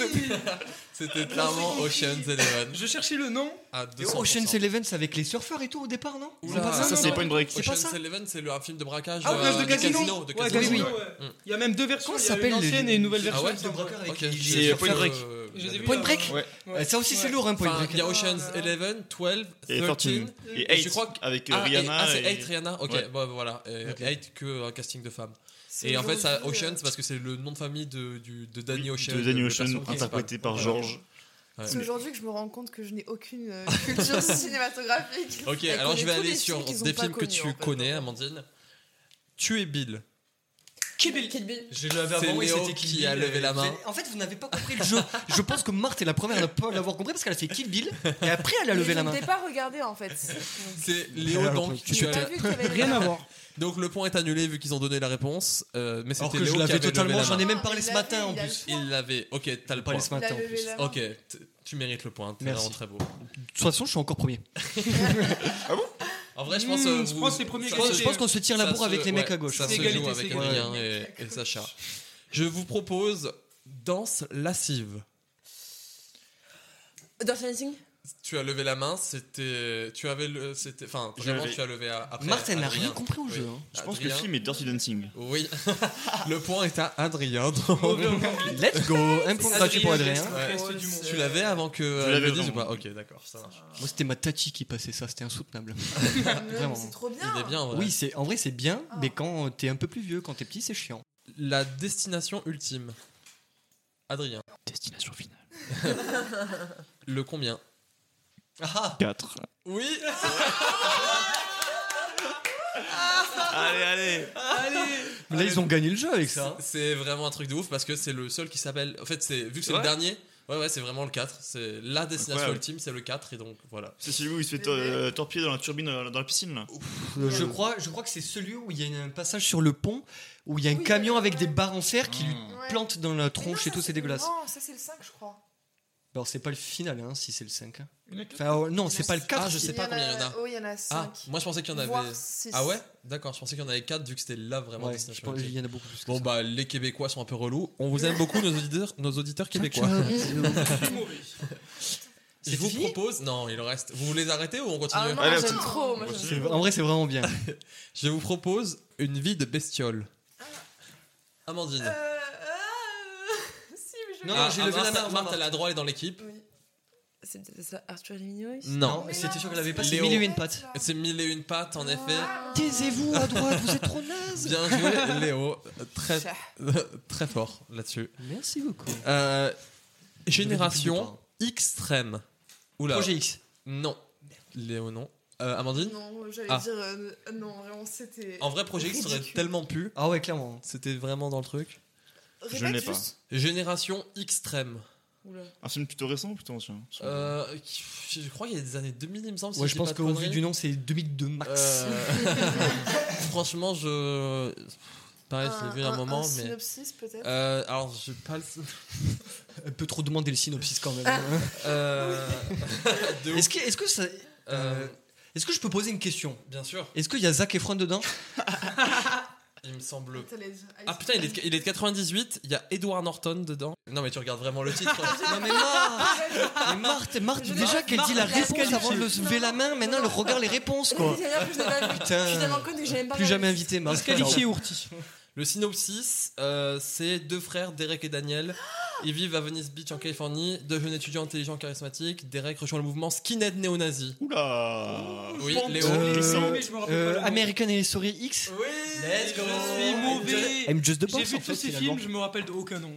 F: C'était clairement Ocean's Eleven.
H: Je cherchais le nom.
F: À 200%.
K: Ocean's Eleven, c'est avec les surfeurs et tout au départ, non
F: Oula,
K: C'est pas ça,
G: c'est pas une break.
F: Ocean's Eleven, c'est le un film de braquage.
H: Ah,
F: euh,
H: de
F: de
H: casino.
F: de
H: Ouais,
F: casino.
H: casino,
K: oui.
H: ouais.
F: Mm.
H: Il y a même deux versions.
K: Comment
H: Il y
K: ça
H: a une
K: s'appelle, les-
H: ancienne et une nouvelle
F: Ah
H: version.
F: ouais
H: semble.
K: braqueur avec
F: Ok,
K: les-
G: Point Break.
H: Vus,
K: Point
H: euh,
K: Break
G: Ouais.
K: Euh, Ça aussi, c'est lourd, un point break.
F: il y a Ocean's Eleven, 12,
G: Et
F: 13.
G: 13. Et
F: Et
G: 8
F: je crois
G: avec euh,
F: Ah, et-
G: Rihanna.
F: ah, c'est
G: et-
F: 8 Rihanna Ok,
G: Ouais.
F: voilà. Et
K: Ok.
F: 8 que un casting de femmes. Et en fait, ça,
J: aujourd'hui,
F: Ocean,
J: euh,
F: c'est parce que c'est le nom de famille de, du, de Danny Ocean.
G: de Danny Ocean, interprété par. George.
F: Ouais.
J: C'est aujourd'hui que je me rends compte que je n'ai aucune euh, [LAUGHS] culture cinématographique.
F: Ok,
J: Elle
F: alors je vais aller sur des films que tu
J: en fait.
F: connais, Amandine. Tu es Bill.
H: Kill Bill.
I: Kill Bill?
K: Je l'avais avant et
F: Léo
K: c'était Kill
F: qui
K: Bill,
F: a levé
K: euh,
F: la main.
K: c'est- En fait, vous n'avez pas compris le jeu. [LAUGHS] Je pense que Marthe est la première à ne pas l'avoir compris parce qu'elle a fait Kill Bill et après elle a levé la
J: Je
K: main.
J: ne t'ai pas regardé en fait.
F: C'est Léo, donc.
K: tu
F: as-
J: pas vu qu'il y avait [LAUGHS]
H: Rien à voir.
F: Donc le point est annulé vu qu'ils ont donné la réponse. euh, mais
K: Alors
F: c'était
K: que je
F: Léo qui
K: l'avais
F: avait levé
K: totalement,
F: la
K: j'en
F: main.
K: ai même
J: Ah,
K: parlé
J: il
K: ce
J: l'a
K: matin
J: fait,
K: en
J: il a
K: plus.
J: le
F: Il l'avait. Ok, t'as le point.
K: ce matin
J: Il a
K: en
J: levé
K: plus.
J: la main.
F: Ok, t- tu mérites le point. T'es
K: Merci.
F: vraiment très beau.
K: De toute façon, je suis encore premier. [LAUGHS]
F: En vrai, je pense.
H: Mmh,
F: euh,
H: je
F: vous-
H: pense les premiers
F: ça
K: Je pense,
F: se-
K: je pense qu'on se tire la
F: ça
K: bourre
F: se-
K: avec les mecs à gauche.
F: Ça
H: C'est
F: se
H: égalité,
F: joue avec. Adrien et, et Sacha. Je vous propose danse lascive.
I: Dirty Dancing
F: Tu as levé la main, c'était. Tu avais le. C'était. Enfin, vraiment, tu as levé à- après.
K: Marthe, elle n'a rien compris au
F: Oui.
K: jeu. hein.
G: Je pense que le film est Dirty Dancing.
F: Oui. [LAUGHS] le point est à Adrien. [LAUGHS]
K: Let's go Un point [LAUGHS] gratuit pour Adrien.
F: Ouais. Tu l'avais avant que.
G: Je
F: elle
G: l'avais
F: dise ou pas? Ok, d'accord, ça marche.
K: Moi, c'était ma tati qui passait ça, c'était insoutenable. Vraiment.
J: C'est trop bien.
F: Il est bien, en vrai.
K: Oui, c'est en vrai, c'est bien,
J: Ah.
K: mais quand t'es un peu plus vieux, quand t'es petit, c'est chiant.
F: La destination ultime. Adrien.
G: Destination finale.
F: Le combien?
K: Ah
G: 4.
F: Oui [LAUGHS]
G: Allez, allez
K: Mais là, ils ont gagné le jeu avec ça.
F: C'est vraiment un truc de ouf parce que c'est le seul qui s'appelle. En fait, c'est vu que c'est le dernier. Ouais, ouais, c'est vraiment le 4. C'est la destination
G: Incroyable.
F: ultime, c'est le 4. Et donc, voilà.
G: C'est celui où il se fait euh, torpiller dans la turbine euh, dans la piscine là.
K: Je, crois, je crois que c'est celui où il y a un passage sur le pont, où il y a un
J: Oui,
K: camion
J: ouais,
K: avec des barres en fer qui lui
J: Ouais.
K: plante dans la
J: non,
K: tronche et tout, c'est dégueulasse.
J: Non, ça c'est le 5, je crois.
K: Alors, c'est pas le final, hein, si c'est le 5. hein. Enfin, non, c'est pas le 4.
F: Ah, je sais pas combien il y en a.
J: Oh, il y en a 5.
F: Ah, moi je pensais qu'il y en avait. Ah ouais? D'accord, je pensais qu'il y en avait 4 vu que c'était là vraiment
K: Ouais, je pense- il y en a beaucoup plus. que
F: Bon
K: ça.
F: bah les Québécois sont un peu relous. On vous aime beaucoup nos auditeurs, nos auditeurs québécois. [LAUGHS] Je vous propose, non il en reste. Vous voulez arrêter ou on continue?
I: Ah non,
G: Allez,
I: j'aime trop. Moi, j'aime
K: En vrai, c'est vraiment bien. [LAUGHS]
F: Je vous propose une vie de bestiole. Amandine.
J: Euh, euh,
K: Non,
F: Ah,
K: j'ai
F: ah,
K: levé la main,
F: Marthe, elle a droit, elle est dans l'équipe.
I: C'est peut-être ça, Arthur et les Minois
F: Non.
K: C'était sûr qu'elle avait pas ses mille et une pattes.
F: C'est mille et une pattes en effet.
K: Taisez-vous à droite, vous êtes trop naze.
F: Bien joué Léo. Très, très fort là-dessus.
K: Merci beaucoup.
F: Euh, génération extrême. Oula.
K: Projet X.
F: Non. Léo, non. Euh, Amandine
J: Non, j'allais
F: Ah.
J: dire. euh, non, vraiment, c'était.
F: En vrai, Projet X aurait tellement pu.
K: Ah ouais, clairement.
F: C'était vraiment dans le truc.
G: Je
J: Répète
G: n'ai pas.
F: Génération extrême.
J: Oula.
G: Un film plutôt récent ou plutôt ancien
F: Euh, je crois qu'il y a des années 2000, il me semble.
K: Ouais,
F: je
K: pense qu'au vu du nom, c'est 2002 max.
F: Euh, [LAUGHS] Franchement, je. Pareil, je l'ai vu un moment, mais.
J: synopsis peut-être?
F: Euh, alors, je pas le.
K: Un [LAUGHS] peu trop demander le synopsis quand même.
F: Euh, [LAUGHS]
K: Est-ce que, est-ce que ça. Est-ce que je peux poser une question?
F: Bien sûr.
K: Est-ce qu'il y a Zac Efron dedans?
F: Il me semble. Ah putain, il est, de, il est de 98, il y a Edward Norton dedans. Non, mais tu regardes vraiment le titre. [LAUGHS]
K: Non mais Marthe Mais Marthe, déjà qu'elle dit la réponse avant de
J: qualifié.
K: lever la main, maintenant elle regarde les réponses quoi. Putain. Plus jamais invité Marthe.
H: Disqualifié Ourti?
F: Le synopsis, euh, c'est deux frères, Derek et Daniel, Ils vivent à Venice Beach en Californie. Deux jeunes étudiants intelligents charismatiques. Derek rejoint le mouvement skinhead néo-nazi.
G: Oula
F: Oui. Léo.
H: Euh,
K: Euh,
H: mais je me rappelle pas le nom.
K: American History X
F: Oui
K: Let's go
H: Je suis mauvais.
K: I'm just the
H: J'ai
K: boss
H: vu
K: en
H: tous
K: fait,
H: ces
K: finalement.
H: films, je me rappelle de aucun nom.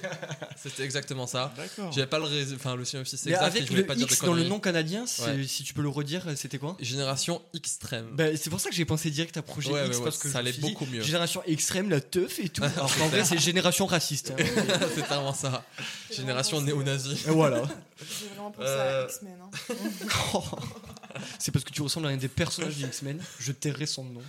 H: [LAUGHS]
F: C'était exactement ça.
G: D'accord.
F: J'avais pas le, rés- enfin, le exact. et
K: avec
F: je
K: le
F: pas dire de
K: X dans le nom canadien,
F: Ouais.
K: si tu peux le redire, c'était quoi?
F: Génération extrême.
K: Bah, c'est pour ça que j'ai pensé direct à projet
F: Ouais,
K: X
F: ouais, ouais,
K: parce que
F: ça allait beaucoup mieux.
K: Génération extrême, la teuf et tout. [LAUGHS] Alors qu'en vrai, c'est génération raciste. hein. [LAUGHS]
F: c'est vraiment ça. Génération néo-nazi.
K: Et voilà.
J: J'ai vraiment pensé
F: Euh,
J: à X-Men. hein.
K: c'est parce que tu ressembles à un des personnages des X-Men. Je tairai son nom.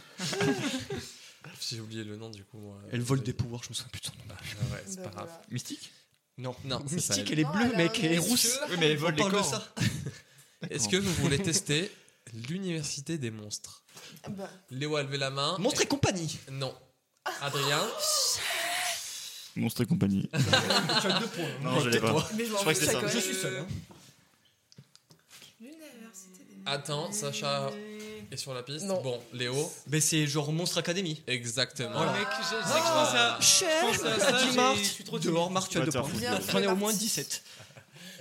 F: J'ai oublié le nom du coup. moi.
K: Elle vole des pouvoirs, je me souviens plus de son nom.
F: Ah ouais, c'est
J: Bah,
F: pas grave.
J: voilà.
G: Mystique
K: Non,
F: Non, [LAUGHS] ça,
K: Mystique,
F: elle.
K: elle est
J: Non,
K: bleue,
J: a
K: mec, elle est rousse.
G: Oui, mais elle vole les corps.
K: ça. [LAUGHS]
F: Est-ce que vous voulez tester l'université des monstres
J: Bah,
F: Léo a levé la main.
K: Monstre et compagnie.
F: Non. Adrien
G: Monstre et compagnie. [LAUGHS]
K: Tu as deux points.
G: Non, je l'ai pas.
J: mais je
G: Je crois que c'est
J: ça.
K: Je suis seul. hein.
J: L'université des
F: Attends, Sacha est sur la piste.
I: Non.
F: Bon, Léo.
K: Mais c'est genre Monstre Academy.
F: Exactement.
H: Oh, mec, je sais que je pense à.
K: Cher,
H: Je pense à ça, je suis trop
K: Dehors, Marthe, tu as deux points. J'en ai au moins
J: parti.
K: 17.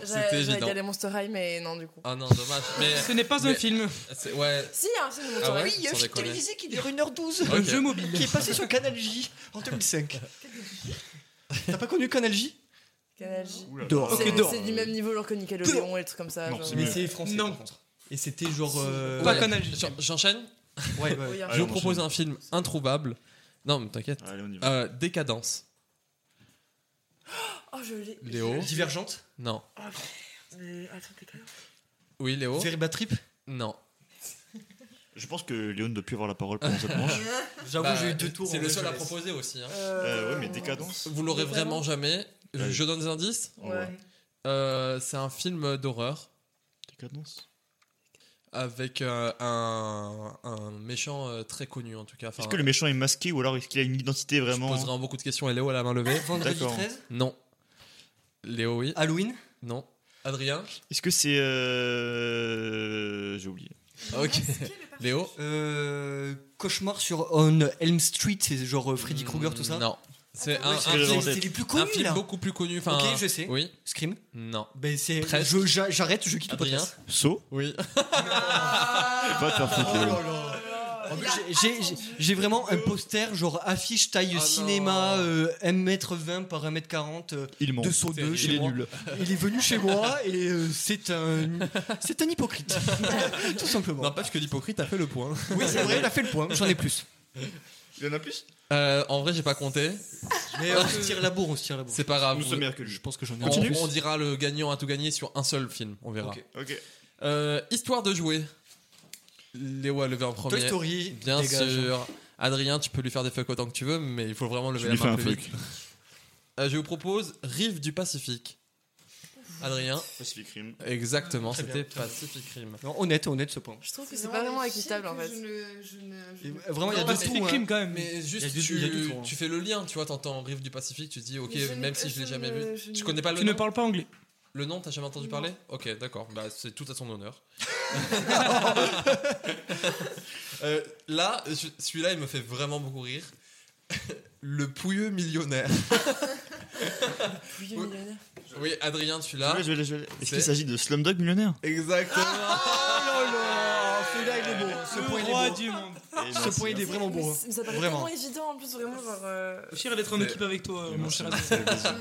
F: C'était
I: J'allais
F: évident.
I: j'allais Monster High, mais non, du coup.
F: Ah non, dommage. Mais
H: Ce n'est pas un film.
F: ouais.
I: Si, hein, c'est une Monster
F: Ah ouais
I: High.
K: Oui, il y a un film
F: déconner.
K: télévisé qui dure 1h12.
H: Un jeu mobile.
K: Qui est passé sur Canal J en 2005. T'as pas connu Canal J?
I: Canal J.
K: Dehors.
I: C'est
K: Ok, dehors.
I: c'est du même niveau genre que Nickelodeon et des trucs comme ça.
G: Non,
I: genre.
K: Mais c'est français
H: Non.
K: par contre. Et c'était genre. euh,
H: Pas
F: Ouais. J'en- J'enchaîne
K: Ouais.
F: Je
G: Allez,
F: vous
G: on
F: propose
G: enchaîne.
F: un film introuvable. Non, mais t'inquiète.
G: Allez, on y va.
F: Euh, Décadence.
I: Oh, je l'ai.
F: Léo
K: Divergente
F: Non.
I: Mais attends, t'es même-
F: Oui, Léo
K: Bad Trip
F: Non.
G: Je pense que Léo ne doit plus avoir la parole pendant cette manche. [LAUGHS]
K: J'avoue,
F: Bah,
K: j'ai eu deux tours.
F: C'est
K: en
F: le
K: vrai,
F: seul
K: je
F: à
K: laisse.
F: proposer aussi. hein.
G: Euh, ouais, mais décadence.
F: Vous l'aurez vraiment jamais. Je,
G: Ouais.
F: je donne des indices.
I: Ouais.
F: Euh, c'est un film d'horreur
G: Décadence.
F: Avec euh, un, un méchant euh, très connu en tout cas. Enfin,
G: Est-ce que le méchant est masqué ou alors est-ce qu'il a une identité
F: Je
G: vraiment
F: poserai beaucoup de questions et Léo a la main levée.
K: Vendredi
G: D'accord.
K: 13
F: Non. Léo, oui.
K: Halloween
F: Non. Adrien
G: Est-ce que c'est. Euh... J'ai oublié.
F: Ok. Léo
K: euh, Cauchemar sur On Elm Street, c'est genre Freddy Krueger, tout ça
F: Non. C'est un, un film,
K: c'est les plus
F: un
K: connus
F: film
K: là.
F: beaucoup plus connu. Enfin,
K: Ok, je sais.
F: Oui.
K: Scream
F: Non.
K: Ben c'est. Je- j'a- J'arrête, je quitte le
F: Adrien
K: podcast.
G: Saut
F: Oui. [LAUGHS]
G: Va te faire foutre, Léo.
K: En plus, j'ai- vraiment un poster, genre affiche taille
F: Oh
K: cinéma, euh, 1m20 par 1m40 euh,
G: Il
K: de saut 2
F: terrible.
K: chez
G: Il est nul.
K: Il est venu chez [LAUGHS] moi et euh, c'est un c'est un hypocrite. [LAUGHS] Tout simplement.
F: N'empêche que l'hypocrite a fait le point.
K: Oui, c'est vrai, il a fait le point, j'en ai plus.
G: Il y en a plus?
F: Euh, en vrai, j'ai pas compté.
K: Mais on se tire la bourre, on se tire la bourre.
F: C'est pas grave.
G: Nous sommes meilleurs que lui.
K: Je pense que j'en ai
F: On,
K: un
G: Continue.
K: plus.
F: on dira le gagnant à tout gagner sur un seul film. On verra.
K: Ok.
F: Euh, histoire de jouer. Léo a levé en premier.
K: Toy Story,
F: Bien
K: dégage.
F: sûr. Adrien, tu peux lui faire des fuck autant que tu veux, mais il faut vraiment lever
G: Je
F: la
G: lui fais
F: main
G: un
F: plus
G: fuck.
F: vite. Euh, je vous propose Rive du Pacifique. Adrien,
G: Pacific Rim.
F: exactement, c'était. Pacific Rim.
K: Non, honnête, honnête ce point.
I: Je trouve que c'est pas vraiment équitable en fait.
J: je ne- je ne- je
K: Et
J: ne-
K: Vraiment, il y a
F: Pacific
K: hein.
H: quand même.
F: Mais
K: Il y a
F: juste,
K: du-
F: tu,
K: il y a du tour, hein.
F: tu fais le lien, tu vois, t'entends Rive du Pacifique, tu te dis, ok, même si je l'ai jamais vu.
J: je
F: Tu
J: ne-
F: connais pas le
H: Tu ne
F: nom
H: parles pas anglais.
F: Le nom, t'as jamais entendu
J: Non.
F: parler Ok, d'accord, bah, c'est tout à son honneur. [LAUGHS] [LAUGHS] Euh, là, celui-là, il me fait vraiment beaucoup rire. [LAUGHS] le pouilleux millionnaire.
I: Pouilleux
F: Oui.
I: millionnaire.
F: Oui, Adrien, tu
G: Je
F: l'as.
G: je l'ai, je l'ai. Est-ce qu'il s'agit de Slumdog Millionnaire?
F: Exactement.
K: Oh là là, celui-là il est beau. Ce
H: Le
K: point il
H: roi
K: est beau.
H: du monde.
K: Ce point il est vraiment beau.
I: Mais
K: hein.
I: ça paraît
K: Vraiment.
I: évident en plus, vraiment. Genre, euh,
H: Je suis fier d'être en
F: Mais-
H: équipe avec toi, [LAUGHS]
G: Et
H: mon cher Adrien.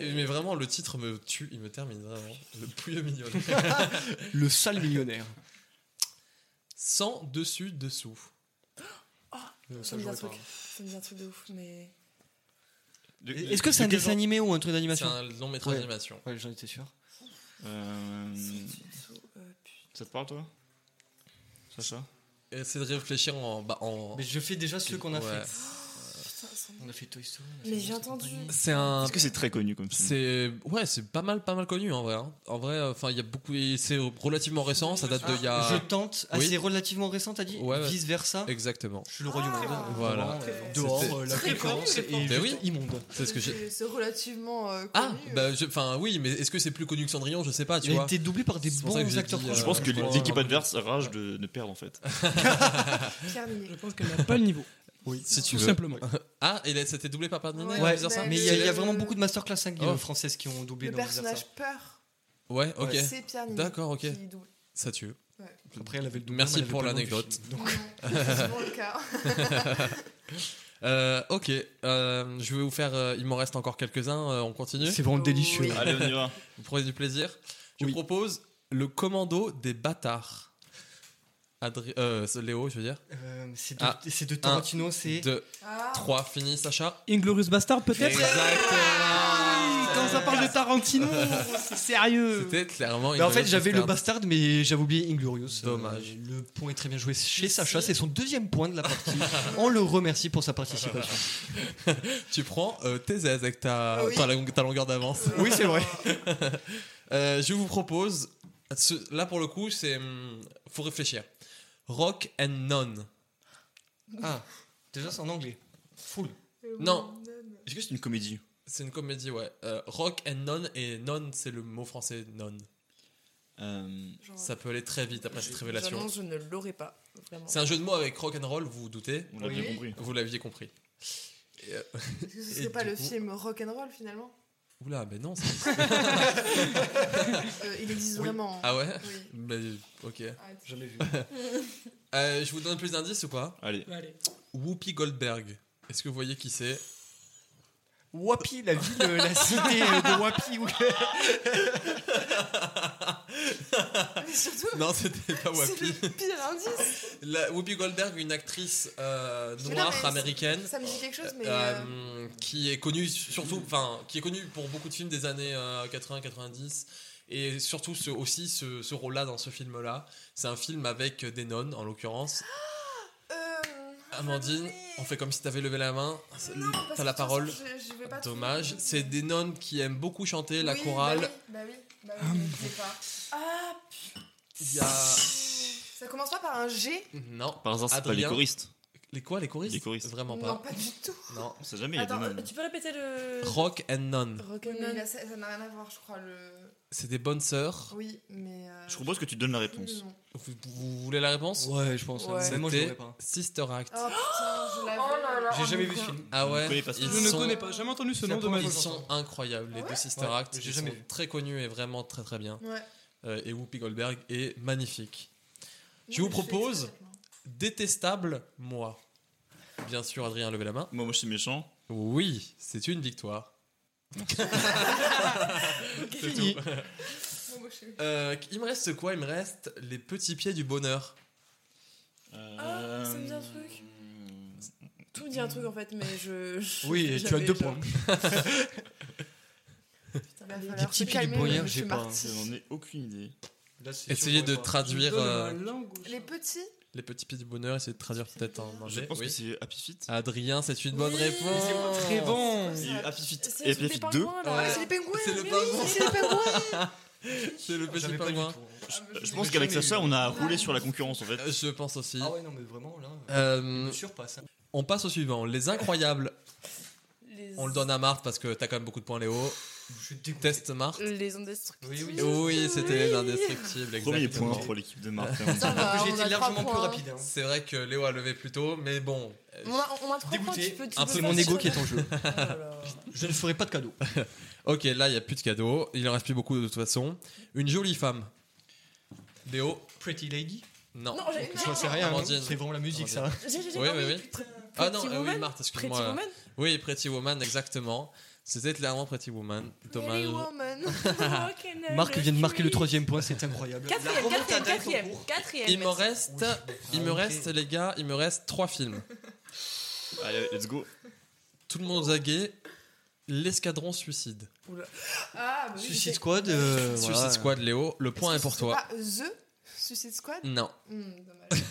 F: Mais vraiment, le titre me tue, il me termine vraiment. Le pouilleux millionnaire. [LAUGHS]
K: Le sale millionnaire.
F: Sans dessus dessous.
I: ça me dit un truc. Ça me dit un truc de ouf, mais.
K: Est-ce que c'est un dessin
G: genre
K: animé ou un truc
F: C'est
K: d'animation
F: un long métrage
K: Ouais.
F: d'animation.
K: Ouais, j'en étais sûr.
G: Euh, Ça te parle, toi? Sacha?
F: Essaie de réfléchir en. Bah, en...
K: Mais je fais déjà ceux qu'on a
F: Ouais.
K: fait. On a fait Toy Story.
I: Mais j'ai entendu.
F: C'est un.
G: Est-ce que c'est très connu comme film
F: C'est ouais, c'est pas mal, pas mal connu en vrai. hein. En vrai, enfin, il y a beaucoup. et C'est relativement récent. Ça date de il y a.
K: Je tente. Ah,
F: Oui.
K: c'est relativement récent, t'as dit
F: Ouais, ouais.
K: Vice versa.
F: Exactement.
K: Je suis le roi du monde.
F: Voilà.
K: Vraiment, euh,
F: C'était-
K: Dehors, euh, la
H: Très fort,
K: concurrence
H: fort.
F: Ben
K: juste
F: oui.
K: immonde.
F: C'est ce que j'ai.
J: C'est relativement euh, connu.
F: Ah,
J: euh.
F: bah, je- enfin, oui, mais est-ce que c'est plus connu que Cendrillon? Je sais pas, tu
K: Il a
F: vois.
K: été doublé par des
F: C'est pour ça que
K: bons
F: j'ai
K: acteurs
F: dit.
G: Je pense que l'équipe adverse rage de, de perdre en fait.
J: Pierre Ninet.
H: Je pense qu'elle n'a pas le niveau.
K: Oui,
F: si tu
H: tout
F: veux.
H: simplement. [LAUGHS]
F: Ah, et c'était doublé par Pardini
J: Ouais,
K: Ouais, mais il y, a- il y a vraiment beaucoup de masterclass
F: Oh.
K: euh, françaises qui ont doublé
J: Le
K: dans
J: personnage peur,
F: Ouais, ok.
J: c'est Pierre Ninet.
F: D'accord, ok.
J: Qui double.
F: Ça tue.
K: Après, elle avait le doubleur,
F: Merci
K: mais elle avait
F: pour
K: pas le nom du
F: l'anecdote.
K: film, donc- [LAUGHS]
J: C'est souvent le cas. [LAUGHS]
F: Euh, ok, euh, je vais vous faire. euh, il m'en reste encore quelques-uns. euh, on continue.
K: C'est vraiment délicieux.
J: Oui.
G: Allez, on y va.
F: Vous prenez du plaisir. Je
K: Oui.
F: propose le commando des bâtards. Adri- euh, Léo, je veux dire.
K: Euh, c'est de,
F: Ah,
K: c'est de Tarantino, c'est.
F: 2,
J: Ah.
F: 3, fini, Sacha.
H: Inglorious Bastard peut-être
F: Exactement.
H: Quand ça parle de Tarantino, [LAUGHS] c'est sérieux.
F: C'était clairement.
K: Mais en fait, j'avais le bastard, mais j'avais oublié Inglorious.
F: Dommage.
K: Euh, le point est très bien joué chez Sacha. C'est son deuxième point de la partie. On le remercie pour sa participation. [LAUGHS]
F: Tu prends euh, tes aises avec ta,
J: Ah Oui.
F: ta, long- ta longueur d'avance.
K: Oui, c'est vrai. [LAUGHS]
F: Euh, je vous propose. là, pour le coup, c'est. hum, faut réfléchir. Rock and None.
K: Ah, déjà, c'est en anglais. Full.
F: Non.
G: Est-ce que c'est une comédie
F: C'est une comédie, ouais. Euh, rock and None, et None, c'est le mot français non.
G: Euh,
J: Genre,
F: Ça peut aller très vite après cette révélation.
I: J'annonce, je ne l'aurai pas. Vraiment.
F: C'est un jeu de mots avec rock and roll, vous vous doutez
G: On l'a
J: Oui.
G: bien compris.
F: Vous l'aviez compris. Et, euh,
J: Est-ce que ce [LAUGHS]
F: Et
J: serait pas
F: du
J: le
F: coup-
J: film Rock'n'Roll finalement
F: Oula, mais non. c'est- [LAUGHS]
J: Euh, Il existe vraiment.
F: Ah ouais
J: Oui.
F: Mais, Ok.
J: Arrête.
K: Jamais vu.
F: Euh, je vous donne plus d'indices ou pas?
G: Allez.
H: Allez.
F: Whoopi Goldberg. Est-ce que vous voyez qui c'est?
K: Wapi, la ville, euh, la cité euh, de Wapi. où-
J: Mais surtout,
F: Non, c'était pas
J: c'est
F: Whoopi.
J: le pire indice.
F: La- Whoopi Goldberg, une actrice euh,
J: non,
F: noire américaine.
J: Ça me dit quelque chose, mais.
F: euh,
J: euh,
F: qui est connue surtout, enfin, qui est connue pour beaucoup de films des années 80-90 et surtout ce, aussi ce, ce rôle-là dans ce film-là. C'est un film avec des nonnes en l'occurrence. Amandine, on fait comme si t'avais levé la main.
J: Non,
F: T'as la parole.
J: façon, je- je vais pas
F: Dommage. C'est des nonnes qui aiment beaucoup chanter la chorale.
J: Bah oui, bah oui, bah oui, mais je sais pas. Ah,
F: a.
J: ça commence pas par un G
F: Non.
G: Par hasard, c'est pas les choristes.
F: Les quoi, les choristes
G: Les choristes.
F: Vraiment
J: Non,
F: pas.
J: pas du tout.
F: Non.
G: On sait jamais, il y a des
I: Attends,
G: nonnes.
I: tu peux répéter le.
F: Rock and
I: Rock'n'Roll.
J: mais là, ça ça n'a rien à voir, je crois. Le...
F: C'est des bonnes sœurs.
J: Oui, mais. euh,
G: Je propose que tu donnes la réponse.
F: Vous, vous voulez la réponse?
K: Ouais, je pense.
J: Ouais.
K: Mais moi, je pas.
F: Sister Act.
J: Oh putain, je l'avais.
I: Oh là là.
K: J'ai
I: oh,
K: jamais
I: mais
K: vu ce film.
F: Ah ouais?
G: Je connais pas ce
F: ils
G: film.
H: Je ne connais pas, jamais entendu ce
K: C'est
H: nom de ma vie.
F: Ils sont incroyables, les
J: Ah
F: deux
J: ouais?
F: Sister
K: Ouais,
F: Act.
K: j'ai
F: Ils
K: jamais
F: sont
K: vu.
F: très connus et vraiment très très bien.
J: Ouais.
F: Euh, et Whoopi Goldberg est magnifique. Je vous propose. Détestable Moi. Bien sûr, Adrien, levez la main.
G: Moi, moi, je suis méchant.
F: Oui, c'est une victoire. [LAUGHS]
K: Fini.
F: Euh, il me reste quoi? Il me reste les petits pieds du bonheur.
I: Ah, ça me dit un truc. Tout me dit un truc en fait, mais je. je-
K: Oui, et tu as deux points. Des [LAUGHS]
J: falloir
K: petits pieds du bonheur, j'ai pas,
J: Marty.
G: J'en ai aucune idée.
F: Essayez de traduire euh.
J: Les petits?
F: Les petits pieds du bonheur. Essayez de traduire peut-être en
G: Je
F: anglais.
G: pense
F: Oui.
G: que c'est Happy Feet.
F: Adrien, c'est une bonne
J: Oui,
F: réponse.
H: C'est très bon.
G: Happy Feet et
I: le
G: Happy Feet
I: des
G: 2.
I: pingouins, là.
J: Ah, c'est les pingouins
F: C'est le pingouin.
J: oui, C'est les pingouins
F: C'est le petit pingouin.
G: Je pense qu'avec Sacha, on a roulé sur la concurrence en fait.
F: Euh, Je pense aussi.
K: Ah ouais, non, mais vraiment, là,
F: Euh,
K: me surpasse. hein.
F: on passe au suivant. Les incroyables.
I: Les...
F: On le donne à Marthe parce que t'as quand même beaucoup de points, Léo.
K: Je.
F: Test Marthe.
I: Les indestructibles.
K: Oui, oui.
F: Oui, c'était les indestructibles.
G: Premier point pour l'équipe de
J: va,
K: J'ai été
J: a
K: largement plus rapide. hein.
F: C'est vrai que Léo a levé plus tôt, mais bon.
J: On a, on a trois points,
K: Dégoûté.
J: tu peux, tu
F: Un peu
K: mon ego qui est en jeu. [LAUGHS]
I: Oh.
K: Je ne ferai pas de cadeau. [LAUGHS]
F: Ok, là, il n'y a plus de cadeaux. Il en reste plus beaucoup de toute façon. Une jolie femme. Léo
K: Pretty Lady
F: Non.
I: Non,
K: Je sais rien. hein. C'est vraiment la musique, ça.
F: Oui, oui, oui. Ah non,
I: Pretty
F: euh, oui,
I: Woman
F: Marthe,
I: Pretty
F: excuse-moi.
I: Woman
F: Oui, Pretty Woman, exactement. C'était clairement Pretty Woman.
J: Pretty
F: Dommage.
J: Woman. [LAUGHS]
I: Rock'n'roll
K: Marc vient de marquer le troisième point, c'est incroyable.
I: Quatrième, quatrième, quatrième.
F: Il me reste, il me reste, les gars, il me reste trois films. [LAUGHS]
G: Allez, let's go.
F: Tout le monde zagué. L'escadron suicide.
J: Ah, bah oui,
K: Suicide Squad. euh,
F: Suicide
K: voilà.
F: Squad, Léo. Le point est pour toi.
J: pas The Suicide Squad?
F: Non.
J: Hmm, dommage.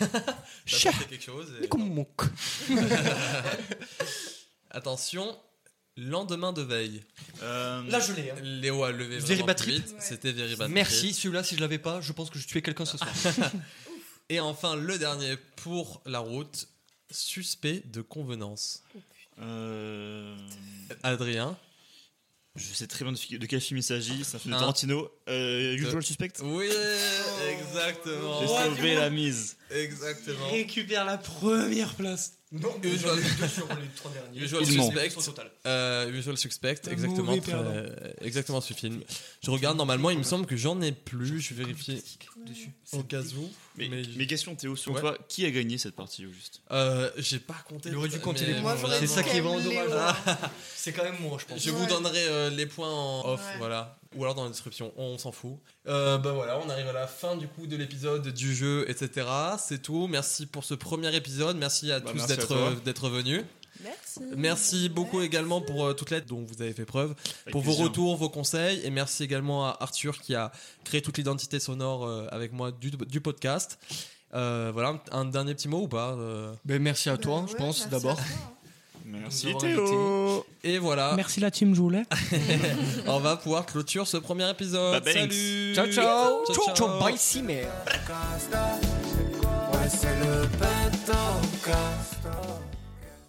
J: [LAUGHS]
F: T'as quelque chose. et- Attention. Lendemain de veille.
G: Euh,
K: Là, je l'ai. hein.
F: Léo a levé
K: Very
F: vraiment plus vite.
J: Ouais.
F: C'était Very Bad
K: Merci, celui-là, si je l'avais pas, je pense que je tuais quelqu'un ce soir. [LAUGHS] [LAUGHS]
F: Et enfin, le dernier pour la route. Suspect de convenance.
G: euh,
F: Adrien.
G: Je sais très bien de, quel film il s'agit. C'est un film de. Tarantino. Euh, Usual Suspect.
F: Oui, exactement.
G: J'ai sauvé la mise.
F: Exactement.
H: Récupère la première place.
K: Non,
F: Usual-
K: sur les trois derniers.
F: Usual
G: Il.
F: Suspect.
K: Total.
F: Euh, Usual Suspect, exactement. très-
H: perdant.
F: exactement ce film. Je regarde normalement, il me semble que j'en ai plus. Je vais vérifier
K: Dessus.
F: au cas où.
G: Mais,
F: Mais-
G: mes questions, Théo, sur
F: Ouais.
G: toi, qui a gagné cette partie au juste?
F: Euh, J'ai pas compté.
K: Il aurait dû compter
F: mais
K: les points. C'est ça qui est vraiment dommage. C'est quand même moi, je pense.
F: Je vous
J: Ouais.
F: donnerai euh, les points en off,
J: Ouais.
F: voilà. Ou alors dans la description, on s'en fout. Euh, bah voilà, on arrive à la fin du coup de l'épisode, du jeu, etc. C'est tout. Merci pour ce premier épisode. Merci à
G: Bah,
F: tous d'être euh, d'être venus.
I: Merci.
F: Merci beaucoup également pour euh, toute l'aide dont vous avez fait preuve,
G: Avec
F: pour vos
G: plaisir.
F: retours, vos conseils. Et merci également à Arthur qui a créé toute l'identité sonore euh, avec moi du, du podcast. Euh, voilà, un dernier petit mot ou pas euh,
K: Ben, merci à toi,
J: Bah
K: je
J: ouais,
K: pense, d'abord.
G: Merci Théo.
F: Et voilà,
H: Merci la team Joulet. [LAUGHS]
F: on va pouvoir clôturer ce premier épisode.
G: Bah.
F: Salut
K: Ciao, ciao.
F: Ciao,
K: Ciao,
F: ciao.
K: Bye,
D: c'est le.